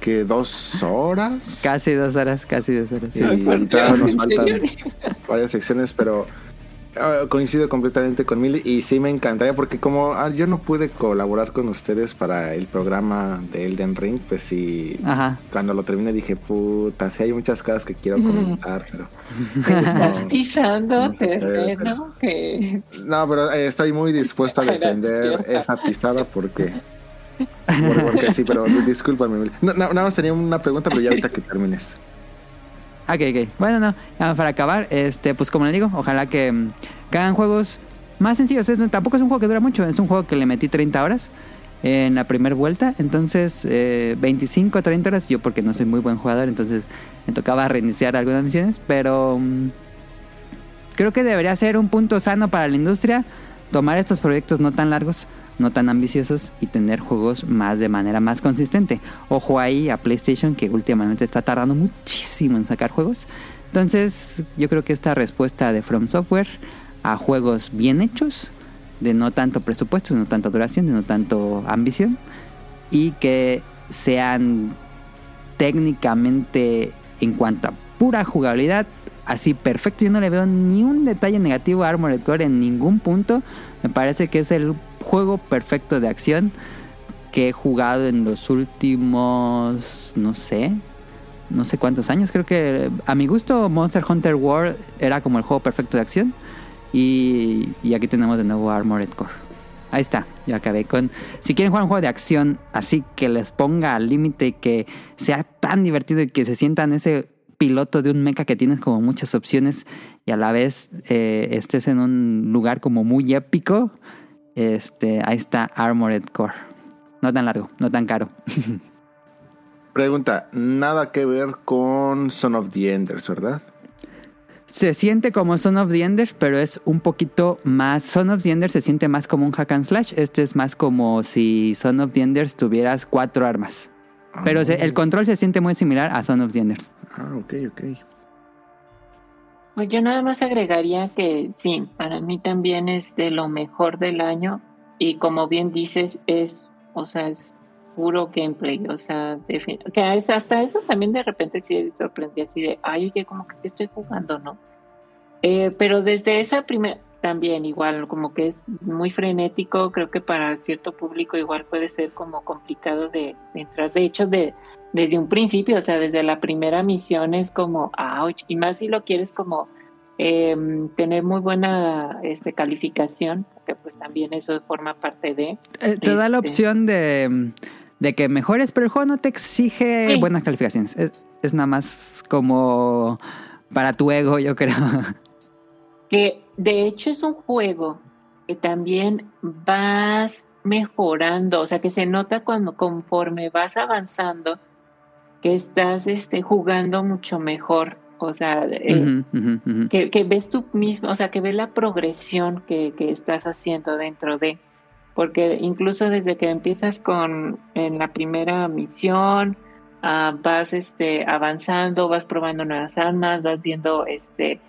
que dos horas. Casi dos horas, casi dos horas. sí. Y todavía nos ¿en faltan varias secciones, pero ah, coincido completamente con Mili y sí me encantaría porque como ah, yo no pude colaborar con ustedes para el programa de Elden Ring, pues sí, Ajá. cuando lo terminé dije, puta, sí hay muchas cosas que quiero comentar, pero... Estás no, pisando no terreno que No, pero eh, estoy muy dispuesto a defender esa pisada porque... por- Porque sí, pero discúlpame. Mili. No, no, nada más tenía una pregunta, pero ya ahorita que termines. Ok, ok. Bueno, no, para acabar, este, pues como le digo, ojalá que, mm, que hagan juegos más sencillos. Es- tampoco es un juego que dura mucho, es un juego que le metí 30 horas en la primera vuelta. Entonces, eh, 25 a 30 horas, yo porque no soy muy buen jugador, entonces me tocaba reiniciar algunas misiones, pero mm, creo que debería ser un punto sano para la industria tomar estos proyectos no tan largos, no tan ambiciosos y tener juegos más de manera más consistente. Ojo ahí a PlayStation que últimamente está tardando muchísimo en sacar juegos. Entonces, yo creo que esta respuesta de From Software a juegos bien hechos, de no tanto presupuesto, de no tanta duración, de no tanto ambición, y que sean técnicamente en cuanto a pura jugabilidad, así perfecto. Yo no le veo ni un detalle negativo a Armored Core en ningún punto. Me parece que es el juego perfecto de acción que he jugado en los últimos, no sé, no sé cuántos años. Creo que a mi gusto Monster Hunter World era como el juego perfecto de acción. Y, y aquí tenemos de nuevo Armored Core. Ahí está, ya acabé con... Si quieren jugar un juego de acción así que les ponga al límite y que sea tan divertido y que se sientan ese piloto de un mecha que tienes como muchas opciones y a la vez eh, estés en un lugar como muy épico, este, ahí está Armored Core. No tan largo, no tan caro. Pregunta, nada que ver con Son of the Enders, ¿verdad? Se siente como Son of the Enders, pero es un poquito más. Son of the Enders se siente más como un hack and slash. Este es más como si Son of the Enders tuvieras cuatro armas. Pero se- el control se siente muy similar a Son of the Enders. Ah, ok, ok. Pues yo nada más agregaría que sí, para mí también es de lo mejor del año y como bien dices es, o sea, es puro gameplay, o sea, o sea, hasta eso también de repente sí sorprendí así de, ay, oye, como que ¿qué estoy jugando, ¿no? Eh, pero desde esa primera, también igual, como que es muy frenético, creo que para cierto público igual puede ser como complicado de, de entrar, de hecho, de, desde un principio, o sea, desde la primera misión es como, ouch, y más si lo quieres como eh, tener muy buena este, calificación, que pues también eso forma parte de... Eh, te da la Este. opción de, de que mejores, pero el juego no te exige Sí. buenas calificaciones. Es, es nada más como para tu ego, yo creo. que de hecho es un juego que también vas mejorando, o sea que se nota cuando conforme vas avanzando que estás este, jugando mucho mejor, o sea, eh, que, que ves tú mismo, o sea, que ves la progresión que, que estás haciendo dentro de, porque incluso desde que empiezas con en la primera misión, ah, vas este avanzando, vas probando nuevas armas, vas viendo este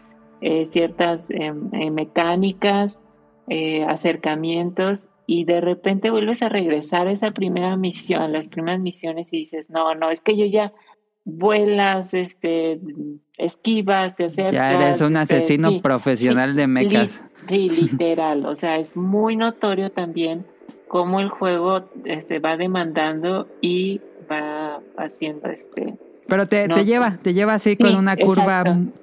eh, ciertas em, eh, mecánicas, eh, acercamientos y de repente vuelves a regresar a esa primera misión, las primeras misiones y dices, no, no, es que yo ya vuelas, este, esquivas, te acercas. Ya eres un este, asesino sí, profesional de mechas. li- sí, literal, o sea, es muy notorio también cómo el juego este, va demandando y va haciendo este... Pero te, No, te sí. lleva, te lleva así con Sí, una curva exacto.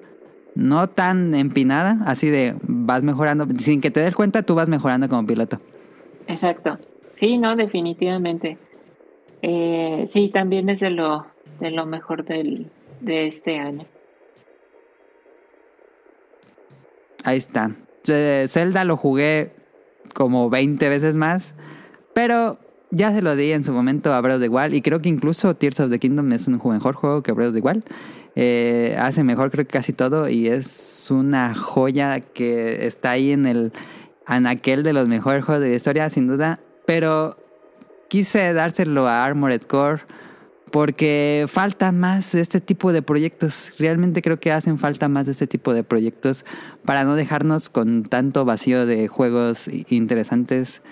No tan empinada, así de vas mejorando, sin que te des cuenta, tú vas mejorando como piloto. Exacto. Sí, no, definitivamente. Eh, sí, también es de lo, de lo mejor del, de este año. Ahí está. Eh, Zelda lo jugué como 20 veces más, pero ya se lo di en su momento a Breath of the Wild y creo que incluso Tears of the Kingdom es un mejor juego que Breath of the Wild. Eh, hace mejor creo que casi todo y es una joya que está ahí en el anaquel de los mejores juegos de la historia sin duda, pero quise dárselo a Armored Core porque falta más de este tipo de proyectos. Realmente creo que hacen falta más de este tipo de proyectos para no dejarnos con tanto vacío de juegos interesantes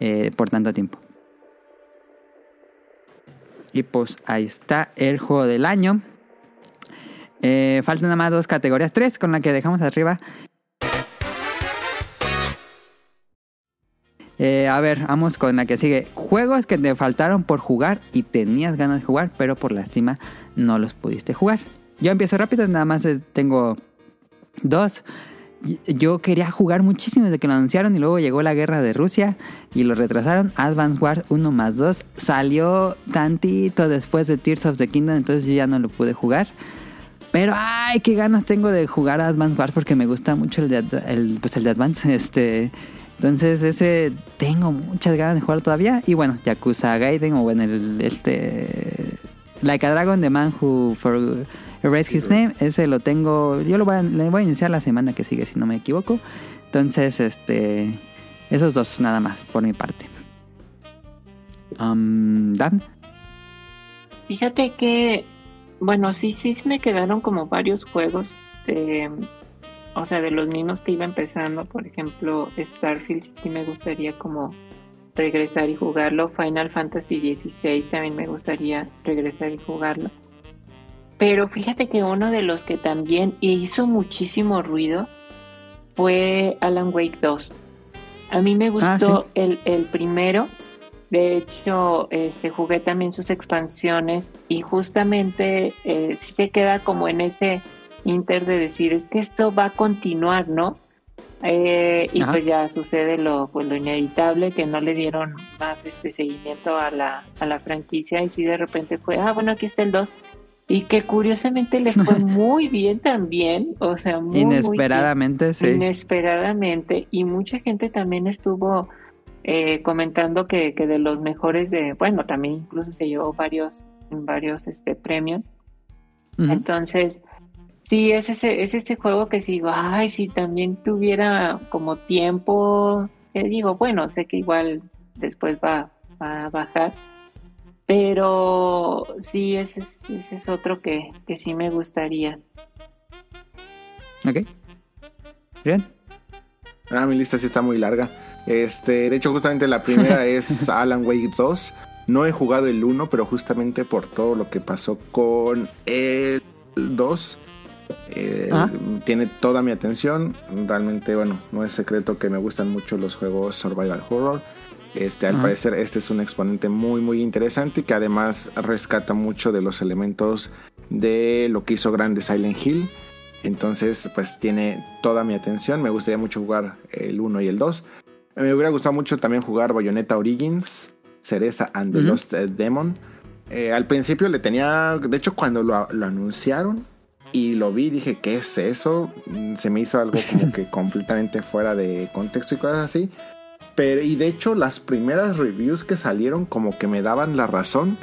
eh, por tanto tiempo. Y pues ahí está el juego del año. Eh, faltan nada más dos categorías, tres con la que dejamos arriba. Eh, a ver, vamos con la que sigue. Juegos que te faltaron por jugar y tenías ganas de jugar, pero por lástima no los pudiste jugar. Yo empiezo rápido, nada más tengo dos. Yo quería jugar muchísimo desde que lo anunciaron y luego llegó la guerra de Rusia y lo retrasaron. Advance Wars 1 más 2 salió tantito después de Tears of the Kingdom, entonces ya no lo pude jugar. Pero ay, qué ganas tengo de jugar a Advance Wars porque me gusta mucho el de, el, pues el de Advance. Este, entonces ese tengo muchas ganas de jugar todavía. Y bueno, Yakuza Gaiden o bueno, el, este... Like a Dragon, The Man Who for, Erase His Name, ese lo tengo, yo lo voy a, voy a iniciar la semana que sigue, si no me equivoco. Entonces, este, esos dos nada más, por mi parte. Um, Dan, Fíjate que, bueno, sí, sí me quedaron como varios juegos de, o sea, de los mismos que iba empezando. Por ejemplo, Starfield sí me gustaría como regresar y jugarlo. Final Fantasy XVI también me gustaría regresar y jugarlo. Pero fíjate que uno de los que también hizo muchísimo ruido fue Alan Wake 2. A mí me gustó el, el primero. De hecho, este, jugué también sus expansiones y justamente eh, sí se queda como en ese inter de decir, es que esto va a continuar, ¿no? Eh, y Ajá. pues ya sucede lo, pues lo inevitable, que no le dieron más este seguimiento a la, a la franquicia y sí de repente fue, ah, bueno, aquí está el 2. Y que curiosamente le fue muy bien también, o sea, muy, muy bien inesperadamente, sí. inesperadamente y mucha gente también estuvo eh, comentando que, que de los mejores de bueno también incluso se llevó varios varios este premios entonces sí es ese es este juego que sigo ay si también tuviera como tiempo eh, digo bueno sé que igual después va, va a bajar pero sí ese es, ese es otro que, que sí me gustaría Ok. Bien. Ah, mi lista sí está muy larga. Este, de hecho, justamente la primera es Alan Wake 2. No he jugado el 1, pero justamente por todo lo que pasó con el 2, eh, Ah. tiene toda mi atención. Realmente, bueno, no es secreto que me gustan mucho los juegos Survival Horror. Este, al parecer, este es un exponente muy, muy interesante que además rescata mucho de los elementos de lo que hizo grande Silent Hill. Entonces, pues tiene toda mi atención. Me gustaría mucho jugar el 1 y el 2. Me hubiera gustado mucho también jugar Bayonetta Origins, Cereza and the Ujú. Lost eh, Demon. Eh, al principio le tenía, de hecho cuando lo, lo anunciaron y lo vi, dije, ¿qué es eso? Mm, Se me hizo algo como que completamente fuera de contexto y cosas así. Pero, y de hecho las primeras reviews que salieron como que me daban la razón.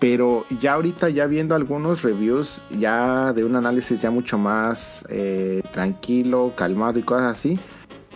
Pero ya ahorita, ya viendo algunos reviews, ya de un análisis ya mucho más eh, tranquilo, calmado y cosas así,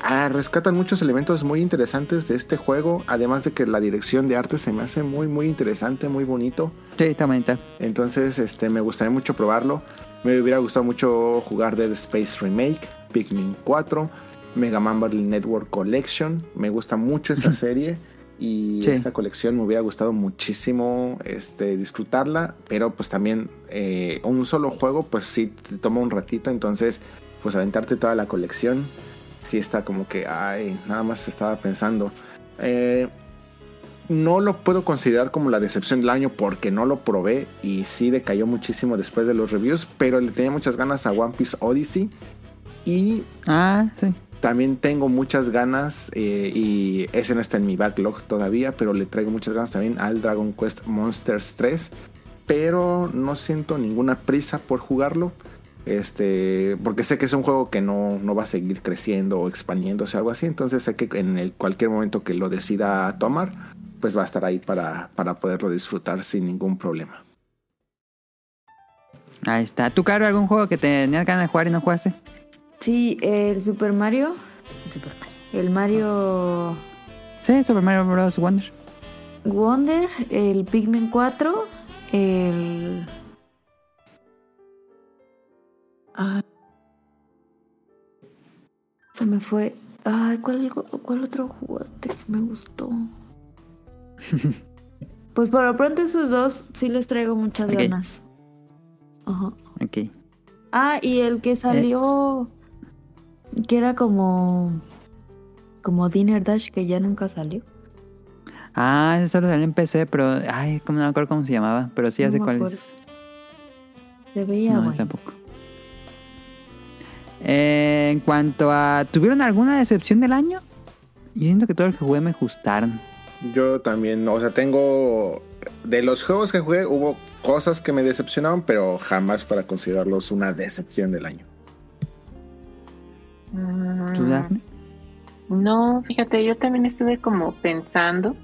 ah, rescatan muchos elementos muy interesantes de este juego. Además de que la dirección de arte se me hace muy, muy interesante, muy bonito. Sí, está bonita. Entonces, este, me gustaría mucho probarlo. Me hubiera gustado mucho jugar Dead Space Remake, Pikmin 4, Mega Man Battle Network Collection. Me gusta mucho esa serie y Sí. esta colección me hubiera gustado muchísimo este, disfrutarla, pero pues también eh, un solo juego pues sí te toma un ratito, entonces pues aventarte toda la colección sí está como que, ay, nada más estaba pensando. Eh, no lo puedo considerar como la decepción del año porque no lo probé y sí decayó muchísimo después de los reviews, pero le tenía muchas ganas a One Piece Odyssey y Ah, sí. también tengo muchas ganas eh, y ese no está en mi backlog todavía, pero le traigo muchas ganas también al Dragon Quest Monsters 3, pero no siento ninguna prisa por jugarlo. Este, porque sé que es un juego que no, no va a seguir creciendo o expandiéndose, algo así. Entonces sé que en el, cualquier momento que lo decida tomar, pues va a estar ahí para, para poderlo disfrutar sin ningún problema. Ahí está. ¿Tú, Caro, algún juego que tenías ganas de jugar y no jugaste? Sí, el Super Mario. El Super Mario. El Mario Sí, Super Mario Bros. Wonder. Wonder, el Pikmin 4, el. Ah. Se me fue. Ay, ¿cuál, ¿cuál otro jugaste que me gustó? pues por lo pronto esos dos sí les traigo muchas Ok. ganas. Ajá. Ok. Ah, y el que salió. Que era como. Como Dinner Dash, que ya nunca salió. Ah, ese solo salió en PC, pero... Ay, como no me acuerdo cómo se llamaba. Pero sí, ya No cuál es. Se veía No, bueno. tampoco. Eh, en cuanto a... ¿Tuvieron alguna decepción del año? Yo siento que todo lo que jugué me gustaron. Yo también, o sea, tengo. De los juegos que jugué, hubo cosas que me decepcionaron, pero jamás para considerarlos una decepción del año. ¿Tú, Mm, Daphne? No, fíjate, yo también estuve como pensando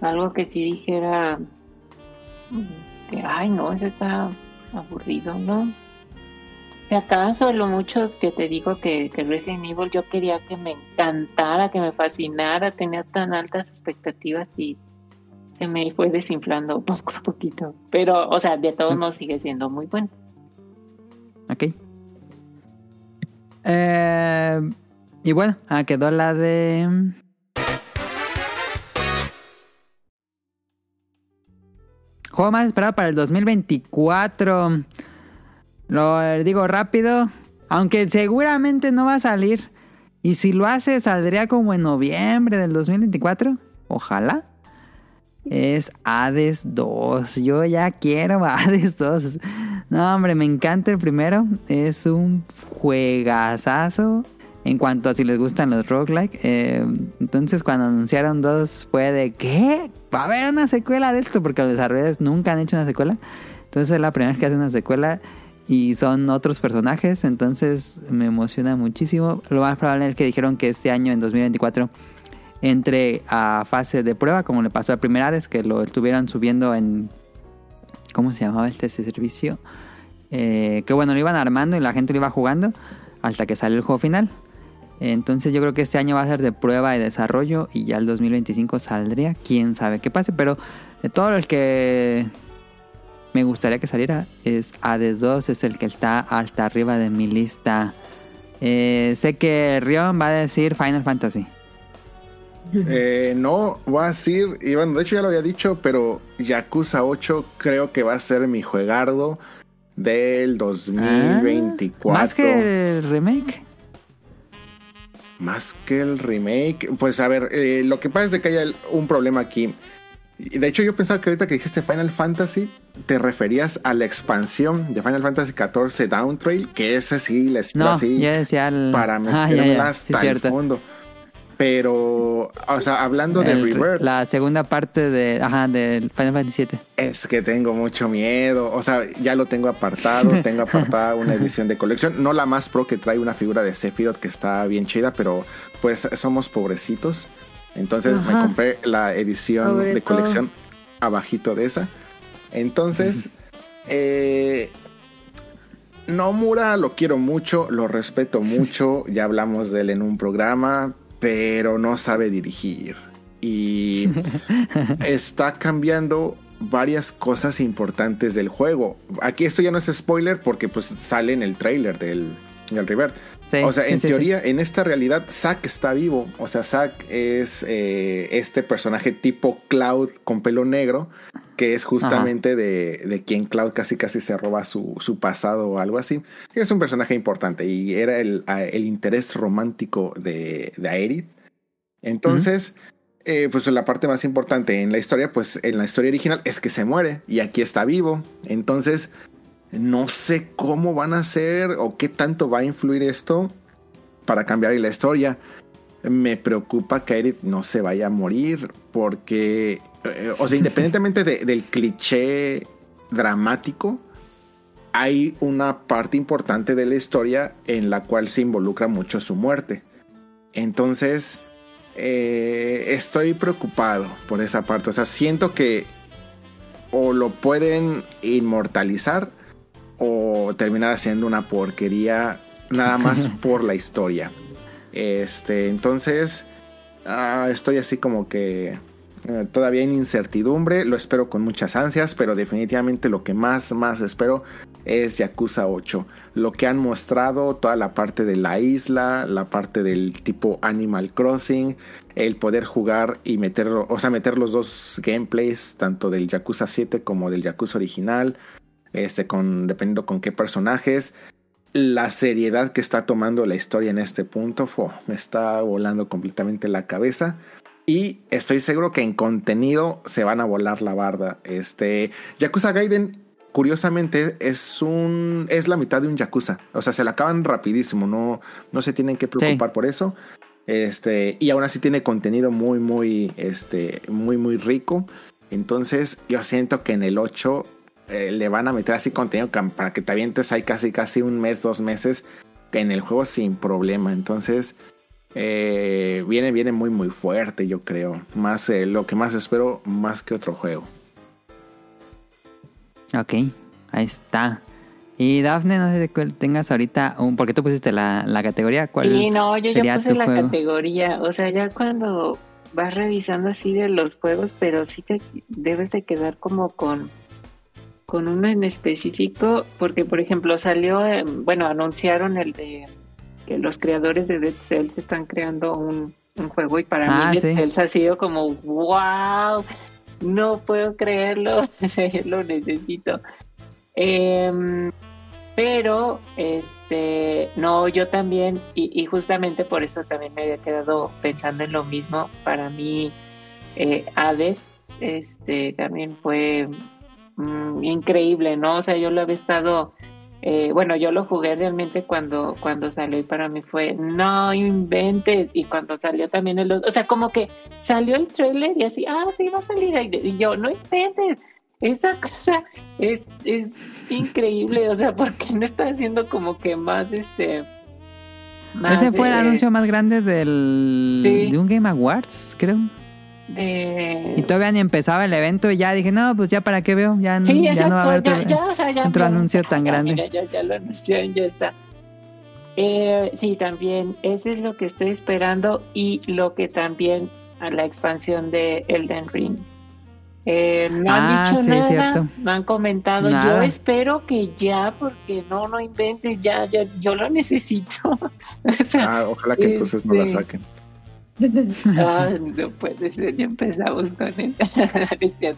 algo que sí dijera que, ay, no, ese está aburrido, ¿no? Si acaso lo mucho que te digo que, que Resident Evil yo quería que me encantara, que me fascinara, tenía tan altas expectativas y se me fue desinflando poco a poquito. Pero, o sea, de todos modos sigue siendo muy bueno. Ok. Eh, y bueno, ah, quedó la de. Juego más esperado para el 2024. Lo digo rápido. Aunque seguramente no va a salir. Y si lo hace, saldría como en noviembre del 2024. Ojalá. Es Hades 2. Yo ya quiero Hades 2. No, hombre, me encanta el primero. Es un juegazazo. En cuanto a si les gustan los roguelike. Eh, entonces, cuando anunciaron dos, fue de ¿qué? ¿Va a haber una secuela de esto? Porque los desarrolladores nunca han hecho una secuela. Entonces, es la primera vez que hacen una secuela. Y son otros personajes. Entonces, me emociona muchísimo. Lo más probable es que dijeron que este año, en 2024 entre a fase de prueba, como le pasó a Primerades, que lo estuvieron subiendo en. ¿Cómo se llamaba este servicio? Eh, que bueno, lo iban armando y la gente lo iba jugando hasta que salió el juego final. Entonces yo creo que este año va a ser de prueba y desarrollo y ya el 2025 saldría. Quién sabe qué pase, pero de todo el que me gustaría que saliera es Hades 2, es el que está hasta arriba de mi lista. Eh, sé que Rion va a decir Final Fantasy. Eh, no, voy a decir, y bueno, de hecho ya lo había dicho, pero Yakuza 8 creo que va a ser mi juegardo del 2024. Ah, Más que el remake. Más que el remake. Pues a ver, eh, lo que pasa es que hay un problema aquí. Y De hecho, yo pensaba que ahorita que dijiste Final Fantasy, te referías a la expansión de Final Fantasy XIV Down Trail, que esa sí la No, así ya decía el... para Ah, meterla ya, ya, sí, hasta el fondo. Pero, o sea, hablando de Rebirth, La segunda parte de, ajá, del Final Fantasy VII. es que tengo mucho miedo. O sea, ya lo tengo apartado. tengo apartada una edición de colección. No la más pro que trae una figura de Sephiroth que está bien chida, pero pues somos pobrecitos. Entonces me compré la edición Sobre de todo. colección abajito de esa. Entonces, eh, Nomura lo quiero mucho, lo respeto mucho. Ya hablamos de él en un programa, pero no sabe dirigir. Y está cambiando varias cosas importantes del juego. Aquí esto ya no es spoiler porque pues sale en el trailer del, del River. Sí, o sea, sí, en sí, teoría, en esta realidad, Zack está vivo. O sea, Zack es eh, este personaje tipo Cloud con pelo negro, que es justamente de, de quien Cloud casi casi se roba su, su pasado o algo así. Es un personaje importante y era el, el interés romántico de, de Aerith. Entonces, eh, pues la parte más importante en la historia, pues en la historia original es que se muere y aquí está vivo. Entonces, no sé cómo van a hacer o qué tanto va a influir esto para cambiar la historia. Me preocupa que Aerith no se vaya a morir porque, eh, o sea, independientemente de- del cliché dramático, hay una parte importante de la historia en la cual se involucra mucho su muerte. Entonces, eh, estoy preocupado por esa parte. O sea, siento que o lo pueden inmortalizar o terminar haciendo una porquería nada más por la historia. Este, entonces, ah, estoy así como que eh, todavía en incertidumbre, lo espero con muchas ansias, pero definitivamente lo que más, más espero es Yakuza 8. Lo que han mostrado, toda la parte de la isla, la parte del tipo Animal Crossing, el poder jugar y meter, o sea, meter los dos gameplays, tanto del Yakuza 7 como del Yakuza original, este, con, dependiendo con qué personajes. La seriedad que está tomando la historia en este punto fue, me está volando completamente la cabeza. Y estoy seguro que en contenido se van a volar la barda. Este Yakuza Gaiden, curiosamente, es un. es la mitad de un Yakuza. O sea, se la acaban rapidísimo. No, no se tienen que preocupar por eso. Este, y aún así tiene contenido muy, muy, este, muy, muy rico. Entonces, yo siento que en el 8 eh, le van a meter así contenido para que te avientes ahí casi, casi un mes, dos meses en el juego sin problema. Entonces, eh, viene, viene muy, muy fuerte, yo creo. Más eh, lo que más espero, más que otro juego. Ok. Ahí está. Y Dafne, no sé si cuál tengas ahorita un... Porque tú pusiste la, la categoría. ¿Cuál Sí, no, yo ya puse la juego? categoría. O sea, ya cuando vas revisando así de los juegos, pero sí te debes de quedar como con, con uno en específico, porque por ejemplo salió, eh, bueno, anunciaron el de que los creadores de Dead Cells están creando un, un juego y para Ah, mí Dead sí. Cells ha sido como, wow, no puedo creerlo, lo necesito. Em, pero, este, no, yo también, y, y justamente por eso también me había quedado pensando en lo mismo. Para mí, eh, Hades, este, también fue mm, increíble, ¿no? O sea, yo lo había estado, eh, bueno, yo lo jugué realmente cuando, cuando salió y para mí fue, no inventes, y cuando salió también el otro, o sea, como que salió el trailer y así, ah, sí, va a salir, y yo, no inventes, esa cosa es, es increíble, o sea, porque no está haciendo como que más este. más Ese fue el anuncio más grande del Sí. de un Game Awards, creo. De- Y todavía ni empezaba el evento y ya dije, no, pues ya para qué veo, ya, Sí, ya exacto, no va a haber otro, ya, o sea, ya otro ya- anuncio tan grande. mira, ya, ya lo anunciaron, ya está. Eh, sí, también, eso es lo que estoy esperando y lo que también a la expansión de Elden Ring. Eh, no Ah, han dicho sí, nada, cierto. no han comentado. Nada. Yo espero que ya, porque no, no inventes, ya, ya, yo lo necesito. o sea, Ah, ojalá que entonces no la Este- saquen. Ah, no puede ser, ya empezamos con él.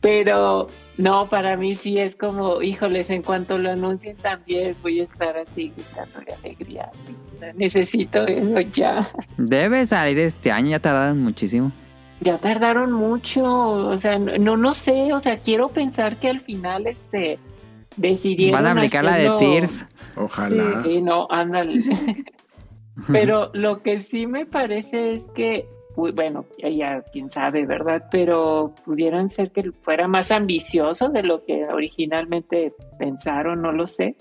Pero no, para mí sí es como, híjoles, en cuanto lo anuncien también voy a estar así gritando de alegría. Necesito eso ya. Debe salir este año, ya tardaron muchísimo. Ya tardaron mucho, o sea, no, no sé, o sea, quiero pensar que al final este decidieron Van a aplicar la de Tears. Ojalá. Sí, no, ándale. Pero lo que sí me parece es que, bueno, ya, ya quién sabe, ¿verdad? Pero pudieran ser que fuera más ambicioso de lo que originalmente pensaron, no lo sé.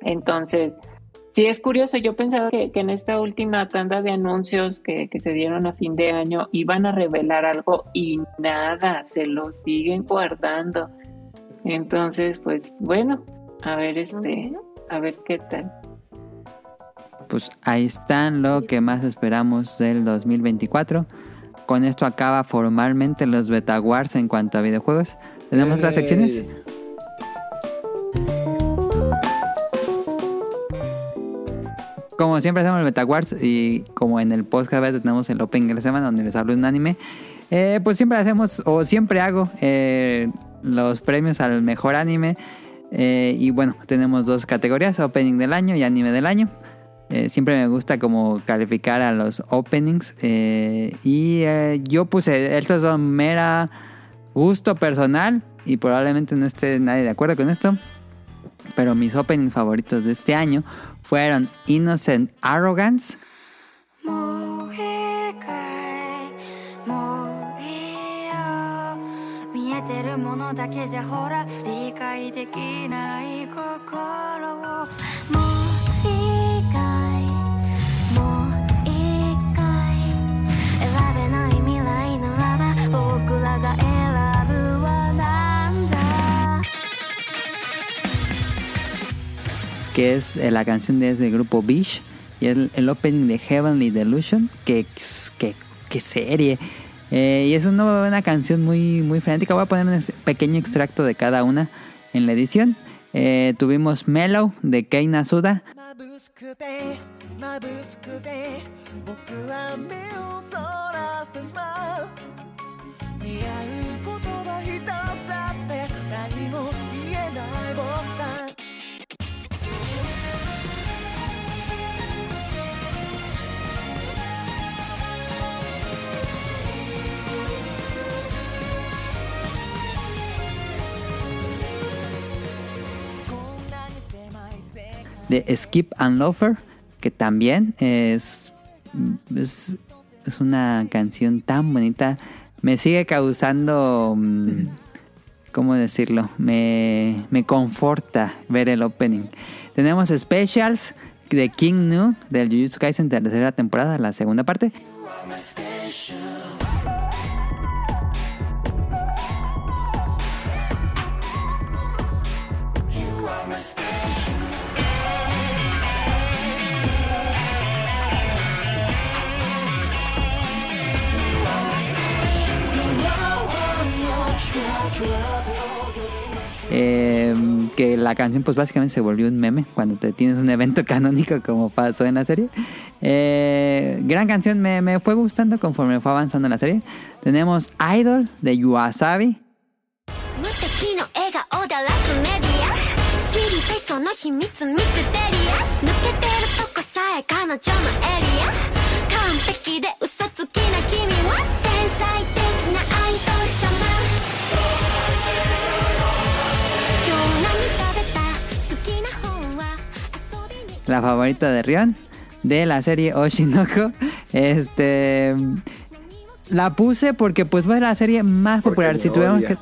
Entonces, sí es curioso, yo pensaba que, que en esta última tanda de anuncios que, que se dieron a fin de año iban a revelar algo y nada, se lo siguen guardando. Entonces, pues bueno, a ver este, a ver qué tal. Pues ahí están lo que más esperamos del 2024. Con esto acaba formalmente los Beta Wars en cuanto a videojuegos. ¿Tenemos las secciones? Ey. Como siempre hacemos el Beta Wars y como en el podcast tenemos el Open de la semana donde les hablo de un anime, eh, pues siempre hacemos o siempre hago eh, los premios al mejor anime. Eh, y bueno, tenemos dos categorías, Opening del año y Anime del año. Eh, siempre me gusta como calificar a los openings. eh, y eh, yo puse, estos son mera gusto personal y probablemente no esté nadie de acuerdo con esto. Pero mis openings favoritos de este año fueron Innocent Arrogance, que es eh, la canción de ese grupo Bish. Y el, el opening de Heavenly Delusion, que, que, que serie. Eh, y es una, una canción muy, muy frenética. Voy a poner un pequeño extracto de cada una en la edición. Eh, tuvimos Mellow de Kei Nasuda. De Skip and Loafer, que también es, es, es una canción tan bonita. Me sigue causando, mm, ¿cómo decirlo? Me, me conforta ver el opening. Tenemos specials de King Nu del Jujutsu Kaisen tercera temporada, la segunda parte. Eh, que la canción pues básicamente se volvió un meme cuando te tienes un evento canónico como pasó en la serie. Eh, gran canción, me, me fue gustando conforme fue avanzando la serie. Tenemos Idol de Yuasabi. La favorita de Rion de la serie Oshinoko. Este la puse porque pues fue la serie más popular. Si tuviéramos que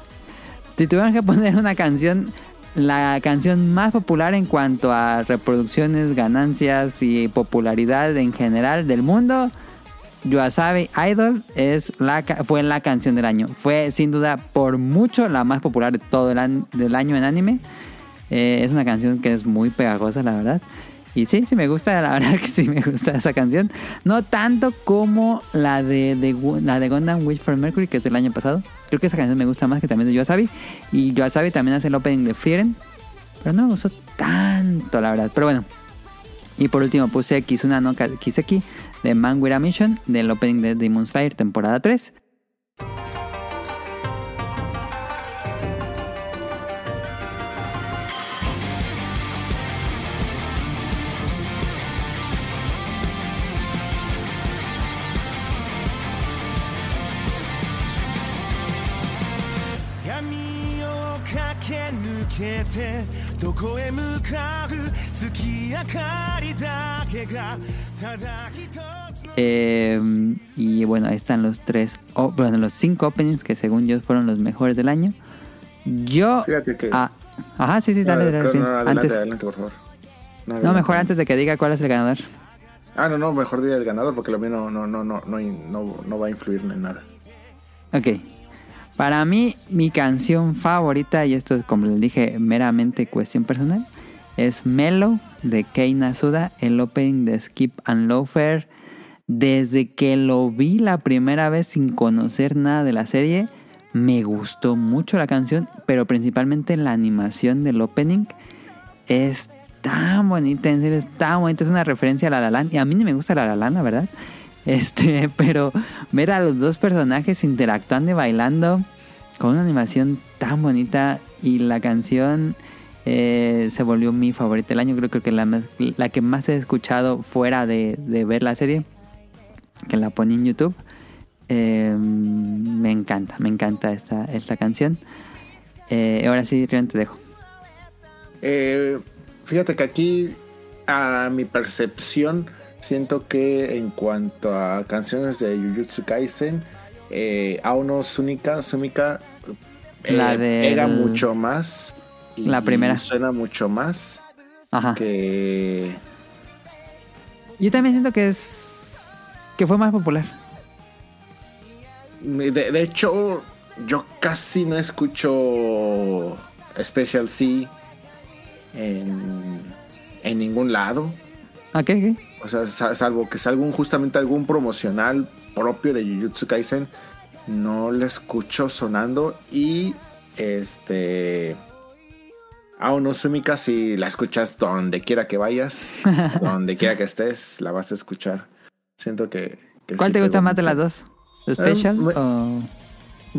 si tuviéramos que poner una canción, la canción más popular en cuanto a reproducciones, ganancias y popularidad en general del mundo, Yuasabi Idol es la, fue la canción del año. Fue sin duda por mucho la más popular de todo el an- del año en anime. Eh, es una canción que es muy pegajosa, la verdad. Y sí, sí me gusta, la verdad que sí me gusta esa canción. No tanto como la de, de la de Gundam Wish for Mercury, que es del año pasado. Creo que esa canción me gusta más que también de Yoasabi. Y Yoasabi también hace el opening de Frieren. Pero no me gustó tanto, la verdad. Pero bueno. Y por último puse Kizuna no Kiseki de Man With a Mission del opening de Demon Slayer temporada 3. てどこへ向かう月明かりだけがただ一つの Eh, y bueno, ahí están los tres, o- bueno, los cinco openings que según yo fueron los mejores del año. Yo... Fíjate que. Ah, ajá, sí, sí, dale, No, dale, pero sí. no, adelante, antes, adelante, por favor. no, adelante. mejor antes de que diga cuál es el ganador. Ah, no, no, mejor diga el ganador porque lo mío no, no, no, no, no, no, no va a influir en nada. Ok. para mí, mi canción favorita, y esto es como les dije, meramente cuestión personal, es Mellow de Kei Nasuda, el opening de Skip and Loafer. Desde que lo vi la primera vez sin conocer nada de la serie, me gustó mucho la canción, pero principalmente la animación del opening es tan bonita, en serio, es tan bonita. Es una referencia a La La Land. Y a mí ni me gusta La La Land, la verdad. Este, pero ver a los dos personajes interactuando y bailando con una animación tan bonita y la canción eh, se volvió mi favorita del año. Creo, que la, la que más he escuchado fuera de, de ver la serie, que la poní en YouTube. Eh, me encanta, me encanta esta, esta canción. Eh, ahora sí, Rion, te dejo. Eh, fíjate que aquí, a mi percepción, siento que en cuanto a canciones de Jujutsu Kaisen, eh, Aono Sumika, Sumika eh, La del- pega mucho más. y La primera. Suena mucho más Ajá. que. Yo también siento que es. que fue más popular. De, de hecho, yo casi no escucho Special C en, en ningún lado. Ok, ok. O sea, sa- salvo que salga un, justamente algún promocional propio de Jujutsu Kaisen, no le escucho sonando y este Aono Sumika si la escuchas donde quiera que vayas, donde quiera que estés, la vas a escuchar. Siento que, que ¿Cuál sí te gusta más de las dos? ¿The Special o.?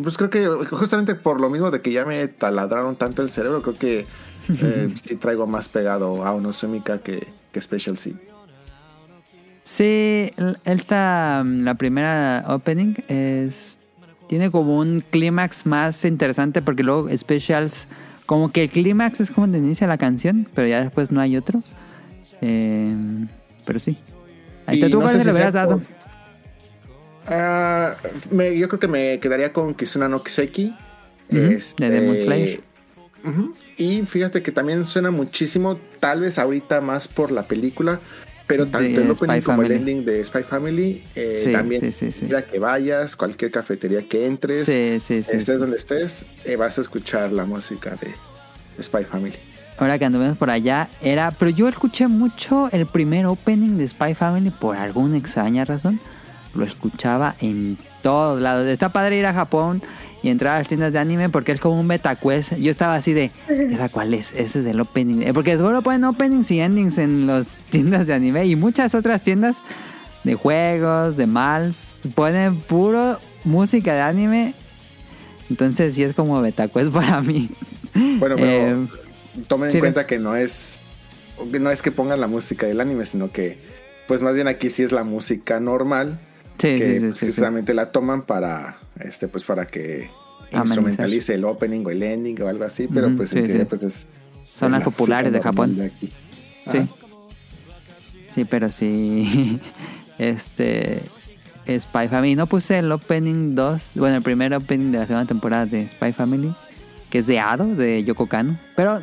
Pues creo que justamente por lo mismo de que ya me taladraron tanto el cerebro, creo que eh, sí traigo más pegado a Aono Sumika que, que Special C. Sí, esta, mm, la primera opening es tiene como un clímax más interesante porque luego specials, como que el clímax es como donde inicia la canción, pero ya después no hay otro. Eh, pero sí. Ahí está, ¿tú no cuál le si sea hubieras dado? Ah, me- yo creo que me quedaría con Kizuna no Kiseki. Ujú, Este, de Demon Slayer. ujú. Y fíjate que también suena muchísimo, tal vez ahorita más por la película, pero tanto el opening Spy como el ending de Spy Family, eh, Sí, también sí, sí, sí. ya que vayas, cualquier cafetería que entres, estés donde estés, eh, vas a escuchar la música de Spy Family. Ahora que anduvimos por allá, era. Pero yo escuché mucho el primer opening de Spy Family por alguna extraña razón. Lo escuchaba en todos lados. Está padre ir a Japón y entrar a las tiendas de anime porque es como un beta quest. Yo estaba así de, ¿esa cuál es? Ese es el opening. Eh, Porque seguro ponen openings y endings en las tiendas de anime y muchas otras tiendas de juegos, de malls, ponen puro música de anime. Entonces sí es como beta quest para mí. Bueno, pero Eh, tomen en sí, cuenta que no es que no es que pongan la música del anime, sino que pues más bien aquí sí es la música normal sí, que sí, sí, pues, sí, que sí. solamente la toman para este pues para que Amenizar. instrumentalice el opening o el ending o algo así, pero pues sí, en teoría sí. pues es Son las la populares de Japón. de aquí. Sí. Sí, pero sí. Este. Spy Family. No puse el opening 2. Bueno, el primer opening de la segunda temporada de Spy Family. Que es de Ado, de Yoko Kano. Pero.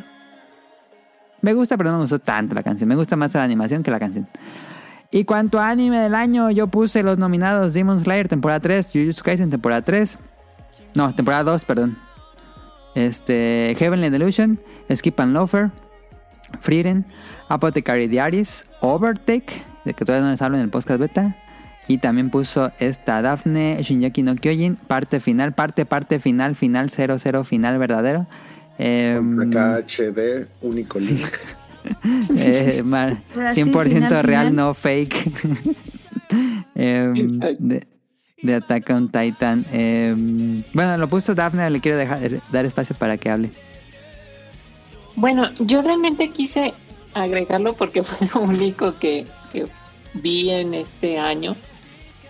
Me gusta, pero no me gustó tanto la canción. Me gusta más la animación que la canción. Y cuanto a anime del año, yo puse los nominados Demon Slayer temporada 3, Jujutsu Kaisen temporada 3. No, temporada 2, perdón. Este, Heavenly Delusion, Skip and Loafer, Frieren, Apothecary Diaries, Overtake, de que todavía no les hablo en el podcast beta. Y también puso esta Daphne Shinjaki no Kyojin, parte final, parte, parte final, final, 00, final verdadero. HD, único link. eh, ma- Ahora sí, 100% final, real, no fake. Exacto. de, de Attack on Titan. Em, bueno, lo puso Daphne, le quiero dejar, dar espacio para que hable. Bueno, yo realmente quise agregarlo porque fue lo único que, que vi en este año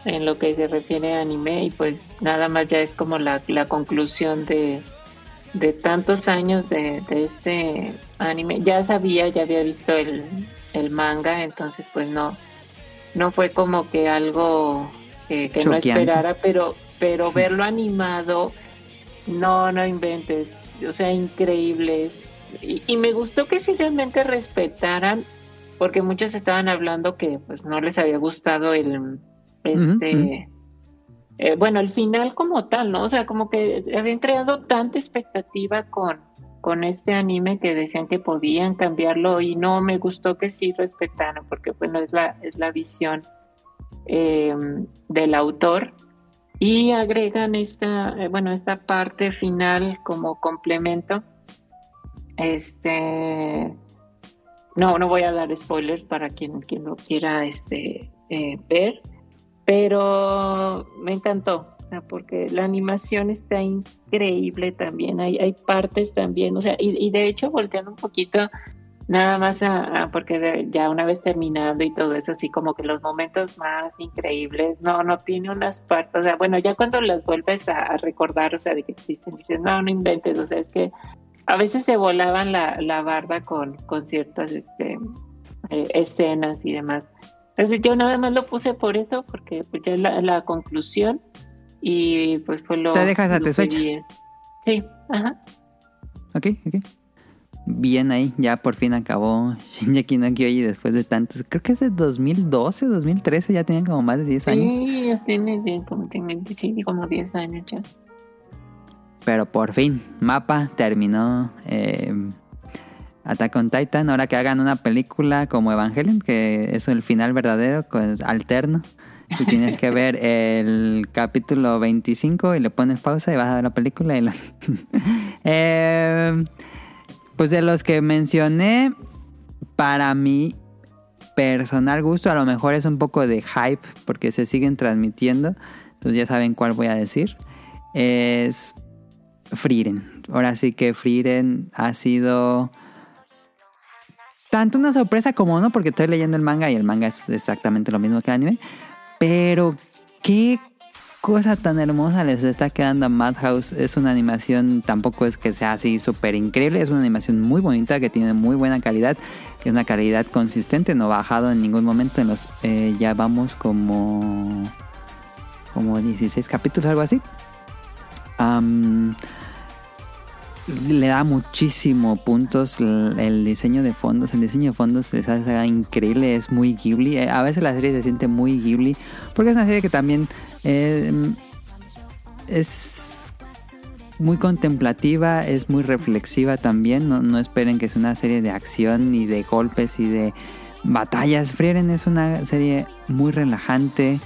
en lo que se refiere a anime y pues nada más ya es como la, la conclusión de, de tantos años de, de este anime. Ya sabía, ya había visto el, el manga, entonces pues no, no fue como que algo que, que no esperara, pero, pero verlo animado, no, no inventes, o sea, increíbles. Y, y me gustó que sí realmente respetaran, porque muchos estaban hablando que pues no les había gustado el este eh, bueno el final como tal, ¿no? O sea, como que habían creado tanta expectativa con, con este anime que decían que podían cambiarlo y no me gustó que sí respetaran, porque bueno, es la, es la visión eh, del autor. Y agregan esta, eh, bueno, esta parte final como complemento. Este no, no voy a dar spoilers para quien, quien lo quiera este, eh, ver, pero me encantó, porque la animación está increíble también, hay, hay partes también, o sea, y, y de hecho volteando un poquito, nada más a, porque ya una vez terminando y todo eso, así como que los momentos más increíbles, no, no tiene unas partes, o sea, bueno, ya cuando las vuelves a, a recordar, o sea, de que existen, dices, no, no inventes, o sea, es que a veces se volaban la, la barda con, con ciertas este, eh, escenas y demás. Entonces yo nada más lo puse por eso, porque pues ya es la, la conclusión y pues fue lo... ¿Te dejas satisfecha? Sí, ajá. Ok, ok. Bien ahí, ya por fin acabó Shinjaki no Kyoji después de tantos. Creo que es de 2012, 2013, ya tenían como más de 10 años. Sí, ya tiene, como, sí, como 10 años ya. Pero por fin, Mapa terminó eh, Attack on Titan. Ahora que hagan una película como Evangelion, que es el final verdadero, alterno. Tú tienes que ver el capítulo 25 y le pones pausa y vas a ver la película. Y lo- Eh, pues de los que mencioné, para mi personal gusto, a lo mejor es un poco de hype porque se siguen transmitiendo. Entonces ya saben cuál voy a decir. Es Frieren. Ahora sí que Frieren ha sido tanto una sorpresa como no, porque estoy leyendo el manga y el manga es exactamente lo mismo que el anime. Pero qué cosa tan hermosa les está quedando a Madhouse. Es una animación, tampoco es que sea así súper increíble, es una animación muy bonita que tiene muy buena calidad, es una calidad consistente, no ha bajado en ningún momento. En los eh, ya vamos como como 16 capítulos, algo así. Am, le da muchísimo puntos el, diseño de fondos. El diseño de fondos les hace increíble, es muy Ghibli. Eh, A veces la serie se siente muy Ghibli, porque es una serie que también eh, es muy contemplativa, es muy reflexiva también. No, no esperen que es una serie de acción y de golpes y de batallas. Frieren es una serie muy relajante,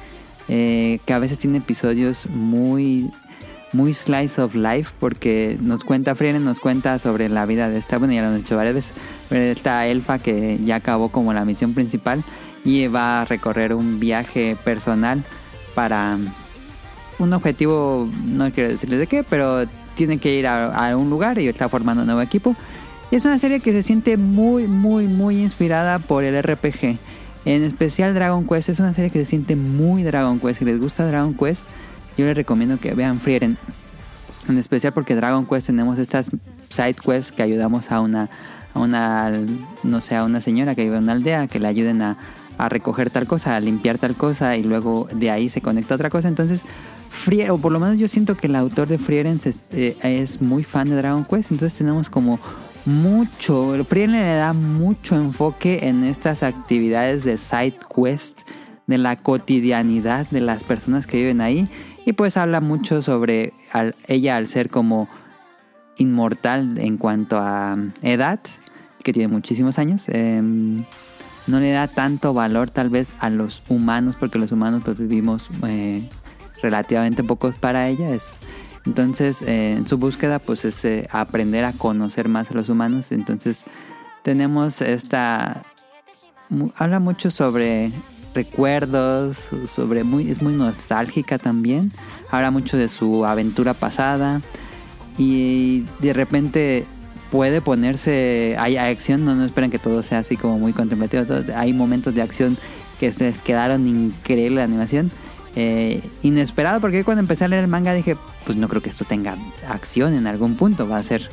eh, que a veces tiene episodios muy muy slice of life porque nos cuenta Frieren, nos cuenta sobre la vida de esta, bueno, ya lo veces, pero esta elfa que ya acabó como la misión principal y va a recorrer un viaje personal para un objetivo, no quiero decirles de qué, pero tiene que ir a, a un lugar y está formando un nuevo equipo. Y es una serie que se siente muy, muy, muy inspirada por el RPG. En especial Dragon Quest es una serie que se siente muy Dragon Quest. Si les gusta Dragon Quest, yo les recomiendo que vean Frieren. En especial porque Dragon Quest tenemos estas side quests que ayudamos a una, a una, no sé, a una señora que vive en una aldea, que le ayuden a, a recoger tal cosa, a limpiar tal cosa y luego de ahí se conecta a otra cosa. Entonces, Frieren, o por lo menos yo siento que el autor de Frieren es, eh, es muy fan de Dragon Quest. Entonces tenemos como mucho, Frieren le da mucho enfoque en estas actividades de side quest, de la cotidianidad de las personas que viven ahí. Y pues habla mucho sobre ella al ser como inmortal en cuanto a edad, que tiene muchísimos años. em, no le da tanto valor tal vez a los humanos, porque los humanos pues vivimos eh, relativamente pocos para ella. Es, entonces, eh, en su búsqueda, pues es eh, aprender a conocer más a los humanos. Entonces, tenemos esta. Habla mucho sobre recuerdos, sobre muy, es muy nostálgica también. Habla mucho de su aventura pasada. Y de repente puede ponerse. Hay acción, no, no esperen que todo sea así como muy contemplativo. hay momentos de acción que se quedaron increíble la animación. Eh, inesperado, porque cuando empecé a leer el manga dije, pues no creo que esto tenga acción en algún punto, va a ser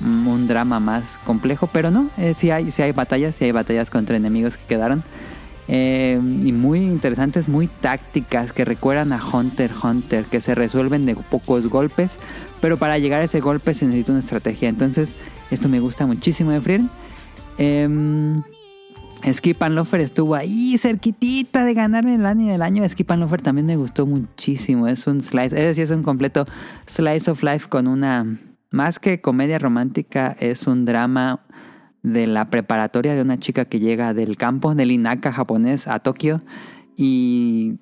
un drama más complejo, pero no, eh, sí, hay, sí hay batallas, sí hay batallas contra enemigos que quedaron. Eh, y muy interesantes, muy tácticas que recuerdan a Hunter Hunter, que se resuelven de pocos golpes, pero para llegar a ese golpe se necesita una estrategia. Entonces, esto me gusta muchísimo de Frieren. Em, Skip and Lofer estuvo ahí cerquitita de ganarme el anime del año. Skip and Lofer también me gustó muchísimo. Es un slice, es decir, es un completo slice of life con una más que comedia romántica, es un drama de la preparatoria de una chica que llega del campo del Inaka japonés a Tokio y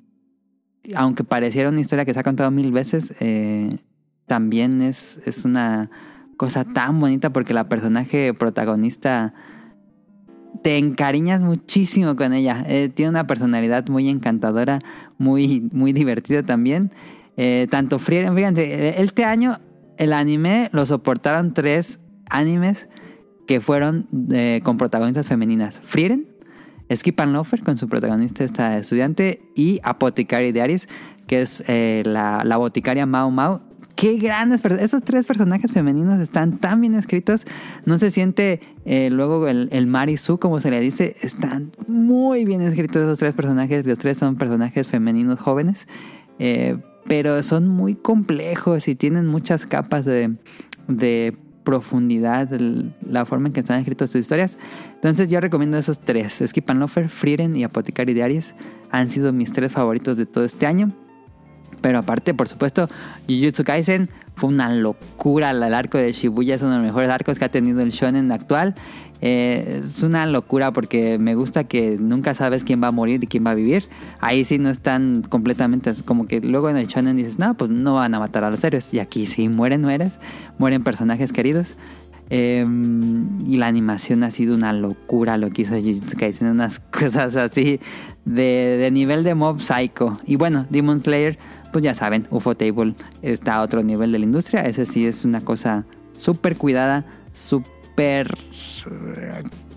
aunque pareciera una historia que se ha contado mil veces, eh, también es, es una cosa tan bonita porque la personaje protagonista te encariñas muchísimo con ella. Eh, tiene una personalidad muy encantadora, muy, muy divertida también. Eh, tanto Frieren, fíjate, eh, este año el anime lo soportaron tres animes que fueron eh, con protagonistas femeninas. Frieren, Skip and Lofer con su protagonista esta estudiante y Apothecary Diaries, que es eh, la, la boticaria Mao Mao. Qué grandes Esos tres personajes femeninos están tan bien escritos. No se siente eh, luego el, el Marisu, como se le dice. Están muy bien escritos esos tres personajes. Los tres son personajes femeninos jóvenes. Pero son muy complejos y tienen muchas capas de, de profundidad la forma en que están escritas sus historias. Entonces yo recomiendo esos tres. Skip and Lofer, Frieren y Apothecary Diaries han sido mis tres favoritos de todo este año. Pero aparte, por supuesto, Jujutsu Kaisen fue una locura. El arco de Shibuya es uno de los mejores arcos que ha tenido el shonen actual. Eh, es una locura porque me gusta que nunca sabes quién va a morir y quién va a vivir. Ahí sí no están completamente como que luego en el shonen dices, no, pues no van a matar a los héroes. Y aquí sí mueren mueres, mueren personajes queridos. Eh, y la animación ha sido una locura lo que hizo Jujutsu Kaisen, unas cosas así de nivel de Mob Psycho. Y bueno, Demon Slayer, pues ya saben, UFO Table está a otro nivel de la industria. Ese sí es una cosa súper cuidada, súper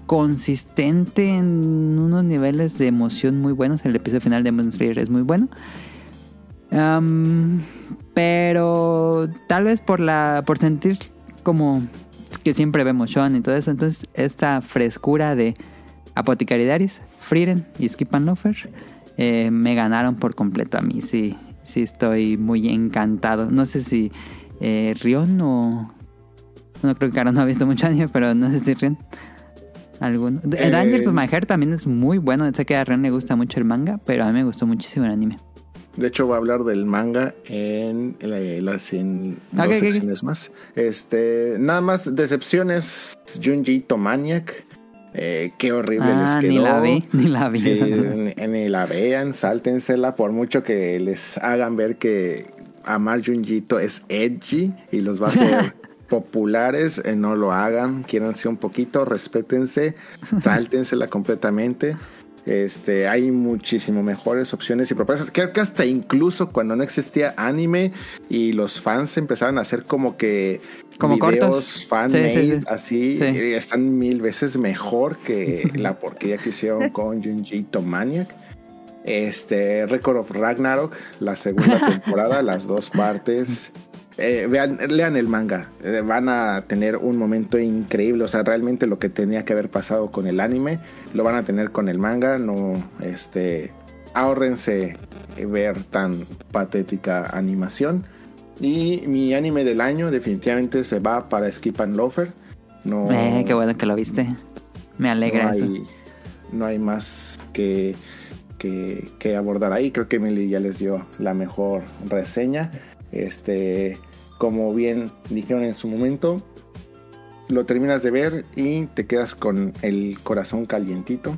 consistente en unos niveles de emoción muy buenos. El episodio final de Demon Slayer es muy bueno. Pero tal vez por la por sentir como que siempre vemos Sean y todo eso, entonces esta frescura de Apothecary Diaries, Frieren y Skip and Lofer eh, me ganaron por completo a mí. Sí, sí estoy muy encantado. No sé si eh, Rion o no creo que Caro no ha visto mucho anime, pero no sé si Rion alguno. Eh, Dangers of My Heart también es muy bueno. Sé que a Rion le gusta mucho el manga, pero a mí me gustó muchísimo el anime. De hecho, voy a hablar del manga en, la- las en dos ok, ok. secciones más. Este, nada más decepciones. Junji Tomaniac. Eh, qué horrible les Ah, quedó. ni la vi, ni la. Sí, la vean, sáltensela por mucho que les hagan ver que amar Junjito es edgy y los va a hacer populares. eh, no lo hagan, quiéranse un poquito, respétense, sáltensela completamente. Este, hay muchísimo mejores opciones y propuestas. Creo que hasta incluso cuando no existía anime y los fans empezaron a hacer como que Como videos sí, sí. así, Sí. eh, están mil veces mejor que la porquería que hicieron con Junjito Maniac. Este, Record of Ragnarok, la segunda temporada, las dos partes. Eh, vean, lean el manga, eh, van a tener un momento increíble. O sea, realmente lo que tenía que haber pasado con el anime, lo van a tener con el manga. No, este, ahórrense ver tan patética animación. Y mi anime del año definitivamente se va para Skip and Loafer. No, Eh, qué bueno que lo viste. Me alegra no eso. hay, no hay más que, que, que abordar ahí. Creo que Emily ya les dio la mejor reseña. Este, como bien dijeron en su momento, lo terminas de ver y te quedas con el corazón calientito.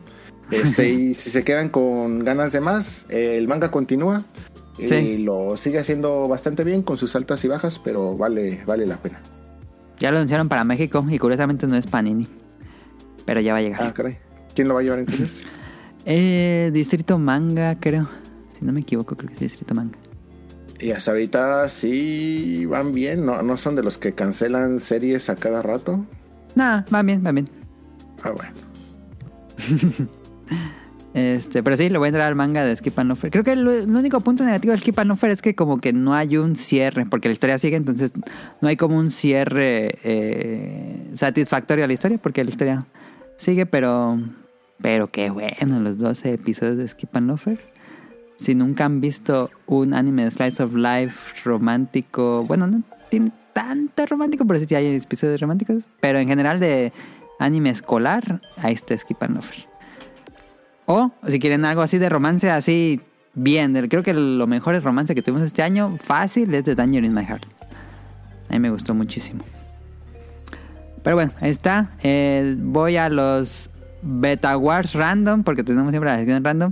Este, y si se quedan con ganas de más, eh, el manga continúa. Sí. Y lo sigue haciendo bastante bien con sus altas y bajas, pero vale, vale la pena. Ya lo anunciaron para México y curiosamente no es Panini. Pero ya va a llegar. Ah, caray. ¿Quién lo va a llevar entonces? Eh, Distrito Manga, creo. Si no me equivoco, creo que es Distrito Manga. Y hasta ahorita sí van bien, no, no son de los que cancelan series a cada rato. Nah, va bien, va bien. Ah, bueno. Este, pero sí, le voy a entrar al manga de Skip and Loafer. Creo que el único punto negativo del Skip and Loafer es que como que no hay un cierre, porque la historia sigue, entonces no hay como un cierre eh, satisfactorio a la historia, porque la historia sigue, pero pero qué bueno los 12 episodios de Skip and Loafer. Si nunca han visto un anime de Slice of Life romántico, bueno, no tiene tanto romántico, pero sí hay episodios románticos, pero en general de anime escolar, ahí está Skip and Loafer. O si quieren algo así de romance, así bien. Creo que lo mejor es romance que tuvimos este año, fácil, es The Danger in My Heart. A mí me gustó muchísimo. Pero bueno, ahí está. Eh, voy a los Beta Wars Random, porque tenemos siempre la sección random.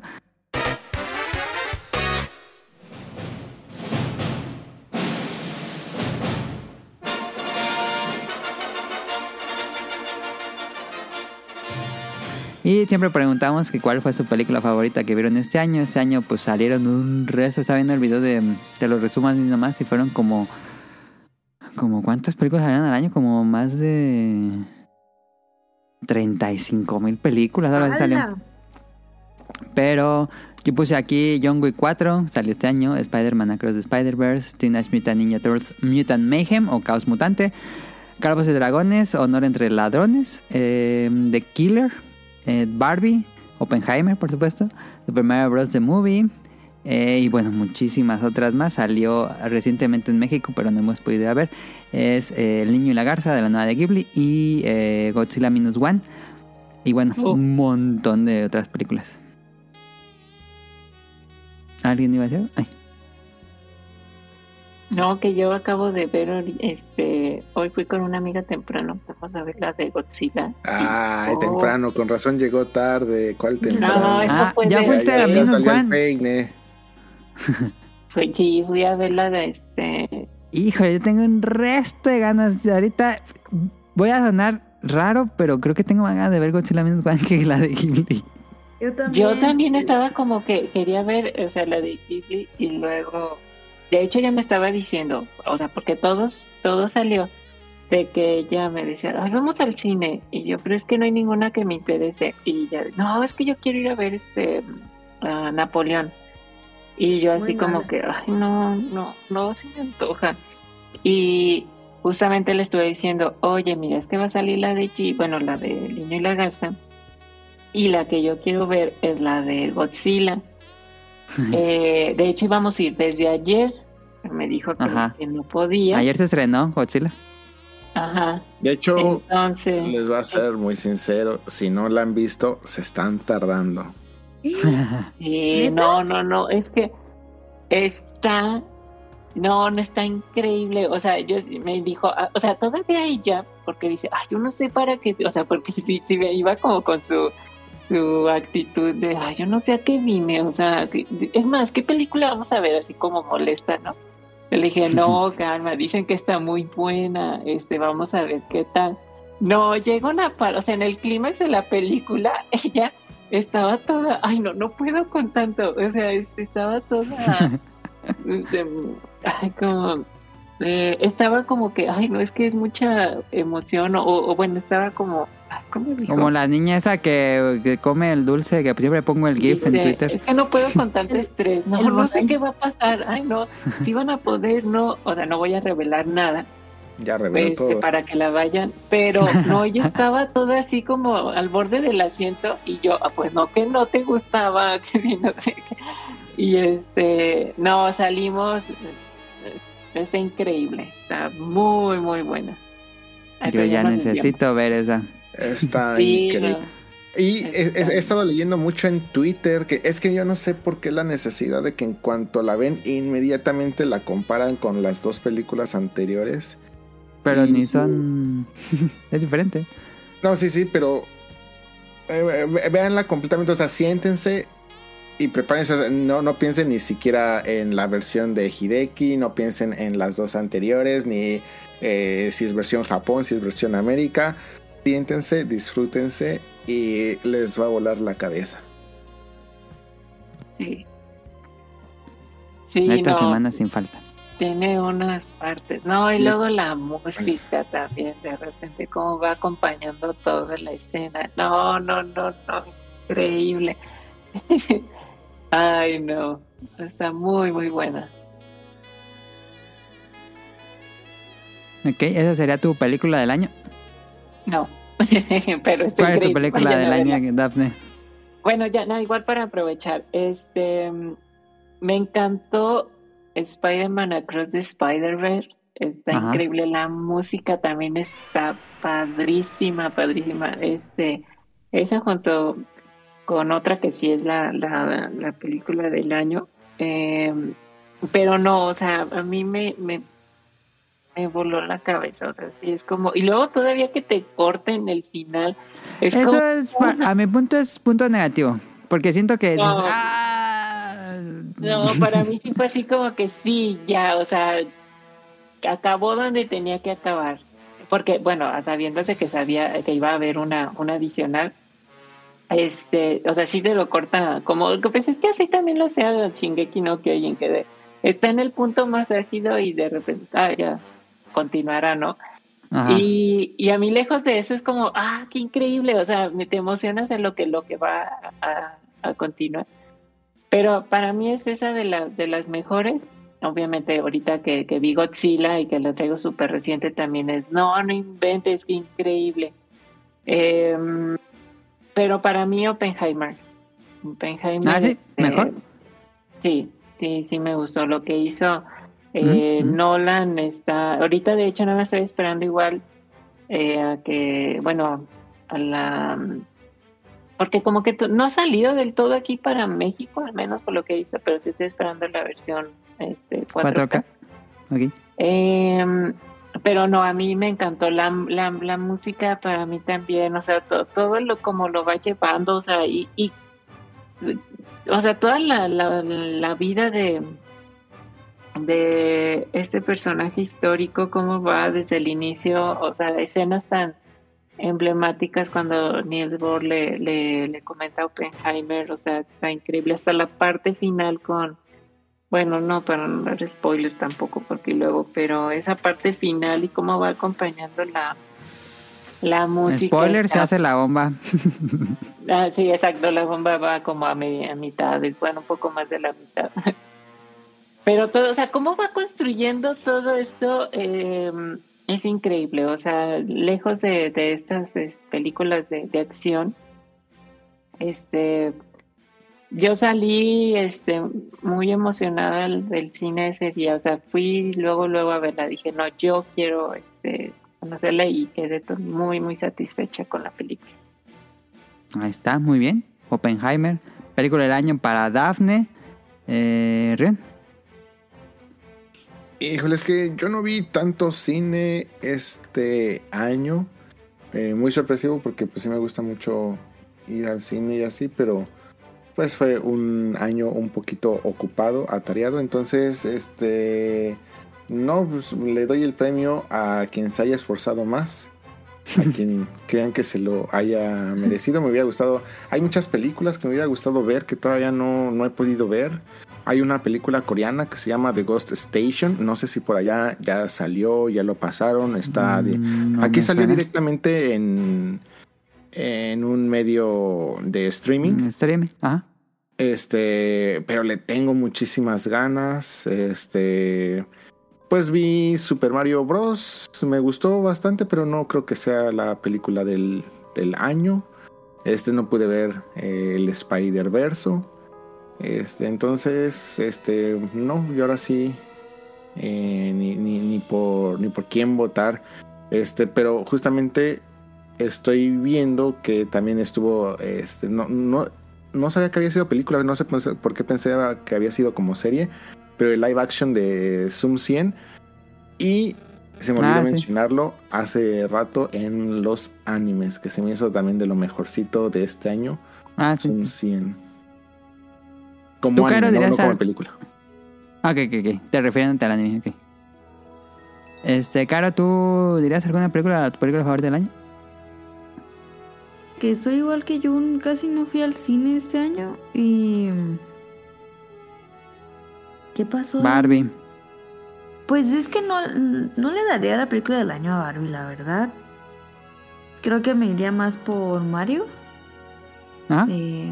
Y siempre preguntamos que cuál fue su película favorita que vieron este año. Este año pues salieron un resto. Estaba viendo el video de... Te lo resumo así nomás. Y fueron como... Como cuántas películas salieron al año. Como más de... 35 mil películas. Ahora sí salieron. ¡Hala! Pero yo puse aquí John Wick 4, salió este año, Spider-Man Across the Spider-Verse, Teenage Mutant Ninja Turtles Mutant Mayhem o Caos Mutante, Calvos y Dragones, Honor entre Ladrones, eh, The Killer, eh, Barbie, Oppenheimer por supuesto, Super Mario Bros. The Movie eh, y bueno, muchísimas otras más. Salió recientemente en México pero no hemos podido ir a ver. Es eh, El Niño y la Garza de la nueva de Ghibli y eh, Godzilla Minus One. Y bueno, Oh. un montón de otras películas. ¿Alguien iba a decir? Ay. No, que yo acabo de ver, este, hoy fui con una amiga temprano, vamos a ver la de Godzilla. Ay, Oh. temprano, con razón llegó tarde. ¿Cuál temprano? No, eso Ah, fue ya de- fuiste a el One. Fue, sí, fui a ver la de este, Híjole, yo tengo un resto de ganas. Ahorita voy a sonar raro, pero creo que tengo más ganas de ver Godzilla Minus One que la de Ghibli. Yo también. Yo también estaba como que quería ver, o sea, la de Ghibli y luego, de hecho ya me estaba diciendo, o sea, porque todos, todo salió de que ella me decía, ay, vamos al cine y yo, pero es que no hay ninguna que me interese y ya, no, es que yo quiero ir a ver este a Napoleón y yo así Muy como mala. que, ay, no, no, no se me antoja y justamente le estuve diciendo, oye, mira, es que va a salir la de G, bueno, la de El Niño y la Garza y la que yo quiero ver es la de Godzilla. Eh, de hecho, íbamos a ir desde ayer. Me dijo que, Ajá. que no podía. Ayer se estrenó Godzilla. Ajá. De hecho, Entonces, les voy a ser muy sincero. Si no la han visto, se están tardando. no, no, no. Es que está. No, no está increíble. O sea, yo me dijo, ah, o sea, todavía ella, porque dice, ay, yo no sé para qué. O sea, porque si, si me iba como con su su actitud de, ay, yo no sé a qué vine. O sea, que- es más, ¿qué película vamos a ver? Así como molesta, ¿no? Le dije, no, calma, dicen que está muy buena, este, vamos a ver qué tal. No, llega una par, o sea, en el clímax de la película, ella estaba toda, ay, no, no puedo con tanto, o sea, estaba toda, ay, como, eh, estaba como que, ay, no, es que es mucha emoción, o, o bueno, estaba como, ¿cómo dijo? Como la niña esa que, que come el dulce, que siempre pongo el GIF en Twitter. Es que no puedo con tanto estrés. No, sé qué va a pasar. Ay, no. Si van a poder, no. O sea, no voy a revelar nada Ya reveló este, todo. para que la vayan. Pero no, ella estaba toda así como al borde del asiento y yo, ah, pues no, que no te gustaba, que sí, no sé qué. Y este, no, salimos. Está increíble. Está muy, muy buena. Ay, Yo ya necesito ver esa. Está Sí, increíble. Y he, estado leyendo mucho en Twitter que es que yo no sé por qué la necesidad de que en cuanto la ven inmediatamente la comparan con las dos películas anteriores. Pero Y- ni son... es diferente. No, sí, sí, pero eh, véanla completamente, o sea, siéntense y prepárense, o sea, no, no piensen ni siquiera en la versión de Hideki, no piensen en las dos anteriores, ni eh, si es versión Japón, si es versión América. Siéntense, disfrútense y les va a volar la cabeza. Sí. Sí, Esta no. semana sin falta. Tiene unas partes, no, y luego la música también, de repente, cómo va acompañando toda la escena. No, no, no, no, increíble. Ay, no, está muy, muy buena. Ok, esa sería tu película del año. No, pero ¿Cuál es tu película del año, Daphne? Bueno, ya, no, igual para aprovechar, este, me encantó Spider-Man Across the Spider-Verse, está Ajá. increíble, la música también está padrísima, padrísima, este, esa junto con otra que sí es la, la, la película del año, eh, pero no, o sea, a mí me, me, me voló la cabeza, o sea, sí es como, y luego todavía que te corten el final, es Eso como, es, a mi punto es punto negativo. Porque siento que... No. dices, "Ah". No, para mí sí fue así como que sí, ya, o sea, acabó donde tenía que acabar. Porque, bueno, de que sabía que iba a haber una, una adicional, este, o sea, sí te lo corta, como, pues es que así también lo hacía Shingeki no Kyojin, que de- está en el punto más álgido y de repente, ah, ya, continuará, ¿no? Y, y a mí lejos de eso es como, ah, qué increíble, o sea, me te emocionas en lo que, lo que va a, a continuar. Pero para mí es esa de, la, de las mejores. Obviamente ahorita que, que vi Godzilla y que lo traigo súper reciente también es, no, no inventes, qué increíble. Em, pero para mí Oppenheimer. Oppenheimer. Ah, ¿sí? ¿Mejor? Sí, sí, sí me gustó lo que hizo. Eh. Nolan está, ahorita de hecho no me estoy esperando igual eh, a que, bueno, a la, porque como que no ha salido del todo aquí para México, al menos por lo que hizo, pero sí estoy esperando la versión este, 4K. 4K. Ok. Em, pero no, a mí me encantó la, la, la música, para mí también, o sea, to- todo lo como lo va llevando, o sea, y, y o sea, toda la, la, la vida de de este personaje histórico, cómo va desde el inicio, o sea, escenas tan emblemáticas cuando Niels Bohr le, le, le comenta a Oppenheimer, o sea, está increíble, hasta la parte final con, bueno, no para no dar spoilers tampoco, porque luego, pero esa parte final y cómo va acompañando la, la música. Spoiler, se hace la bomba. Ah, sí, exacto, la bomba va como a, media, a mitad, y, bueno, un poco más de la mitad. Pero todo, o sea, cómo va construyendo todo esto eh, es increíble, o sea, lejos de, de estas es, películas de, de acción, este, yo salí este, muy emocionada del, cine ese día, o sea, fui luego, luego a verla, dije, no, yo quiero este, conocerla y quedé muy, muy satisfecha con la película. Ahí está, muy bien. Oppenheimer, película del año para Daphne. Eh, Rion. Híjole, es que yo no vi tanto cine este año. Eh, muy sorpresivo porque pues sí me gusta mucho ir al cine y así, pero pues fue un año un poquito ocupado, atareado. Entonces, este No, pues le doy el premio a quien se haya esforzado más. A quien crean que se lo haya merecido. Me hubiera gustado. Hay muchas películas que me hubiera gustado ver que todavía no, no he podido ver. Hay una película coreana que se llama The Ghost Station. No sé si por allá ya salió, ya lo pasaron. Está Mm, no Aquí salió suena. directamente en, en un medio de streaming. Mm, Streaming, ajá. Este, pero le tengo muchísimas ganas. Este, pues vi Super Mario Bros. Me gustó bastante, pero no creo que sea la película del, del año. Este, no pude ver eh, el Spider Verso. Este, entonces, este, no, y ahora sí, eh, ni, ni, ni por ni por quién votar. Este, pero justamente estoy viendo que también estuvo, este, no, no, no sabía que había sido película, no sé pensé- por qué pensaba que había sido como serie, pero el live action de Zoom 100 y se me olvidó Ah, sí. mencionarlo hace rato en los animes, que se me hizo también de lo mejorcito de este año, Ah, sí. Zoom 100. Como ¿Tú, anime, no, dirías no como película. Ok, ok, ok. Te refiriéndote al anime, ok. Este, Caro, ¿tú dirías alguna película, tu película favorita del año? Que soy igual que Jun, casi no fui al cine este año y... ¿Qué pasó? Barbie. Pues es que no, no le daría la película del año a Barbie, la verdad. Creo que me iría más por Mario. Ajá. Eh,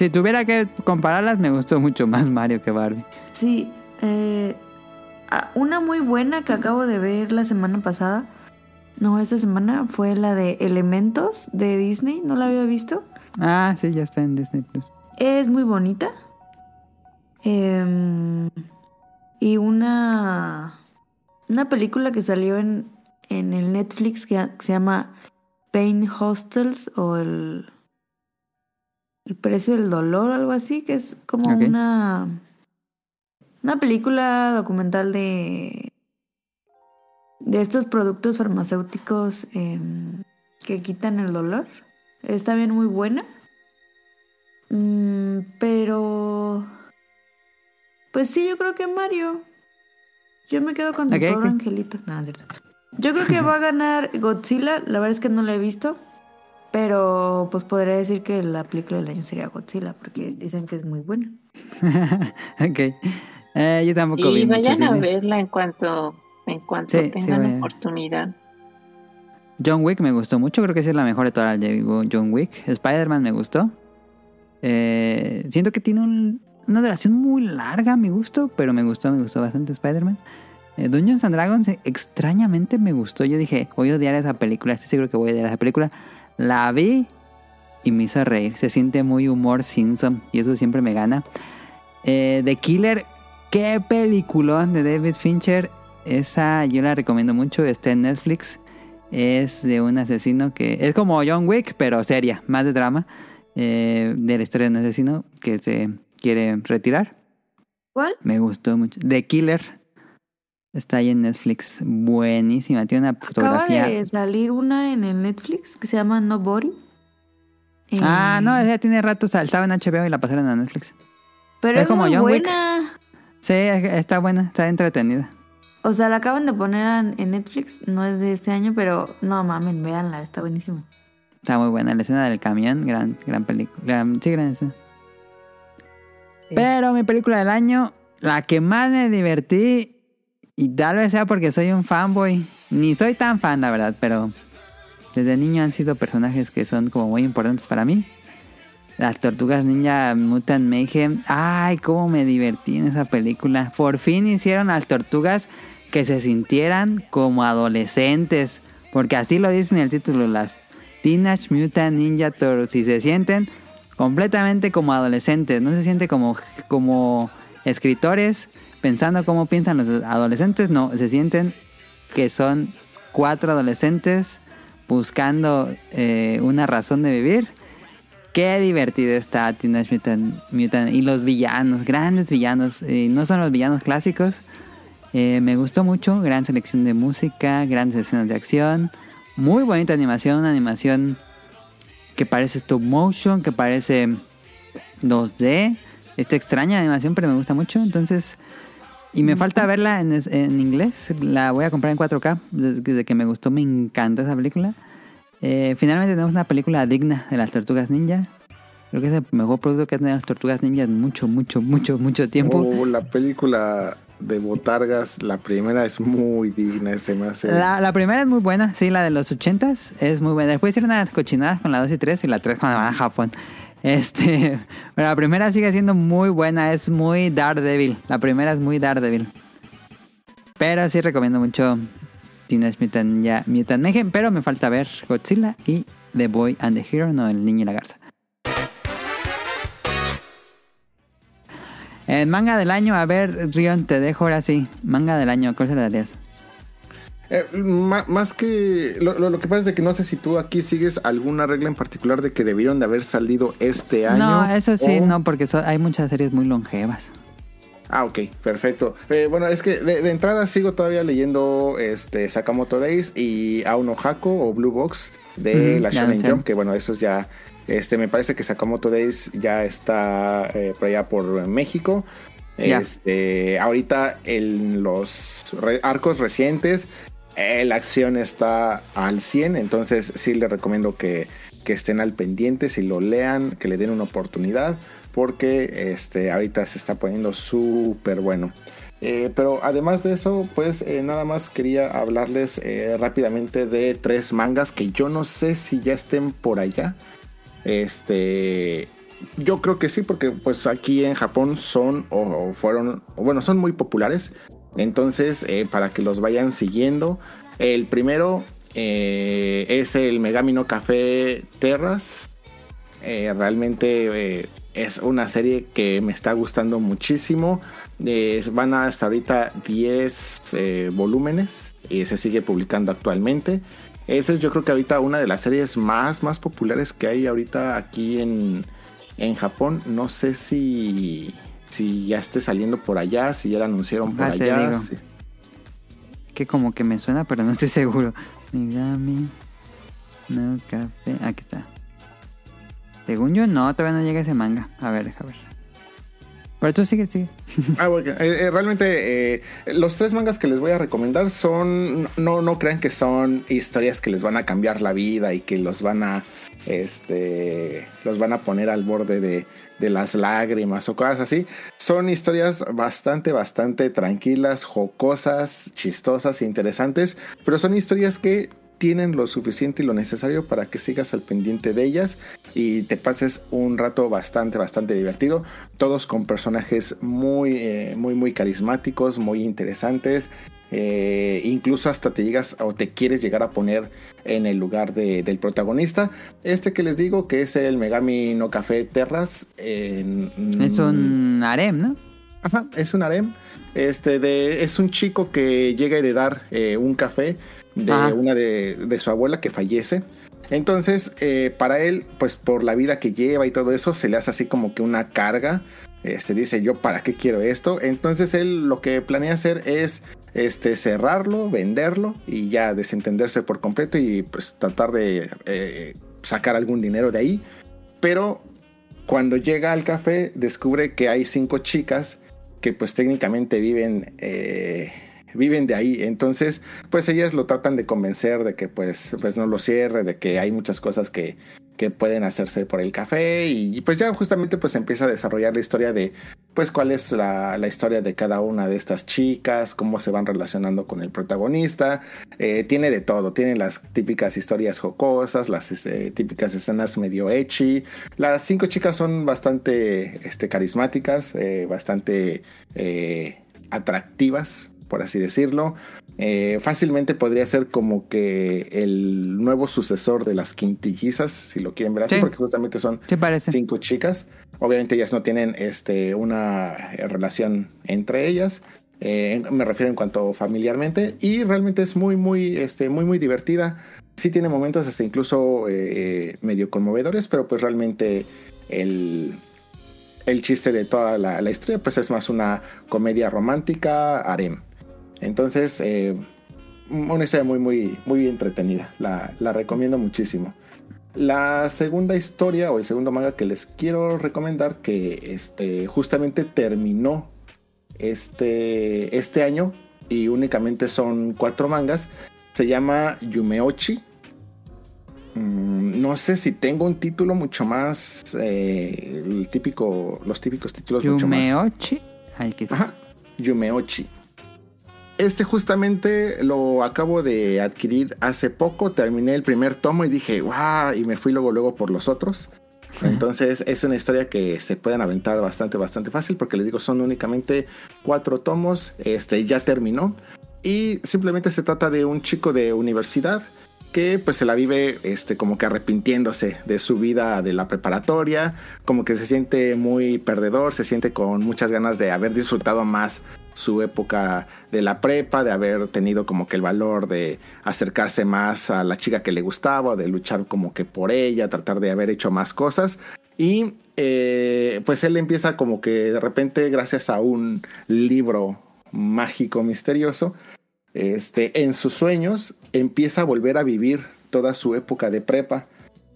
Si tuviera que compararlas, me gustó mucho más Mario que Barbie. sí, eh, una muy buena que acabo de ver la semana pasada. No, esta semana fue la de Elementos de Disney. ¿No la había visto? Ah, sí, ya está en Disney Plus. Es muy bonita. Em, y una, una película que salió en, en el Netflix que, que se llama Pain Hostels o el, el precio del dolor, algo así, que es como una, una película documental de, de estos productos farmacéuticos em, que quitan el dolor. Está bien muy buena. Mm, pero. Pues sí, yo creo que Mario. Yo me quedo con mi Ok, pobre ok. angelito. No, cierto. Yo creo que va a ganar Godzilla. La verdad es que no la he visto. Pero pues podría decir que la película del año sería Godzilla. Porque dicen que es muy buena. ok. Eh, yo tampoco vi Y mucho vayan a cine. verla en cuanto, en cuanto Sí, sí, tengan oportunidad. John Wick me gustó mucho, creo que es la mejor de todas las John Wick. Spider-Man me gustó. Eh, siento que tiene un- una duración muy larga, me gustó, pero me gustó, me gustó bastante Spider-Man. Eh, Dungeons and Dragons extrañamente me gustó. Yo dije, voy a odiar esa película, estoy seguro que voy a odiar esa película. La vi y me hizo reír. Se siente muy humor Simpson y eso siempre me gana. Eh, The Killer, qué peliculón de David Fincher. Esa yo la recomiendo mucho, está en Netflix. Es de un asesino que es como John Wick, pero seria, más de drama. eh, de la historia de un asesino que se quiere retirar. ¿Cuál? Me gustó mucho. The Killer. Está ahí en Netflix. Buenísima. Tiene una Acaba fotografía. de salir una en el Netflix que se llama Nobody. Eh, Ah, no, esa tiene rato. Estaba en HBO y la pasaron a Netflix. Pero es es, como muy John Wick. buena. Sí, está buena. Está entretenida. O sea, la acaban de poner en- Netflix. No es de este año, pero no mamen, véanla, está buenísima. Está muy buena. La escena del camión. Gran, gran película. Sí, gran escena. Sí. Pero mi película del año, la que más me divertí, y tal vez sea porque soy un fanboy, ni soy tan fan, la verdad, pero desde niño han sido personajes que son como muy importantes para mí. Las tortugas ninja Mutant Mayhem. Ay, cómo me divertí en esa película. Por fin hicieron a las tortugas que se sintieran como adolescentes. Porque así lo dice en el título, las Teenage Mutant Ninja Turtles. Y se sienten completamente como adolescentes. No se siente como, como escritores pensando cómo piensan los adolescentes. No, se sienten que son cuatro adolescentes buscando eh, una razón de vivir. Qué divertido está Teenage Mutant. Y los villanos, grandes villanos. eh, no son los villanos clásicos. Eh, me gustó mucho. Gran selección de música, grandes escenas de acción. Muy bonita animación. Una animación que parece stop motion, que parece 2D. Esta extraña animación, pero me gusta mucho. Entonces, Y me falta verla en, en inglés. La voy a comprar en 4K. Desde, que me gustó, me encanta esa película. Eh, finalmente tenemos una película digna de las Tortugas Ninja. Creo que es el mejor producto que han tenido las Tortugas Ninja en mucho, mucho, mucho, mucho tiempo. Oh, la película de Botargas, la primera es muy digna, se me hace. La, la primera es muy buena, sí, la de los 80s es muy buena. Después hicieron unas cochinadas con la 2 y 3 y la 3 cuando van a Japón. Este, pero la primera sigue siendo muy buena, es muy Daredevil. La primera es muy Daredevil. Pero sí recomiendo mucho Teenage Mutant, Ninja- Mutant Mayhem, pero me falta ver Godzilla y The Boy and the Hero, no, El Niño y la Garza. El manga del año, a ver, Rion, te dejo ahora sí. Manga del año, ¿cuál se le darías? Eh, más que. Lo, lo- que pasa es de que no sé si tú aquí sigues alguna regla en particular de que debieron de haber salido este año. No, eso sí, o- no, porque so- hay muchas series muy longevas. Ah, ok, perfecto. Eh, bueno, es que de, de entrada sigo todavía leyendo este Sakamoto Days y Auno Hako o Blue Box de la Shonen. Jump, que bueno, esos ya. Este, me parece que Sakamoto Days ya está eh, por allá por México. Este, ahorita en los re- arcos recientes, eh, la acción está al 100, entonces sí les recomiendo que, que estén al pendiente, si lo lean, que le den una oportunidad, porque este, ahorita se está poniendo súper bueno. Eh, pero además de eso, pues eh, nada más quería hablarles rápidamente de tres mangas que yo no sé si ya estén por allá. Este, yo creo que sí, porque pues aquí en Japón son o, fueron, bueno, son muy populares. Entonces, eh, para que los vayan siguiendo, el primero eh, es el Megami no Café Terras. Eh, realmente es una serie que me está gustando muchísimo. Van hasta ahorita 10 eh, volúmenes y se sigue publicando actualmente. Esa es yo creo que ahorita una de las series más, más populares que hay ahorita aquí en, en Japón. No sé si, si ya esté saliendo por allá, si ya la anunciaron por Ah, te allá. sí. Que como que me suena, pero no estoy seguro. Megami. No café. Aquí está. Según yo, no, todavía no llega ese manga. A ver, deja ver. Pero tú sigue, sigue. Ah, bueno, eh, eh, realmente eh, los tres mangas que les voy a recomendar son, no, no crean que son historias que les van a cambiar la vida y que los van a, este, los van a poner al borde de, de las lágrimas o cosas así. Son historias bastante, bastante tranquilas, jocosas, chistosas e interesantes, pero son historias que tienen lo suficiente y lo necesario para que sigas al pendiente de ellas y te pases un rato bastante, bastante divertido. Todos con personajes muy, eh, muy, muy carismáticos, muy interesantes. Eh, incluso hasta te llegas o te quieres llegar a poner en el lugar de- del protagonista. Este que les digo que es el Megami no Café Terras. Es un harem, ¿no? Ajá, es un harem. Este de, es un chico que llega a heredar eh, un café de Ajá. una de, de su abuela que fallece. Entonces, eh, para él, pues por la vida que lleva y todo eso, se le hace así como que una carga. Este dice, yo para qué quiero esto. Entonces él lo que planea hacer es este, cerrarlo, venderlo y ya desentenderse por completo y pues tratar de eh, sacar algún dinero de ahí. Pero cuando llega al café descubre que hay cinco chicas que pues técnicamente viven eh, viven de ahí. Entonces pues ellas lo tratan de convencer de que pues pues no lo cierre de que hay muchas cosas que que pueden hacerse por el café. Y, pues ya justamente pues empieza a desarrollar la historia de pues cuál es la, la historia de cada una de estas chicas, cómo se van relacionando con el protagonista, eh, tiene de todo, tiene las típicas historias jocosas, las eh, típicas escenas medio ecchi, las cinco chicas son bastante este, carismáticas, eh, bastante eh, atractivas, por así decirlo. Eh, fácilmente podría ser como que el nuevo sucesor de las quintillizas, si lo quieren ver así, Sí. porque justamente son cinco chicas. Obviamente ellas no tienen este, una relación entre ellas. Eh, me refiero en cuanto familiarmente. Y realmente es muy, muy, este, muy, muy divertida. Sí tiene momentos hasta incluso eh, medio conmovedores, pero pues realmente el, el chiste de toda la, la historia pues es más una comedia romántica, harem. Entonces, eh, una historia muy, muy, muy entretenida. La, la recomiendo muchísimo. La segunda historia o el segundo manga que les quiero recomendar, que este, justamente terminó este, este año y únicamente son cuatro mangas. Se llama Yumeochi. Mm, no sé si tengo un título mucho más eh, el típico, los típicos títulos mucho más. Yumeochi. Yumeochi. Este justamente lo acabo de adquirir hace poco. Terminé el primer tomo y dije, wow, y me fui luego, luego por los otros. Entonces es una historia que se pueden aventar bastante, bastante fácil porque les digo, son únicamente cuatro tomos. Este ya terminó. Y simplemente se trata de un chico de universidad que pues se la vive este como que arrepintiéndose de su vida de la preparatoria, como que se siente muy perdedor, se siente con muchas ganas de haber disfrutado más su época de la prepa, de haber tenido como que el valor de acercarse más a la chica que le gustaba, de luchar como que por ella, tratar de haber hecho más cosas. Y eh, pues él empieza como que de repente, gracias a un libro mágico, misterioso, este, en sus sueños empieza a volver a vivir toda su época de prepa,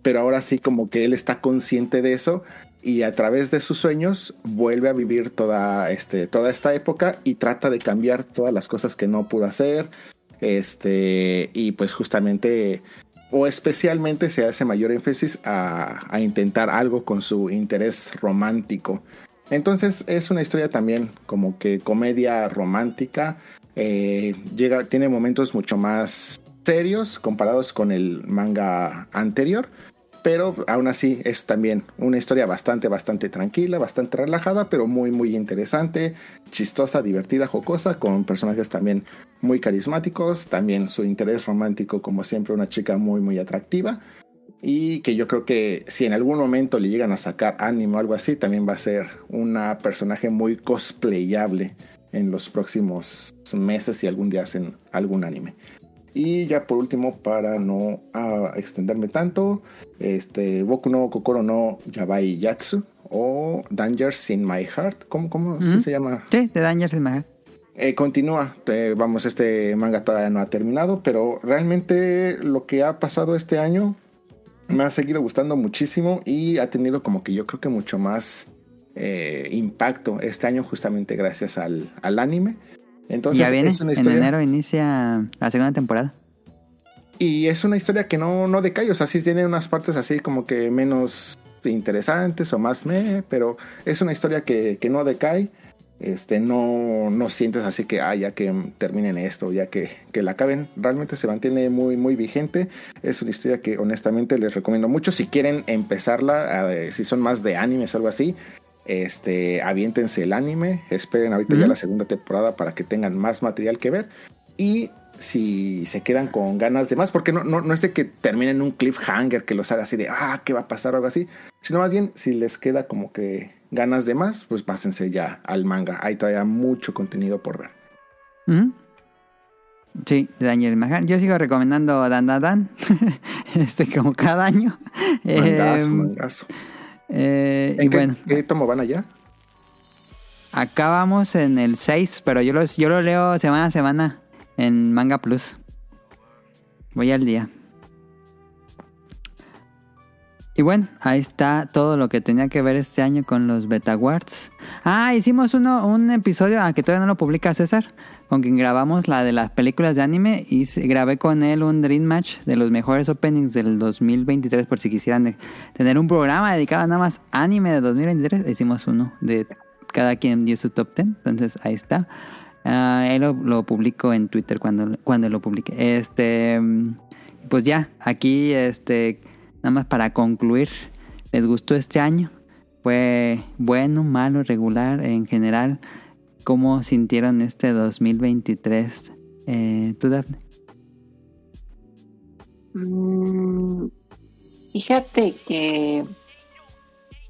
pero ahora sí como que él está consciente de eso y a través de sus sueños vuelve a vivir toda, este, toda esta época y trata de cambiar todas las cosas que no pudo hacer, este, y pues justamente o especialmente se hace mayor énfasis a, intentar algo con su interés romántico. Entonces es una historia también como que comedia romántica. eh, llega, tiene momentos mucho más serios comparados con el manga anterior. Pero aún así es también una historia bastante, bastante tranquila, bastante relajada, pero muy, muy interesante, chistosa, divertida, jocosa, con personajes también muy carismáticos, también su interés romántico, como siempre, una chica muy, muy atractiva. Y que yo creo que si en algún momento le llegan a sacar anime o algo así, también va a ser una personaje muy cosplayable en los próximos meses si algún día hacen algún anime. Y ya por último, para no ah, extenderme tanto, este Boku no Kokoro no Yabai Yatsu o Dangers in My Heart, ¿cómo, cómo se llama? Sí, de Dangers in My Heart. Eh, continúa, eh, vamos, este manga todavía no ha terminado, pero realmente lo que ha pasado este año me ha seguido gustando muchísimo y ha tenido como que yo creo que mucho más eh, impacto este año justamente gracias al, al anime. Entonces ya viene, es una en enero inicia la segunda temporada. y es una historia que no, no decae, o sea, sí tiene unas partes así como que menos interesantes o más meh, pero es una historia que, que no decae. Este, no, no sientes así que, ah, ya que terminen esto, ya que, que la acaben. Realmente se mantiene muy, muy vigente. Es una historia que honestamente les recomiendo mucho. Si quieren empezarla, eh, si son más de animes o algo así, este, aviéntense el anime. Esperen ahorita ya Ujú. la segunda temporada para que tengan más material que ver. Y si se quedan con ganas de más, porque no, no, no es de que terminen un cliffhanger que los haga así de, ah, ¿qué va a pasar o algo así? Sino más bien, si les queda como que ganas de más, pues pásense ya al manga. Hay todavía mucho contenido por ver. Sí, My Heart. Yo sigo recomendando Dan Dan Dan. este, como cada año. Mangazo, Eh, mangazo. Eh, y ¿En qué, bueno, qué tomo van allá? acabamos en el 6, pero yo, los, yo lo leo semana a semana en Manga Plus. Voy al día. Y bueno, ahí está todo lo que tenía que ver este año con los Beta Awards. Ah, hicimos uno, un episodio, aunque todavía no lo publica César, con quien grabamos la de las películas de anime y grabé con él un Dream Match de los mejores openings del 2023 por si quisieran tener un programa dedicado nada más anime de 2023. Hicimos uno de cada quien dio su top 10, entonces ahí está. Ah, él lo, lo en Twitter cuando, cuando lo publique. Este, pues ya, aquí este, nada más para concluir, ¿les gustó este año? ¿Fue bueno, malo, regular en general? ¿Cómo sintieron este 2023? Eh, ¿Tú, Daphne? Mm, fíjate que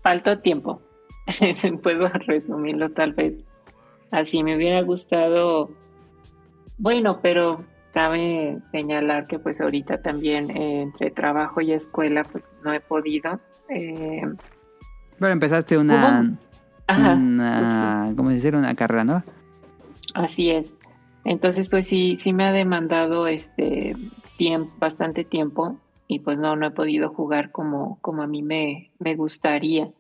faltó tiempo. Puedo resumirlo tal vez así. Me hubiera gustado. Bueno, pero cabe señalar que pues ahorita también eh, entre trabajo y escuela pues no he podido. Eh, Pero empezaste una, ajá, una ¿cómo decir? Una carrera nueva. Así es. Entonces, pues sí, sí me ha demandado este tiempo, bastante tiempo y pues no, no he podido jugar como, como a mí me, me gustaría.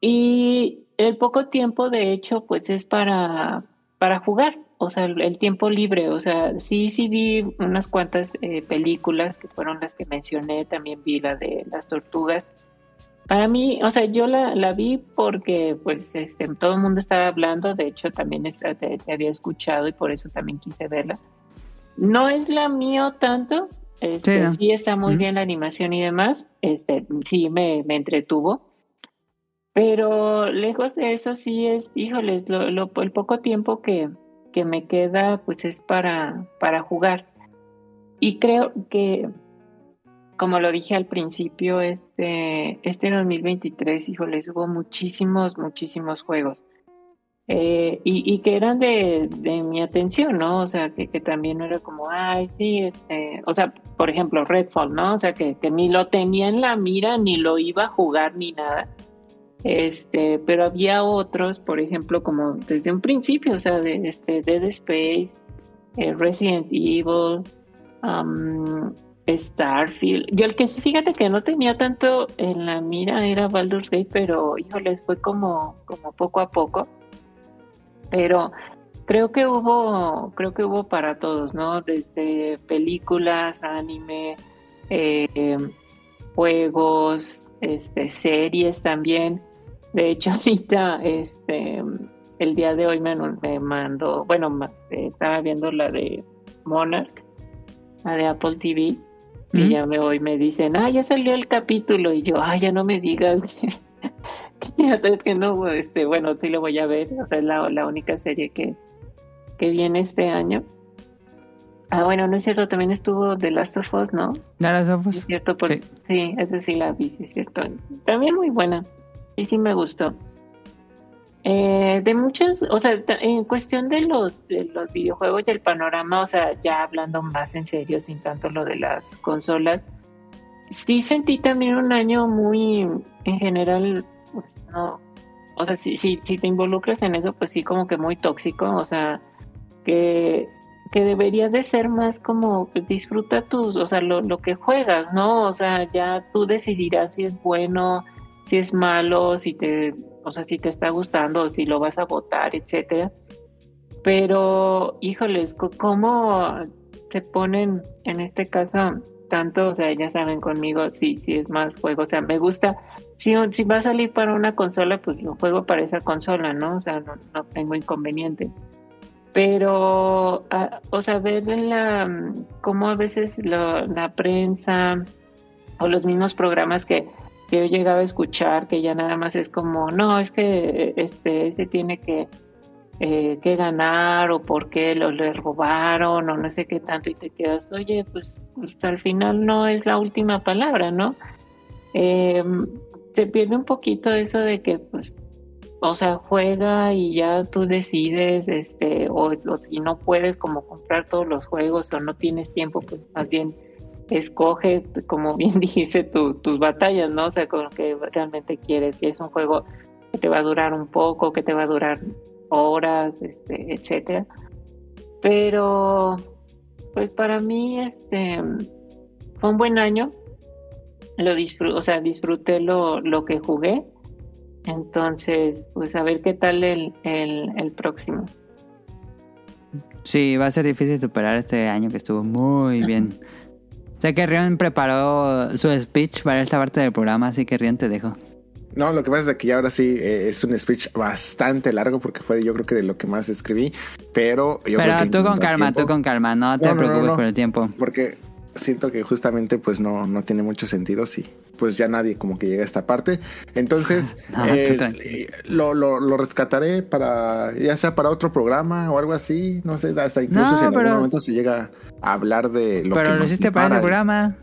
Y el poco tiempo, de hecho, pues es para, para jugar, o sea, el, el tiempo libre, o sea, sí, sí vi unas cuantas eh, películas que fueron las que mencioné, también vi la de las tortugas. Para mí, o sea, yo la, la vi porque pues este, todo el mundo estaba hablando, de hecho también esta- te, te había escuchado y por eso también quise verla. No es la mío tanto, este, Sí, sí, está muy bien la animación y demás, este, sí me, me entretuvo, pero lejos de eso sí es, híjoles, lo, lo- el poco tiempo que, que me queda pues es para, para jugar. Y creo que, como lo dije al principio, este, este 2023, híjoles, hubo muchísimos, muchísimos juegos. Eh, y, que eran de, de mi atención, ¿no? O sea, que, que también era como, ay, sí, este, o sea, por ejemplo, Redfall, ¿no? O sea, que, que ni lo tenía en la mira, ni lo iba a jugar, ni nada. Este, pero había otros, por ejemplo, como desde un principio, o sea, de este Dead Space, eh, Resident Evil, um, Starfield. Yo el que sí, fíjate que no tenía tanto en la mira era Baldur's Gate, pero híjoles, fue como, como poco a poco. Pero creo que hubo, creo que hubo para todos, ¿no? Desde películas, anime, eh, juegos, este, series también. De hecho, ahorita, este, el día de hoy me, me mandó, bueno, estaba viendo la de Monarch, la de Apple TV, y ya me hoy me dicen, ah, ya salió el capítulo, y yo, ay, ya no me digas que, que no, este, bueno, sí lo voy a ver, o sea, es la, la única serie que, que viene este año. Ah, bueno, no es cierto, también estuvo The Last of Us, ¿no? ¿Ya los ojos? Sí, es cierto, por- Sí. sí. esa sí la vi, sí es cierto. También muy buena, sí, sí me gustó. Eh, de muchas, o sea, en cuestión de los, los videojuegos y el panorama, o sea, ya hablando más en serio, sin tanto lo de las consolas, sí sentí también un año muy, en general, pues, no, o sea, si, si, si te involucras en eso, pues sí, como que muy tóxico, o sea, que, que debería de ser más como disfruta tus, o sea, lo, lo que juegas, ¿no? O sea, ya tú decidirás si es bueno, si es malo, si te, o sea, si te está gustando o si lo vas a votar, etcétera. Pero, híjoles, ¿cómo se ponen en este caso tanto? O sea, ya saben conmigo si, si es más juego, o sea, me gusta. Si, si va a salir para una consola, pues lo juego para esa consola, ¿no? O sea, no, tengo inconveniente pero ah, o sea ver la cómo a veces la prensa o los mismos programas que, que yo llegaba a escuchar que ya nada más es como no es que este ese tiene que eh, que ganar o por qué lo le robaron o no sé qué tanto y te quedas oye pues, pues, al final no es la última palabra no Eh, te pierde un poquito eso de que pues o sea, juega y ya tú decides, este, o si no puedes como comprar todos los juegos o no tienes tiempo, pues más bien escoge, como bien dijiste, tu- tus batallas, ¿no? O sea, con lo que realmente quieres, que es un juego que te va a durar un poco, que te va a durar horas, este, etcétera. Pero, pues para mí, este, fue un buen año. Lo disfruté, o sea, disfruté lo, lo que jugué. Entonces, pues a ver qué tal el, el, el próximo. Sí, va a ser difícil superar este año que estuvo muy bien. Sé que Rion preparó su speech para esta parte del programa, así que Rion te dejo. No, lo que pasa es que ya ahora sí eh, es un speech bastante largo porque fue yo creo que de lo que más escribí, pero yo Pero creo que tú con al calma, tiempo- tú con calma, no te No, no, no, preocupes no. por el tiempo. porque siento que justamente pues no, no tiene mucho sentido si pues ya nadie como que llega a esta parte. Entonces No, eh, lo, lo, lo rescataré para ya sea para otro programa o algo así, no sé, hasta incluso No, si en pero- algún momento se llega hablar de lo que Pero lo hiciste para y- programa.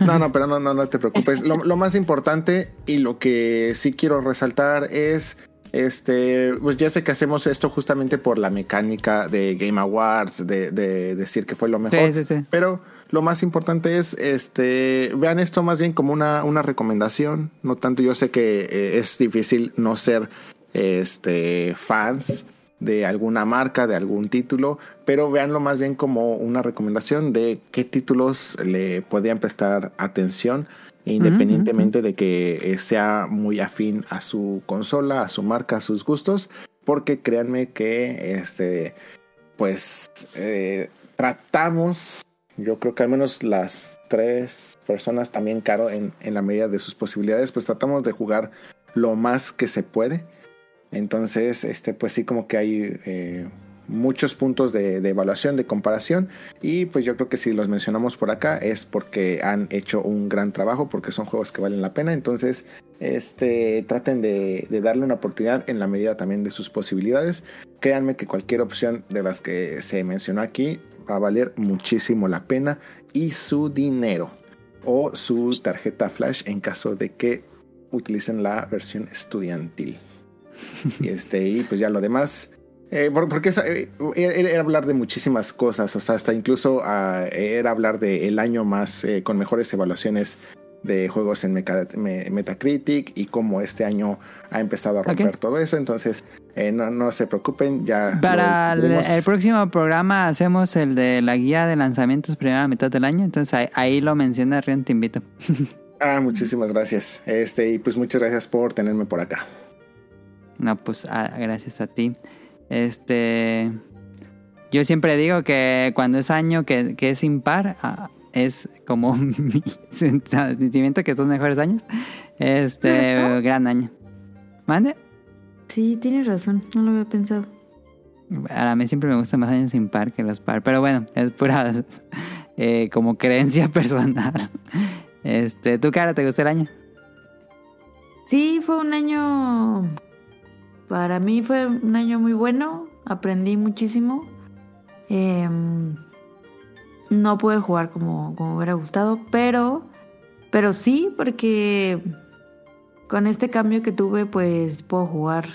no, no, pero no, no, no te preocupes. Lo, lo más importante y lo que sí quiero resaltar es, este, pues ya sé que hacemos esto justamente por la mecánica de Game Awards, de, de decir que fue lo mejor. Sí, sí, sí. Pero lo más importante es, este, vean esto más bien como una, una recomendación. No tanto, yo sé que eh, es difícil no ser, este, fans de alguna marca, de algún título, pero véanlo más bien como una recomendación de qué títulos le podían prestar atención independientemente de que eh, sea muy afín a su consola, a su marca, a sus gustos, porque créanme que este, pues eh, tratamos, yo creo que al menos las tres personas también caro en, en la medida de sus posibilidades, pues tratamos de jugar lo más que se puede. Entonces, este, pues sí, como que hay eh, muchos puntos de, evaluación, de comparación. Y pues yo creo que si los mencionamos por acá es porque han hecho un gran trabajo, porque son juegos que valen la pena. Entonces, este, traten de, de darle una oportunidad en la medida también de sus posibilidades. Créanme que cualquier opción de las que se mencionó aquí va a valer muchísimo la pena y su dinero o su tarjeta flash en caso de que utilicen la versión estudiantil. Y este, y pues ya lo demás. eh, por- porque esa- eh, era, hablar de muchísimas cosas, o sea, hasta incluso ah, era hablar del el año más eh, con mejores evaluaciones de juegos en Meca- Me- Metacritic y cómo este año ha empezado a romper Ok. todo eso. Entonces, eh, no, no se preocupen, ya. Para el, el próximo programa hacemos el de la guía de lanzamientos primera mitad del año. Entonces ahí, ahí lo menciona Rion, te invito. Ah, muchísimas gracias. Este, y pues muchas gracias por tenerme por acá. No, pues ah, gracias a ti. Este. Yo siempre digo que cuando es año que, que es impar, ah, es como mi sentimiento que son mejores años. Este, gran año. ¿Mande? Sí, tienes razón, no lo había pensado. A mí siempre me gustan más años impar que los par. Pero bueno, es pura eh, como creencia personal. Este, ¿tú, cara, te gustó el año? Sí, fue un año. Para mí fue un año muy bueno. Aprendí muchísimo. Em, no pude jugar como, como hubiera gustado, pero. Pero sí, porque con este cambio que tuve, pues puedo jugar.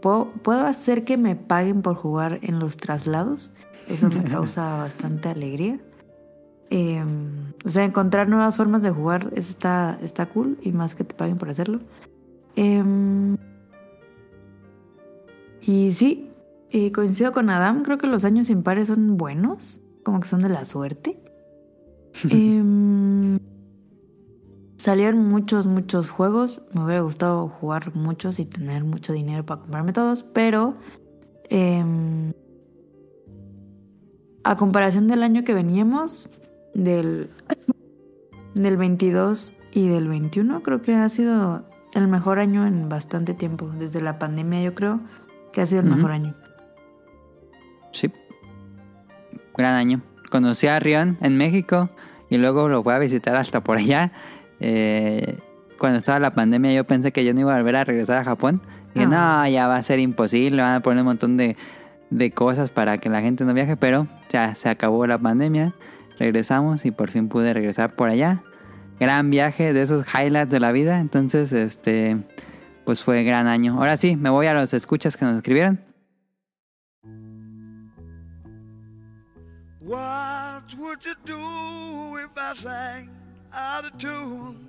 Puedo, puedo hacer que me paguen por jugar en los traslados. Eso me causa bastante alegría. Em, o sea, encontrar nuevas formas de jugar, eso está, está cool y más que te paguen por hacerlo. Em, y sí, eh, coincido con Adam, creo que los años impares son buenos, como que son de la suerte. Em, salieron muchos, muchos juegos, me hubiera gustado jugar muchos y tener mucho dinero para comprarme todos, pero em, a comparación del año que veníamos, del, del 22 y del 21, creo que ha sido el mejor año en bastante tiempo. Desde la pandemia, yo creo que ha sido el mejor año. Sí. Gran año. Conocí a Rion en México y luego lo fui a visitar hasta por allá. Eh, cuando estaba la pandemia yo pensé que yo no iba a volver a regresar a Japón. Y dije, Ah. no, ya va a ser imposible, van a poner un montón de, de cosas para que la gente no viaje, pero ya se acabó la pandemia, regresamos y por fin pude regresar por allá. Gran viaje de esos highlights de la vida, entonces este pues fue gran año. Ahora sí, me voy a los escuchas que nos escribieron. What would you do if I sang out of tune?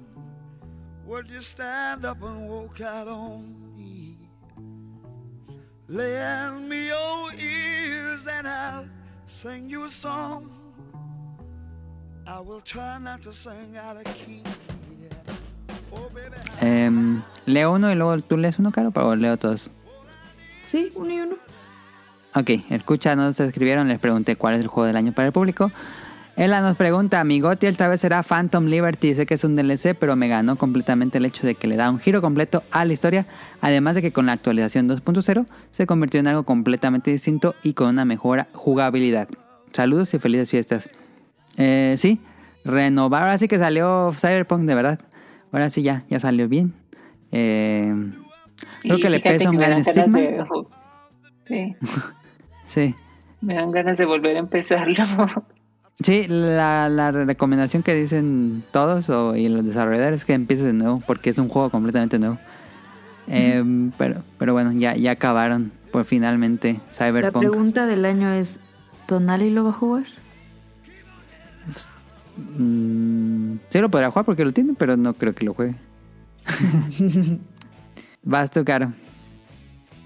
Would you stand up and walk out on me? Lend me your ears and I'll sing you a song. I will try not to sing out of key. Em, leo uno y luego tú lees uno, Caro, o leo todos. Sí, uno y uno. Ok, escucha, nos escribieron, les pregunté cuál es el juego del año para el público. Ella nos pregunta, mi Goti esta vez será Phantom Liberty, sé que es un DLC, pero me ganó completamente el hecho de que le da un giro completo a la historia, además de que con la actualización 2.0 se convirtió en algo completamente distinto y con una mejor jugabilidad. Saludos y felices fiestas. Eh, sí, renovar, ahora sí que salió Cyberpunk de verdad. Ahora sí ya, ya salió bien. Eh, creo que le pesa un me gran dan ganas estigma. de- Sí, Sí. me dan ganas de volver a empezarlo. Sí, la, la recomendación que dicen todos o, y los desarrolladores es que empieces de nuevo porque es un juego completamente nuevo. Em, pero, pero bueno, ya, ya acabaron por finalmente La Cyberpunk. pregunta del año es, ¿Tonali lo va a jugar? Mm, sí lo podrá jugar porque lo tiene, pero no creo que lo juegue. Vas tú, Caro.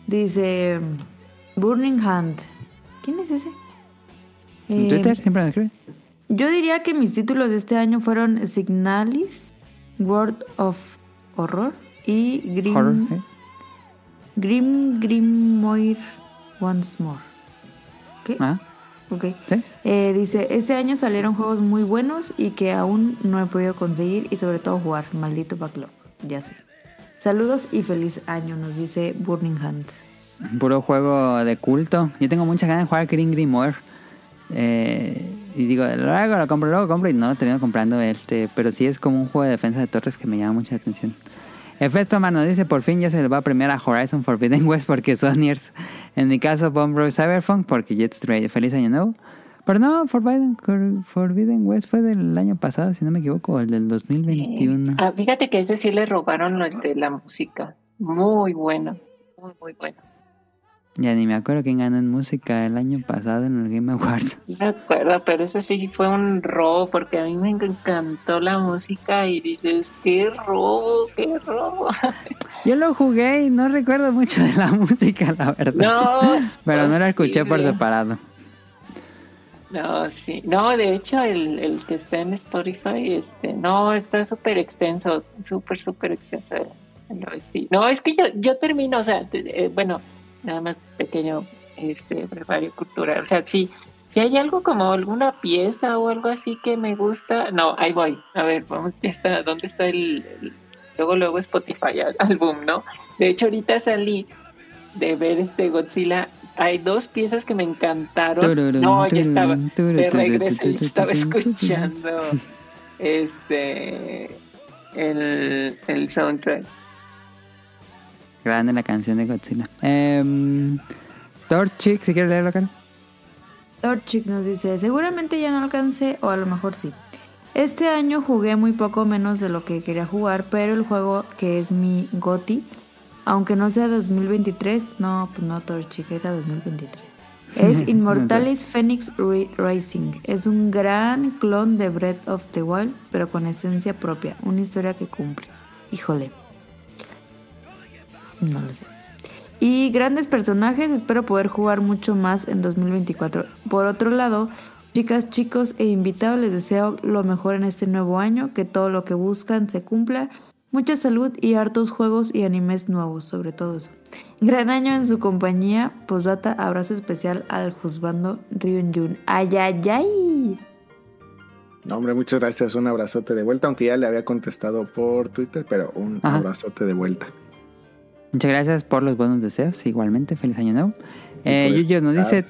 Dice Burning Hand. ¿Quién es ese? En Eh, Twitter siempre nos escribe. Yo diría que mis títulos de este año fueron Signalis, World of Horror y Grim, Horror, ¿eh? Grim Grimoire Once More. ¿Qué? Ah, Ok. ¿sí? Eh, dice, este año salieron juegos muy buenos y que aún no he podido conseguir y sobre todo jugar. Maldito backlog. Ya sé. Saludos y feliz año, nos dice Burning Hunt. Puro juego de culto. Yo tengo muchas ganas de jugar Green Grimoire. Eh, y digo, luego lo compro, luego lo compro y no lo termino comprando este. Pero sí es como un juego de defensa de torres que me llama mucha atención. Efecto Man nos dice, por fin ya se le va a premiar a Horizon Forbidden West porque Sonyers. En mi caso, Bomb Cyberpunk porque Jet Stray. Feliz año nuevo. Pero no, Forbidden, Forbidden West fue del año pasado, si no me equivoco, el del 2021. Ah, fíjate que ese sí le robaron lo de la música. Muy bueno. Muy, muy bueno. Ya ni me acuerdo quién ganó en música el año pasado en el Game Awards. No me acuerdo, pero ese sí fue un robo porque a mí me encantó la música y dices, qué robo, qué robo. Yo lo jugué y no recuerdo mucho de la música, la verdad. No, Pero no la escuché por separado. No, sí. No, de hecho, el, el que está en Spotify, este, no, está súper extenso, súper, súper extenso. No, es que yo, yo termino, o sea, eh, bueno, nada más pequeño, este, brevario cultural. O sea, sí, si hay algo como alguna pieza o algo así que me gusta, no, ahí voy. A ver, vamos, ya está, ¿dónde está el, el- luego, luego Spotify al- álbum, ¿no? De hecho, ahorita salí de ver este Godzilla. Hay dos piezas que me encantaron. No, ya estaba. De regreso estaba escuchando este el, el soundtrack. Grande la canción de Godzilla. Eh, Torchic, si quieres leerlo, cara. Torchic nos dice, seguramente ya no alcancé o a lo mejor sí. Este año jugué muy poco menos de lo que quería jugar, pero el juego que es mi GOTI, aunque no sea 2023, no, pues no Torchic, era 2023. Es Immortalis Phoenix Ri- Rising. Es un gran clon de Breath of the Wild, pero con esencia propia. Una historia que cumple. Híjole. No lo sé. Y grandes personajes, espero poder jugar mucho más en 2024. Por otro lado, chicas, chicos e invitados, les deseo lo mejor en este nuevo año, que todo lo que buscan se cumpla. Mucha salud y hartos juegos y animes nuevos, sobre todo eso. Gran año en su compañía. Posdata, abrazo especial al juzgando Ryun Jun. ¡Ay, ay, ay! No, hombre, muchas gracias. Un abrazote de vuelta, aunque ya le había contestado por Twitter, pero un Ajá. abrazote de vuelta. Muchas gracias por los buenos deseos. Igualmente, feliz año nuevo. Eh, Yuyo nos dice: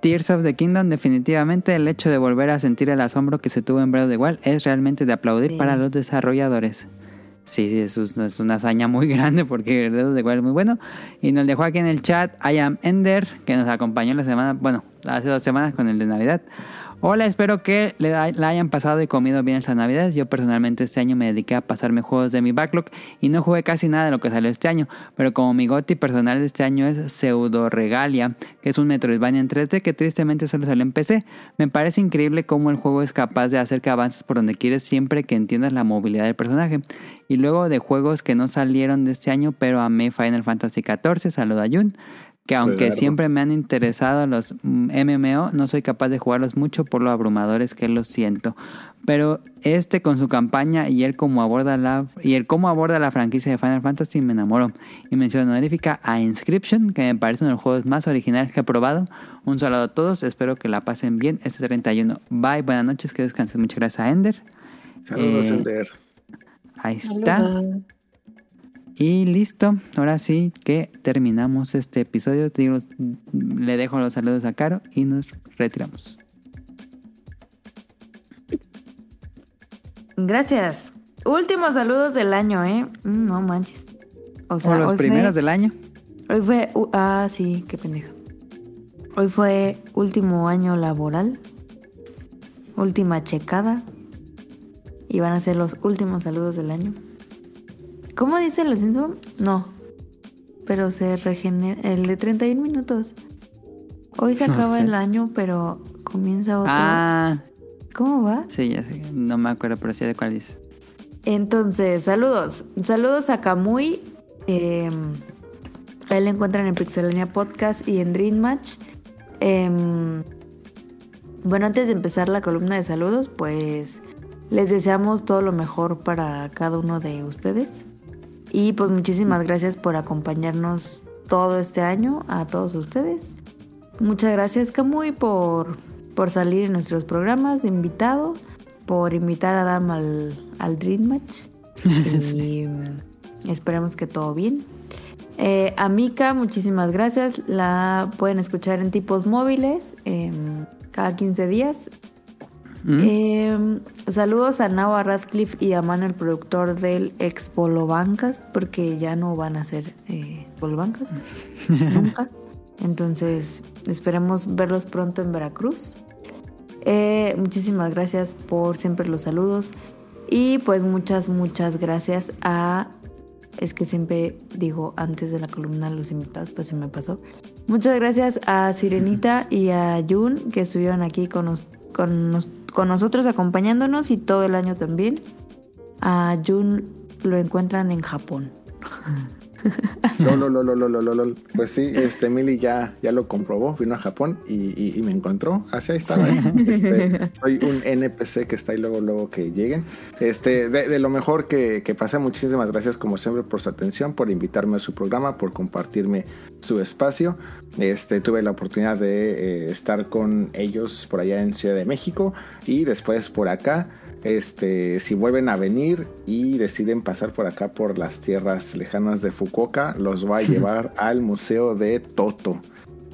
Tears of the Kingdom, definitivamente el hecho de volver a sentir el asombro que se tuvo en Breath of the Wild es realmente de aplaudir Sí. para los desarrolladores. Sí, sí, es, un- es una hazaña muy grande porque Breath of the Wild es muy bueno. Y nos dejó aquí en el chat I am Ender, que nos acompañó la semana, bueno, hace dos semanas con el de Navidad. Hola, espero que le la hayan pasado y comido bien estas navidades. Yo personalmente este año me dediqué a pasarme juegos de mi backlog y no jugué casi nada de lo que salió este año. Pero como mi goti personal de este año es Pseudo Regalia, que es un Metroidvania en 3D que tristemente solo salió en PC, me parece increíble cómo el juego es capaz de hacer que avances por donde quieres siempre que entiendas la movilidad del personaje. Y luego de juegos que no salieron de este año, pero amé Final Fantasy XIV, saluda a Jun que aunque siempre me han interesado los mm, MMO, no soy capaz de jugarlos mucho por lo abrumadores que los siento. Pero este con su campaña y él como aborda la y el cómo aborda la franquicia de Final Fantasy me enamoró. Y mención honorífica a Inscription, que me parece uno de los juegos más originales que he probado. Un saludo a todos, espero que la pasen bien este 31. Bye, buenas noches, que descansen. Muchas gracias a Ender. Saludos, Eh, Ender. Ahí está. Saludos. Y listo, ahora sí que terminamos este episodio. Digo, le dejo los saludos a Caro y nos retiramos. Gracias. Últimos saludos del año, ¿eh? Mm, No manches. O sea, o los hoy fue- primeros del año. Hoy fue. u- ah, sí, qué pendeja. Hoy fue último año laboral. Última checada. Y van a ser los últimos saludos del año. ¿Cómo dicen los Simpsons? No. Pero se regenera. El de 31 minutos. Hoy se No acaba sé. el año, pero comienza otro. Ah, ¿Cómo va? sí, ya sé. No me acuerdo, pero sí de cuál dices. Entonces, saludos. Saludos a Kamui. Eh, a él le encuentran en Pixelania Podcast y en Dream Match. Em, bueno, antes de empezar la columna de saludos, pues les deseamos todo lo mejor para cada uno de ustedes. Y pues muchísimas gracias por acompañarnos todo este año a todos ustedes. Muchas gracias Camuy por, por salir en nuestros programas de invitado, por invitar a Adam al, al Dream Match. Y esperemos que todo bien. Eh, a Mika, muchísimas gracias. La pueden escuchar en tipos móviles em, cada 15 días. ¿Mm? Eh, saludos a Nava Radcliffe y a Manu, el productor del ex Bancas, porque ya no van a ser eh, Bancas nunca. Entonces, esperemos verlos pronto en Veracruz. Eh, muchísimas gracias por siempre los saludos. Y pues muchas, muchas gracias a... Es que siempre digo antes de la columna los invitados, pues se me pasó. Muchas gracias a Sirenita y a Jun que estuvieron aquí con, nos- con, nos- con nosotros acompañándonos y todo el año también. A Jun lo encuentran en Japón. Lol. Pues sí, este Emily ya, ya lo comprobó, vino a Japón y, y- y me encontró. Así ahí estaba. ¿eh? Este, soy un NPC que está ahí luego, luego que lleguen. Este, de, de lo mejor que, que pasé, muchísimas gracias como siempre por su atención, por invitarme a su programa, por compartirme su espacio. Este, tuve la oportunidad de eh, estar con ellos por allá en Ciudad de México y después por acá. Este, si vuelven a venir y deciden pasar por acá por las tierras lejanas de Fukuoka, los va a llevar al Museo de Toto.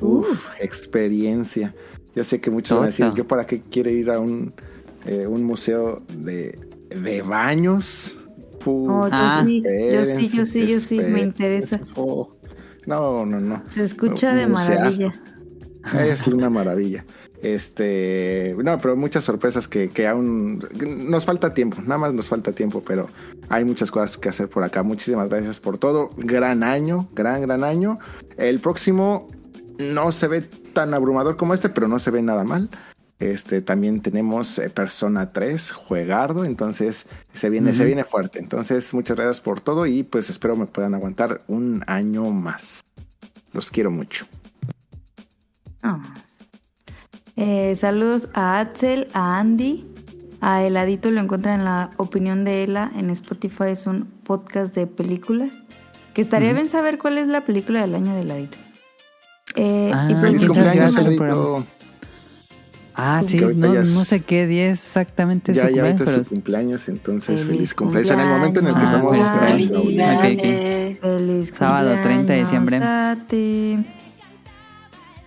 Uf, experiencia. Yo sé que muchos van a decir, Toto. ¿yo para qué quiere ir a un, eh, un museo de, de baños? Puh, Oh, yo sí, yo sí, yo sí, yo sí, me interesa. Oh, no, no, no. Se escucha de maravilla. Es una maravilla. Este, no, pero muchas sorpresas que, que aún nos falta tiempo, nada más nos falta tiempo, pero hay muchas cosas que hacer por acá. Muchísimas gracias por todo. Gran año, gran, gran año. El próximo no se ve tan abrumador como este, pero no se ve nada mal. Este, también tenemos eh, Persona 3, Juegardo, entonces se viene, se viene fuerte. Entonces, muchas gracias por todo y pues espero me puedan aguantar un año más. Los quiero mucho. Ah. Eh, saludos a Axel, a Andy, a Heladito, lo encuentran en la opinión de Ela en Spotify, es un podcast de películas. Que estaría bien saber cuál es la película del año de Heladito. Eh, Ah, y pues Feliz cumpleaños, Heladito. Ah, sí, no, ya es- no sé qué día exactamente es Ya, su ya cumpleaños, ahorita es pero su cumpleaños, entonces Feliz feliz cumpleaños. En el momento en el que cumpleaños. estamos. Felicidades. Feliz Sábado 30 de cumpleaños diciembre. a ti.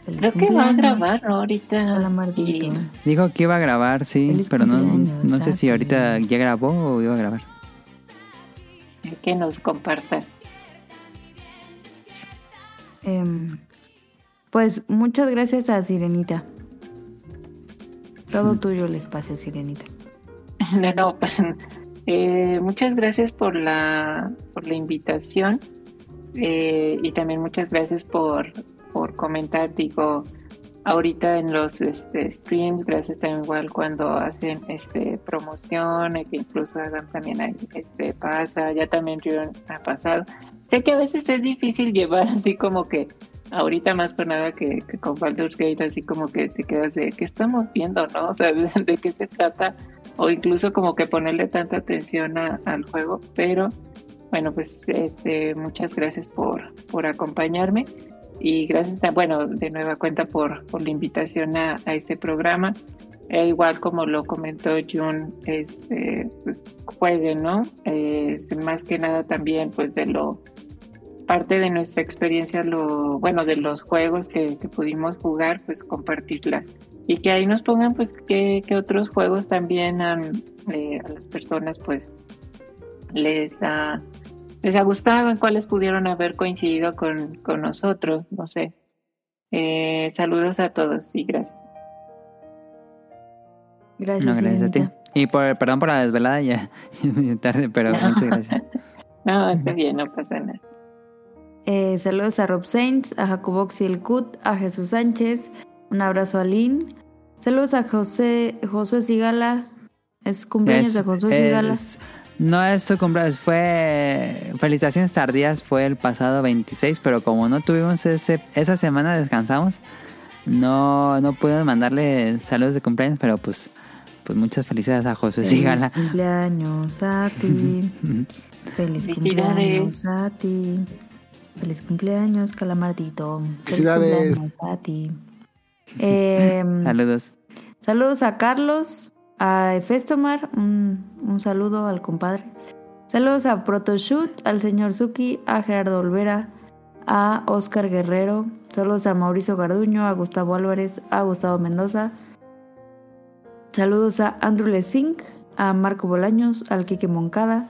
Creo que va a grabar, ¿no? Ahorita. Hola, Mardito. Y dijo que iba a grabar, sí, Feliz pero no, no sé si ahorita ya grabó o iba a grabar. que nos comparta. Em, pues muchas gracias a Sirenita. Todo tuyo el espacio, Sirenita. No, no, eh, muchas gracias por la, por la invitación eh, y también muchas gracias por, por comentar, digo, ahorita en los este, streams, gracias también igual cuando hacen este promoción, eh, que incluso hagan también ahí, este pasa, ya también yo ha pasado. Sé que a veces es difícil llevar así como que ahorita más por nada que, que con Baldur's Gate así como que te quedas de qué estamos viendo, ¿no? O sea, de, de qué se trata o incluso como que ponerle tanta atención a- al juego, pero bueno, pues este muchas gracias por, por acompañarme y gracias, ta- bueno, de nueva cuenta por, por la invitación a, a este programa. E igual como lo comentó Jun, este, pues, ¿no? Eh, más que nada también, pues de lo parte de nuestra experiencia, lo bueno, de los juegos que, que pudimos jugar, pues compartirla y que ahí nos pongan, pues, qué, qué otros juegos también han, eh, a las personas, pues, les ha les ha gustado, en cuáles pudieron haber coincidido con, con nosotros, no sé. Eh, saludos a todos y gracias. Gracias, No, gracias a ti. Y por, perdón por la desvelada, ya es medio tarde, pero muchas gracias. No, está bien, no pasa nada. Eh, saludos a Rob Saints, a Jacobox y el Cut, a Jesús Sánchez. Un abrazo a Lynn. Saludos a José, Josué Sigala. Es cumpleaños Es- de Josué Sigala. es- no es su cumpleaños, fue felicitaciones tardías, fue el pasado 26, pero como no tuvimos ese, esa semana descansamos, no, no pude mandarle saludos de cumpleaños, pero pues pues muchas felicidades a José Feliz Sigala. cumpleaños a ti. Feliz cumpleaños a ti. Feliz cumpleaños, Calamardito. Feliz Felicidades. cumpleaños a ti. Em, Saludos. Saludos a Carlos, a Efestomar, un, un saludo al compadre. Saludos a Protoshoot, al señor Suki, a Gerardo Olvera, a Oscar Guerrero. Saludos a Mauricio Garduño, a Gustavo Álvarez, a Gustavo Mendoza. Saludos a Andrew Lesink, a Marco Bolaños, al Quique Moncada,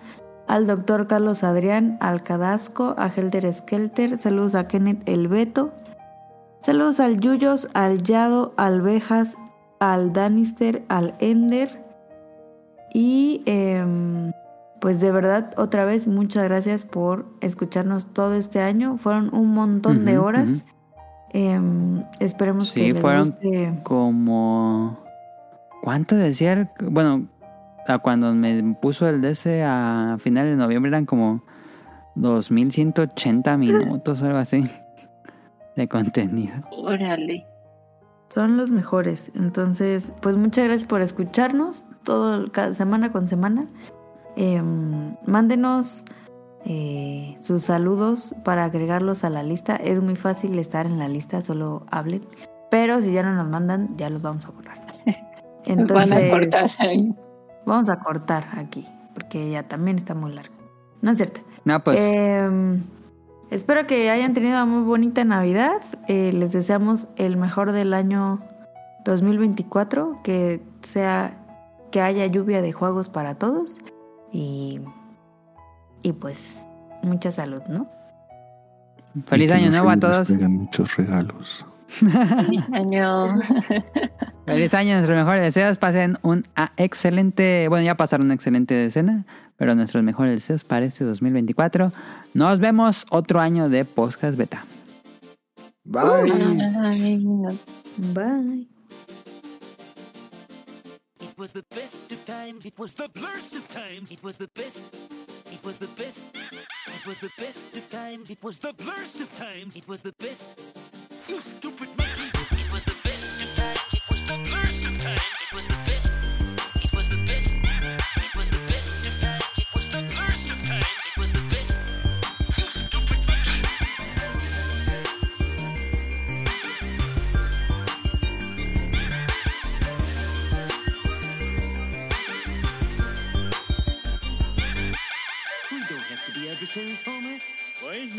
al doctor Carlos Adrián, al Cadasco, a Helter Skelter. Saludos a Kenneth El Beto. Saludos al Yuyos, al Yado, al Bejas, al Danister, al Ender. Y em, pues de verdad, otra vez, muchas gracias por escucharnos todo este año. Fueron un montón de horas. ujú. Em, esperemos Sí, que les fueron guste. como... ¿Cuánto decía? Bueno, a cuando me puso el DC a finales de noviembre eran como 2180 minutos o algo así de contenido. Órale. Son los mejores. Entonces, pues muchas gracias por escucharnos todo cada semana con semana. Em, mándenos eh, sus saludos para agregarlos a la lista. Es muy fácil estar en la lista, solo hablen. Pero si ya no nos mandan, ya los vamos a borrar. Entonces, Van a cortar ahí. vamos a cortar aquí, porque ya también está muy largo. No es cierto. No, pues Em, espero que hayan tenido una muy bonita Navidad. Eh, les deseamos el mejor del año 2024. Que sea que haya lluvia de juegos para todos. Y, y pues mucha salud, ¿no? feliz Y año nuevo a todos. muchos regalos. Feliz año. Feliz año, nuestros mejores deseos. Pasen un ah, excelente, bueno, ya pasaron una excelente decena, pero nuestros mejores deseos para este 2024. Nos vemos otro año de Podcast Beta. Bye. Bye. It was the best of times. It was the blurst of times. It was the best. It was the best. It was the best of times. It was the blurst of times. It was the best. You stupid monkey. It was the best of times. It was the blurst of times. It was the best.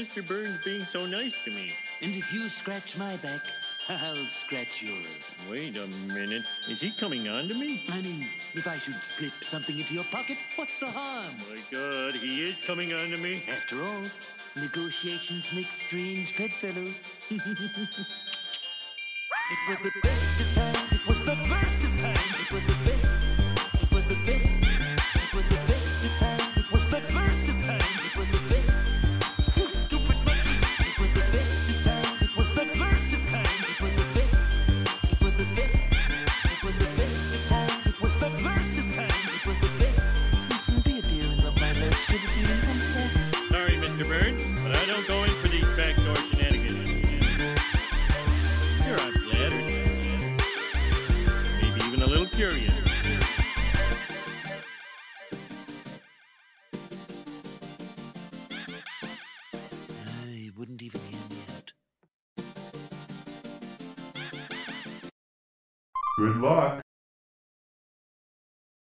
Mr. Burns being so nice to me? And if you scratch my back, I'll scratch yours. Wait a minute. Is he coming on to me? I mean, if I should slip something into your pocket, what's the harm? My God, he is coming on to me. After all, negotiations make strange bedfellows. it was the best of times, it was the worst of